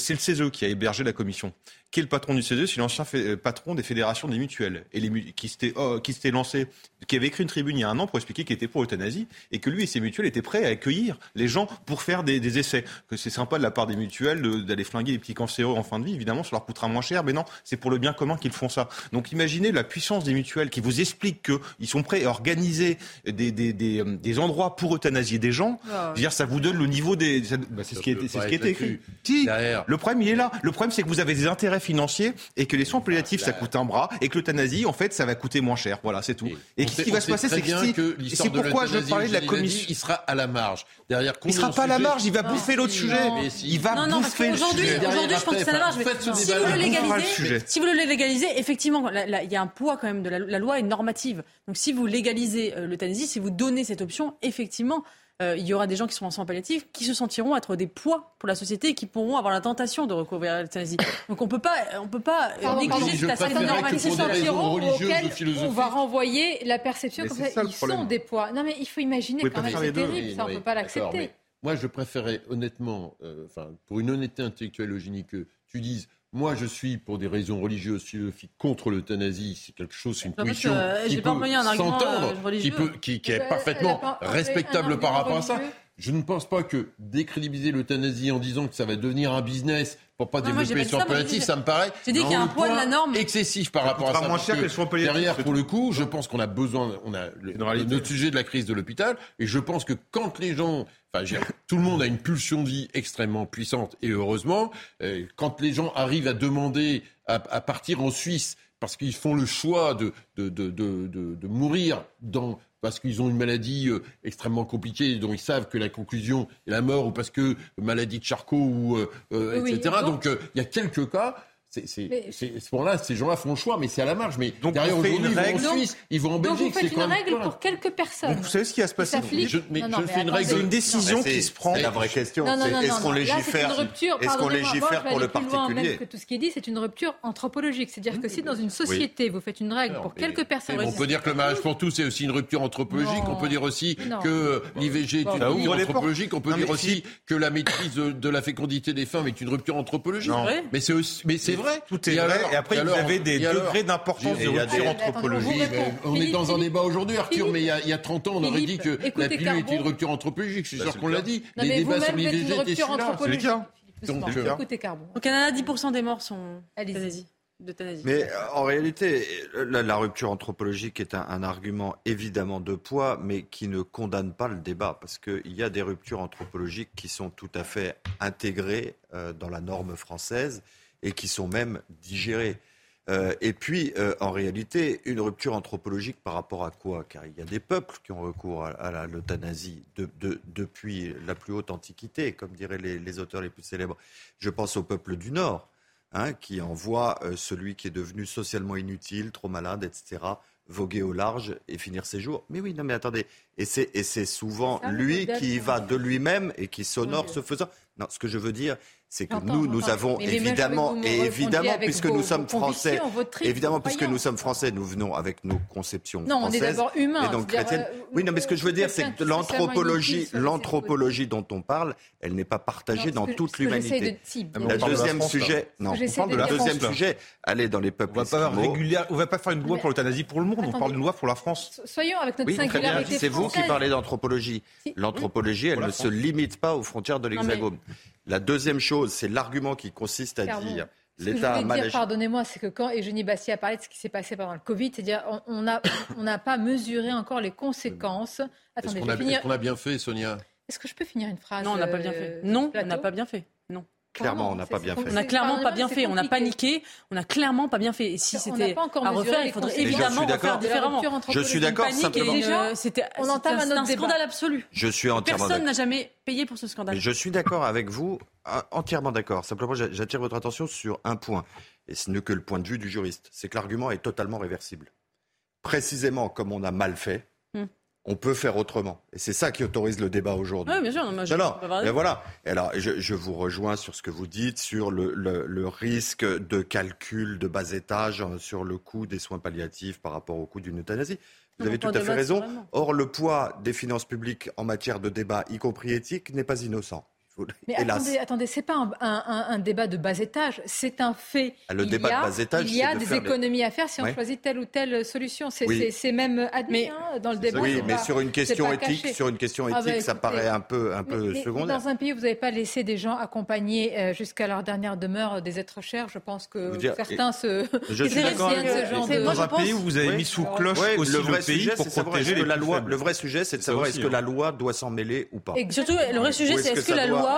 qui a hébergé la commission qui est le patron du CESE, c'est l'ancien euh, patron des fédérations des mutuelles, et les, qui s'était oh, qui s'était lancé, qui avait écrit une tribune il y a un an pour expliquer qu'il était pour l'euthanasie, et que lui et ses mutuelles étaient prêts à accueillir les gens pour faire des, des essais. Que c'est sympa de la part des mutuelles d'aller flinguer les petits cancéreux en fin de vie, évidemment, ça leur coûtera moins cher, mais non, c'est pour le bien commun qu'ils font ça. Donc imaginez la puissance des mutuelles qui vous expliquent qu'ils sont prêts à organiser des, des, des, euh, des endroits pour euthanasier des gens. Ah Je veux dire, ça vous donne le niveau des... Bah, c'est ce qui, est, ce qui était écrit. Si, le problème, il est là. Le problème, c'est que vous avez des intérêts financiers et que les soins palliatifs, ça coûte un bras et que l'euthanasie, en fait, ça va coûter moins cher. Voilà, c'est tout. Et, ce qui va se passer, c'est que, c'est pourquoi je parlais de la commission. Il sera à la marge. Derrière il sera pas à la marge, il va bouffer l'autre sujet. Il va bouffer le sujet. Aujourd'hui, je pense que c'est à la marge. Si vous le légalisez, si vous le légalisez, effectivement, il y a un poids quand même de la loi est normative. Donc si vous légalisez euh, l'euthanasie, si vous donnez cette option, effectivement, euh, il y aura des gens qui seront en soins palliatifs qui se sentiront être des poids pour la société et qui pourront avoir la tentation de recourir à l'euthanasie. Donc on peut pas, on peut pas négliger cette aspect auxquels on va renvoyer la perception comme ça. Ils sont des poids. Non mais il faut imaginer quand même, c'est terrible, ça on peut pas l'accepter. Moi, je préférais honnêtement, euh, enfin, pour une honnêteté intellectuelle, Eugénie, que tu dises moi, je suis, pour des raisons religieuses, philosophiques, contre l'euthanasie. C'est quelque chose, une position euh, qui peut s'entendre, euh, qui, peut, qui, qui est parfaitement respectable par rapport à ça. Je ne pense pas que décrédibiliser l'euthanasie en disant que ça va devenir un business pour pas développer sur palliatif, ça me paraît J'ai dit qu'il y a un poids de la norme. excessif par rapport à ça. moins cher que les Derrière, pour le coup, je pense qu'on a besoin, on a le, notre sujet de la crise de l'hôpital, et je pense que quand les gens Enfin, tout le monde a une pulsion de vie extrêmement puissante et heureusement, euh, quand les gens arrivent à demander à, partir en Suisse parce qu'ils font le choix de, de, de, de mourir dans, parce qu'ils ont une maladie euh, extrêmement compliquée dont ils savent que la conclusion est la mort ou parce que maladie de Charcot ou euh, etc. donc il y a quelques cas c'est pour là, ces gens-là font le choix, mais c'est à la marge. Mais donc derrière aujourd'hui, ils vont en Suisse, ils vont en Belgique. Donc vous faites une règle pour quelques personnes. vous savez ce qui va se passer Je, mais je fais une règle. C'est une décision qui se prend. La vraie question, c'est est-ce qu'on légifère Est-ce qu'on légifère pour le particulier que tout ce qui est dit, c'est une rupture anthropologique. C'est-à-dire que si dans une société vous faites une règle pour quelques personnes, on peut dire que le mariage pour tous c'est aussi une rupture anthropologique. On peut dire aussi que l'IVG est une rupture anthropologique. On peut dire aussi que la maîtrise de la fécondité des femmes est une rupture anthropologique. Mais c'est vrai. Tout est vrai. et après, vous avez des degrés d'importance de rupture anthropologique. On est dans un débat aujourd'hui, Arthur, mais il y, a, 30 ans, on aurait dit que la pilule était une rupture anthropologique. Je suis sûr qu'on l'a dit. Les débats sur l'IVG étaient. C'est cas. Donc, euh, écoutez Carbon. Au Canada, 10% des morts sont euthanasie. Mais euh, en réalité, la, rupture anthropologique est un, argument évidemment de poids, mais qui ne condamne pas le débat, parce qu'il y a des ruptures anthropologiques qui sont tout à fait intégrées euh, dans la norme française et qui sont même digérées. Euh, et puis, en réalité, une rupture anthropologique par rapport à quoi? Car il y a des peuples qui ont recours à, l'euthanasie depuis la plus haute antiquité, comme diraient les, les auteurs les plus célèbres. Je pense aux peuples du Nord Hein, qui envoie euh, celui qui est devenu socialement inutile, trop malade, etc., voguer au large et finir ses jours. Mais oui, non, mais attendez, et c'est souvent lui qui va de lui-même et qui s'honore ce faisant. Non, ce que je veux dire, c'est que nous, nous avons évidemment, et évidemment, puisque nous sommes français, évidemment, puisque nous sommes français, nous venons avec nos conceptions non, françaises. on est d'abord humains. Et donc. Euh, oui, non, mais ce que je veux dire, c'est que l'anthropologie, l'anthropologie dont on parle, elle n'est pas partagée dans toute l'humanité. Le deuxième sujet, non, on parle de la deuxième sujet, aller dans les peuples. On ne va pas faire une loi pour l'euthanasie pour le monde, on parle d'une loi pour la France. Soyons avec notre singularité C'est vous qui parlez d'anthropologie. L'anthropologie, elle ne se limite pas aux frontières de l'Hexagone. La deuxième chose, c'est l'argument qui consiste à dire l'État a mal Pardonnez-moi, c'est que quand Eugénie Bassi a parlé de ce qui s'est passé pendant le Covid, c'est-à-dire on n'a on pas mesuré encore les conséquences. Attendez, Est-ce qu'on a, bien fait, Sonia? Est-ce que je peux finir une phrase Non, on n'a pas bien fait. Euh, non, on n'a pas bien fait. Clairement, on n'a pas bien fait. On n'a clairement pas bien fait. On a paniqué. On n'a clairement pas bien fait. Et si c'était à refaire, il faudrait évidemment refaire différemment. Je suis d'accord. Simplement, c'était on entame un scandale absolu. Je suis entièrement. Personne n'a jamais payé pour ce scandale. Je suis d'accord avec vous, entièrement d'accord. Simplement, j'attire votre attention sur un point, et ce n'est que le point de vue du juriste. C'est que l'argument est totalement réversible. Précisément comme on a mal fait, on peut faire autrement. Et c'est ça qui autorise le débat aujourd'hui. Oui, bien sûr. Non, non, mais voilà. alors, je, vous rejoins sur ce que vous dites, sur le, risque de calcul de bas étage euh, sur le coût des soins palliatifs par rapport au coût d'une euthanasie. Vous avez tout à fait raison. Or, le poids des finances publiques en matière de débat, y compris éthique, n'est pas innocent. Mais attendez, attendez, c'est pas un, débat de bas étage, c'est un fait. Ah, le il débat y a, de bas étage, il y a des économies à faire si on choisit telle ou telle solution. C'est même admis hein, dans le débat. Oui, mais sur une question éthique, sur une question ah, éthique, bah, ça paraît un peu, un peu secondaire. Dans un pays où vous n'avez pas laissé des gens accompagner euh, jusqu'à leur dernière demeure des êtres chers, je pense que certains se. Je suis d'accord. Dans un pays où vous avez mis sous cloche aussi le vrai pays pour protéger la loi. Le vrai sujet, c'est de savoir est-ce que la loi doit s'en mêler ou pas. Et surtout, le vrai sujet, c'est est-ce que la loi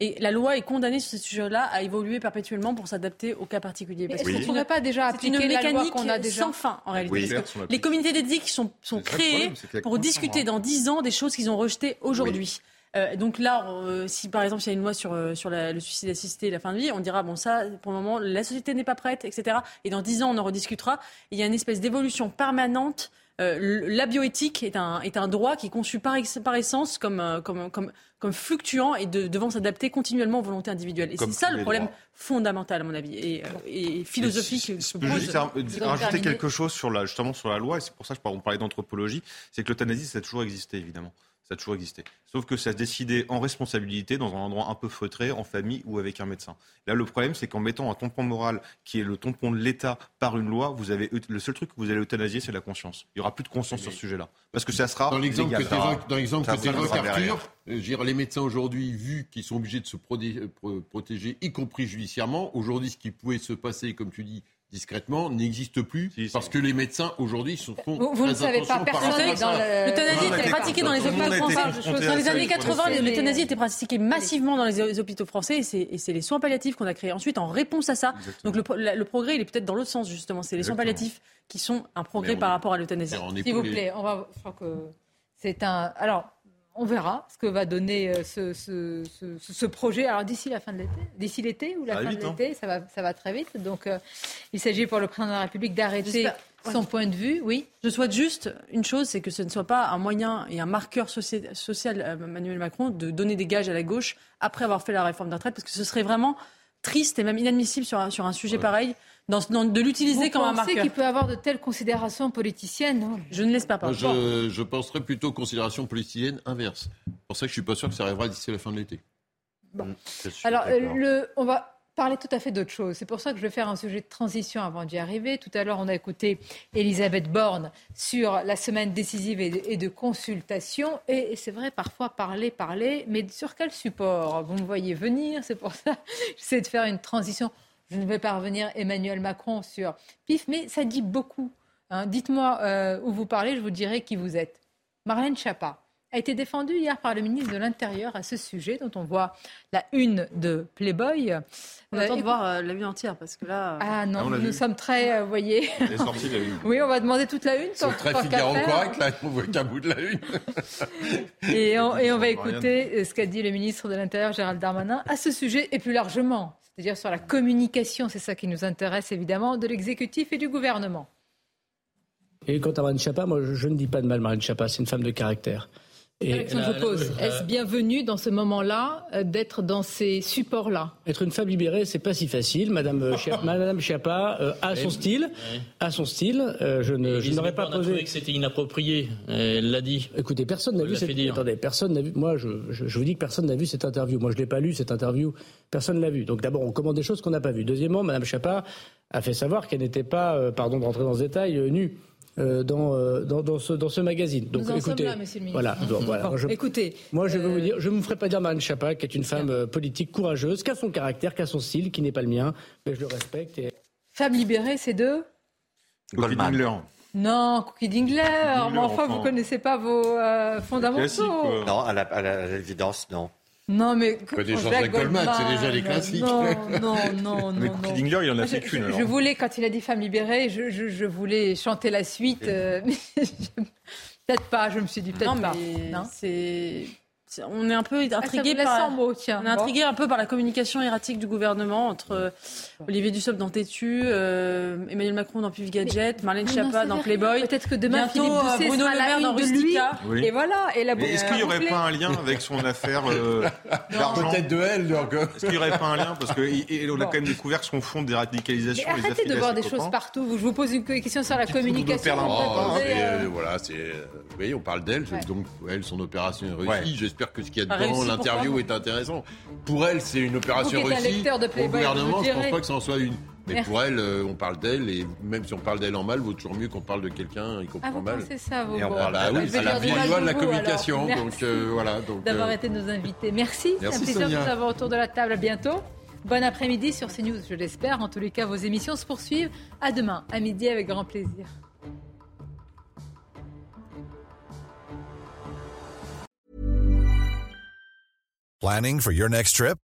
et la loi est condamnée sur ce sujet-là à évoluer perpétuellement pour s'adapter au cas particulier. Parce est-ce qu'on ne pas déjà appliquer une mécanique qu'on a déjà... sans fin en réalité Les comités d'éthique sont, sont créés pour discuter dans dix ans des choses qu'ils ont rejetées aujourd'hui. Euh, donc là, euh, si par exemple il y a une loi sur, euh, sur le suicide assisté et la fin de vie, on dira bon ça, pour le moment, la société n'est pas prête, etc. Et dans dix ans, on en rediscutera. Il y a une espèce d'évolution permanente euh, la bioéthique est un, est un droit qui est conçu par, par essence comme, euh, comme, comme, comme fluctuant et de, devant s'adapter continuellement aux volontés individuelles. Et c'est ça le problème fondamental, à mon avis, et, euh, et philosophique. Je peux juste rajouter quelque chose sur la, justement sur la loi, et c'est pour ça que on parlait d'anthropologie, c'est que l'euthanasie, ça a toujours existé, évidemment. Ça a toujours existé. Sauf que ça se décidait en responsabilité, dans un endroit un peu feutré, en famille ou avec un médecin. Là, le problème, c'est qu'en mettant un tampon moral qui est le tampon de l'État par une loi, vous avez le seul truc que vous allez euthanasier, c'est la conscience. Il n'y aura plus de conscience sur ce sujet-là. Parce que ça sera. Dans l'exemple que tu évoques, Arthur, euh, les médecins aujourd'hui, vu qu'ils sont obligés de se protéger, y compris judiciairement, aujourd'hui, ce qui pouvait se passer, comme tu dis, discrètement n'existe plus parce que les médecins aujourd'hui se font vous, vous ne savez pas personne l'euthanasie était pratiquée dans les hôpitaux français. dans les années 80 l'euthanasie était pratiquée massivement dans les hôpitaux français et c'est les soins palliatifs qu'on a créés ensuite en réponse à ça. Donc le, progrès il est peut-être dans l'autre sens justement. C'est les soins palliatifs qui sont un progrès par rapport à l'euthanasie. s'il vous plaît on va je crois que c'est un alors on verra ce que va donner euh, ce, projet. Alors d'ici la fin de l'été, d'ici l'été ou la fin de hein. l'été, ça va, ça va très vite. Donc euh, il s'agit pour le président de la République d'arrêter son point de vue. Oui. Je souhaite juste une chose, c'est que ce ne soit pas un moyen et un marqueur social, social euh, Emmanuel Macron, de donner des gages à la gauche après avoir fait la réforme de retraite, parce que ce serait vraiment triste et même inadmissible sur un, sur un sujet pareil de l'utiliser comme un marqueur. Vous pensez qu'il peut avoir de telles considérations politiciennes Je ne laisse pas penser. Je, je penserais plutôt considération politicienne inverse. C'est pour ça que je suis pas sûr que ça arrivera d'ici la fin de l'été. Bon. Alors, le, on va parler tout à fait d'autre chose. C'est pour ça que je vais faire un sujet de transition avant d'y arriver. Tout à l'heure, on a écouté Elisabeth Borne sur la semaine décisive et de, consultation. Et c'est vrai, parfois parler, parler, mais sur quel support? Vous me voyez venir, c'est pour ça que j'essaie de faire une transition. Je ne vais pas revenir Emmanuel Macron sur PIF, mais ça dit beaucoup. Hein. Dites-moi euh, où vous parlez, je vous dirai qui vous êtes. Marlène Schiappa a été défendue hier par le ministre de l'Intérieur à ce sujet, dont on voit la une de Playboy. On attend de voir euh, la une entière, parce que là... Euh, ah non, nous sommes très, euh, vous voyez... Elle est sortie la une. oui, on va demander toute la une. C'est très Figaro correct, là, on voit qu'un bout de la une. et, on, et on va écouter ce qu'a dit le ministre de l'Intérieur, Gérald Darmanin, à ce sujet, et plus largement, c'est-à-dire sur la communication, c'est ça qui nous intéresse évidemment, de l'exécutif et du gouvernement. Et quant à Marine Chapa, moi je ne dis pas de mal Marine Chapa, c'est une femme de caractère. Et je pose, est-ce bienvenu dans ce moment-là euh, d'être dans ces supports-là? Être une femme libérée, c'est pas si facile. Madame, euh, Madame Chiappa euh, a son style, a son style. je ne, je n'aurais pas posé. que c'était inapproprié. Elle l'a dit. Écoutez, personne n'a vu cette. Attendez, personne n'a vu. Moi, je, je, vous dis que personne n'a vu cette interview. Moi, je l'ai pas lu cette interview. Personne l'a vu. Donc d'abord, on commande des choses qu'on n'a pas vues. Deuxièmement, Madame Chiappa a fait savoir qu'elle n'était pas, pardon de rentrer dans ce détail, nue. Euh, euh, dans, dans, ce, dans ce magazine. Donc Nous en écoutez, sommes là, monsieur le ministre. Voilà, voilà. je, écoutez, moi je veux vous dire, je ne me ferai pas dire Marine Chapa, qui est une femme euh, politique courageuse, qui a son caractère, qui a son style, qui n'est pas le mien, mais je le respecte. Et... Femme libérée, c'est deux Goldman. Non, Cookie Dingler. Mais enfin, vous connaissez pas vos fondamentaux. Non, à l'évidence, non. Non, mais. des Jean-Jacques Goldman, c'est déjà les classiques. Non, non, non, non. Mais Dingler, il en a fait qu'une. Je, voulais, quand il a dit femme libérée, je, je, voulais chanter la suite. Euh, peut-être pas, je me suis dit peut-être pas. Non, c'est on est un peu ah, intrigué par, mot, tiens. on est intrigué un peu par la communication erratique du gouvernement entre euh, Olivier Dussopt dans Tétu, euh, Emmanuel Macron dans Pif Gadget, Marlène Schiappa dans Playboy. Peut-être que demain Bientôt, Philippe Doucet Bruno sera Le Maire dans Rustica. Oui. Et voilà. Et la Est-ce qu'il n'y aurait pas un lien avec son affaire euh, d'argent Peut-être de elle. Est-ce qu'il n'y aurait pas un lien parce qu'on a quand même découvert son fond de déradicalisation. Mais arrêtez de voir des choses partout. Je vous pose une question sur la communication. Voilà, c'est. Oui, on parle d'elle. Donc elle, son opération est réussie. J'espère que ce qu'il y a dedans l'interview est intéressant. Pour elle, c'est une opération réussie. Au gouvernement, je ne pense pas que ça en soit une. Mais pour elle, euh, on parle d'elle, et même si on parle d'elle en mal, vaut toujours mieux qu'on parle de quelqu'un, il comprend ah, mal. C'est ça, vous Et on parle à, oui, la vieille loi de la communication. Donc, euh, voilà. D'avoir euh, été nos invités. Merci. C'est un plaisir de vous avoir autour de la table. À bientôt. Bon après-midi sur CNews, je l'espère. En tous les cas, vos émissions se poursuivent. À demain, à midi, avec grand plaisir. Planning for your next trip?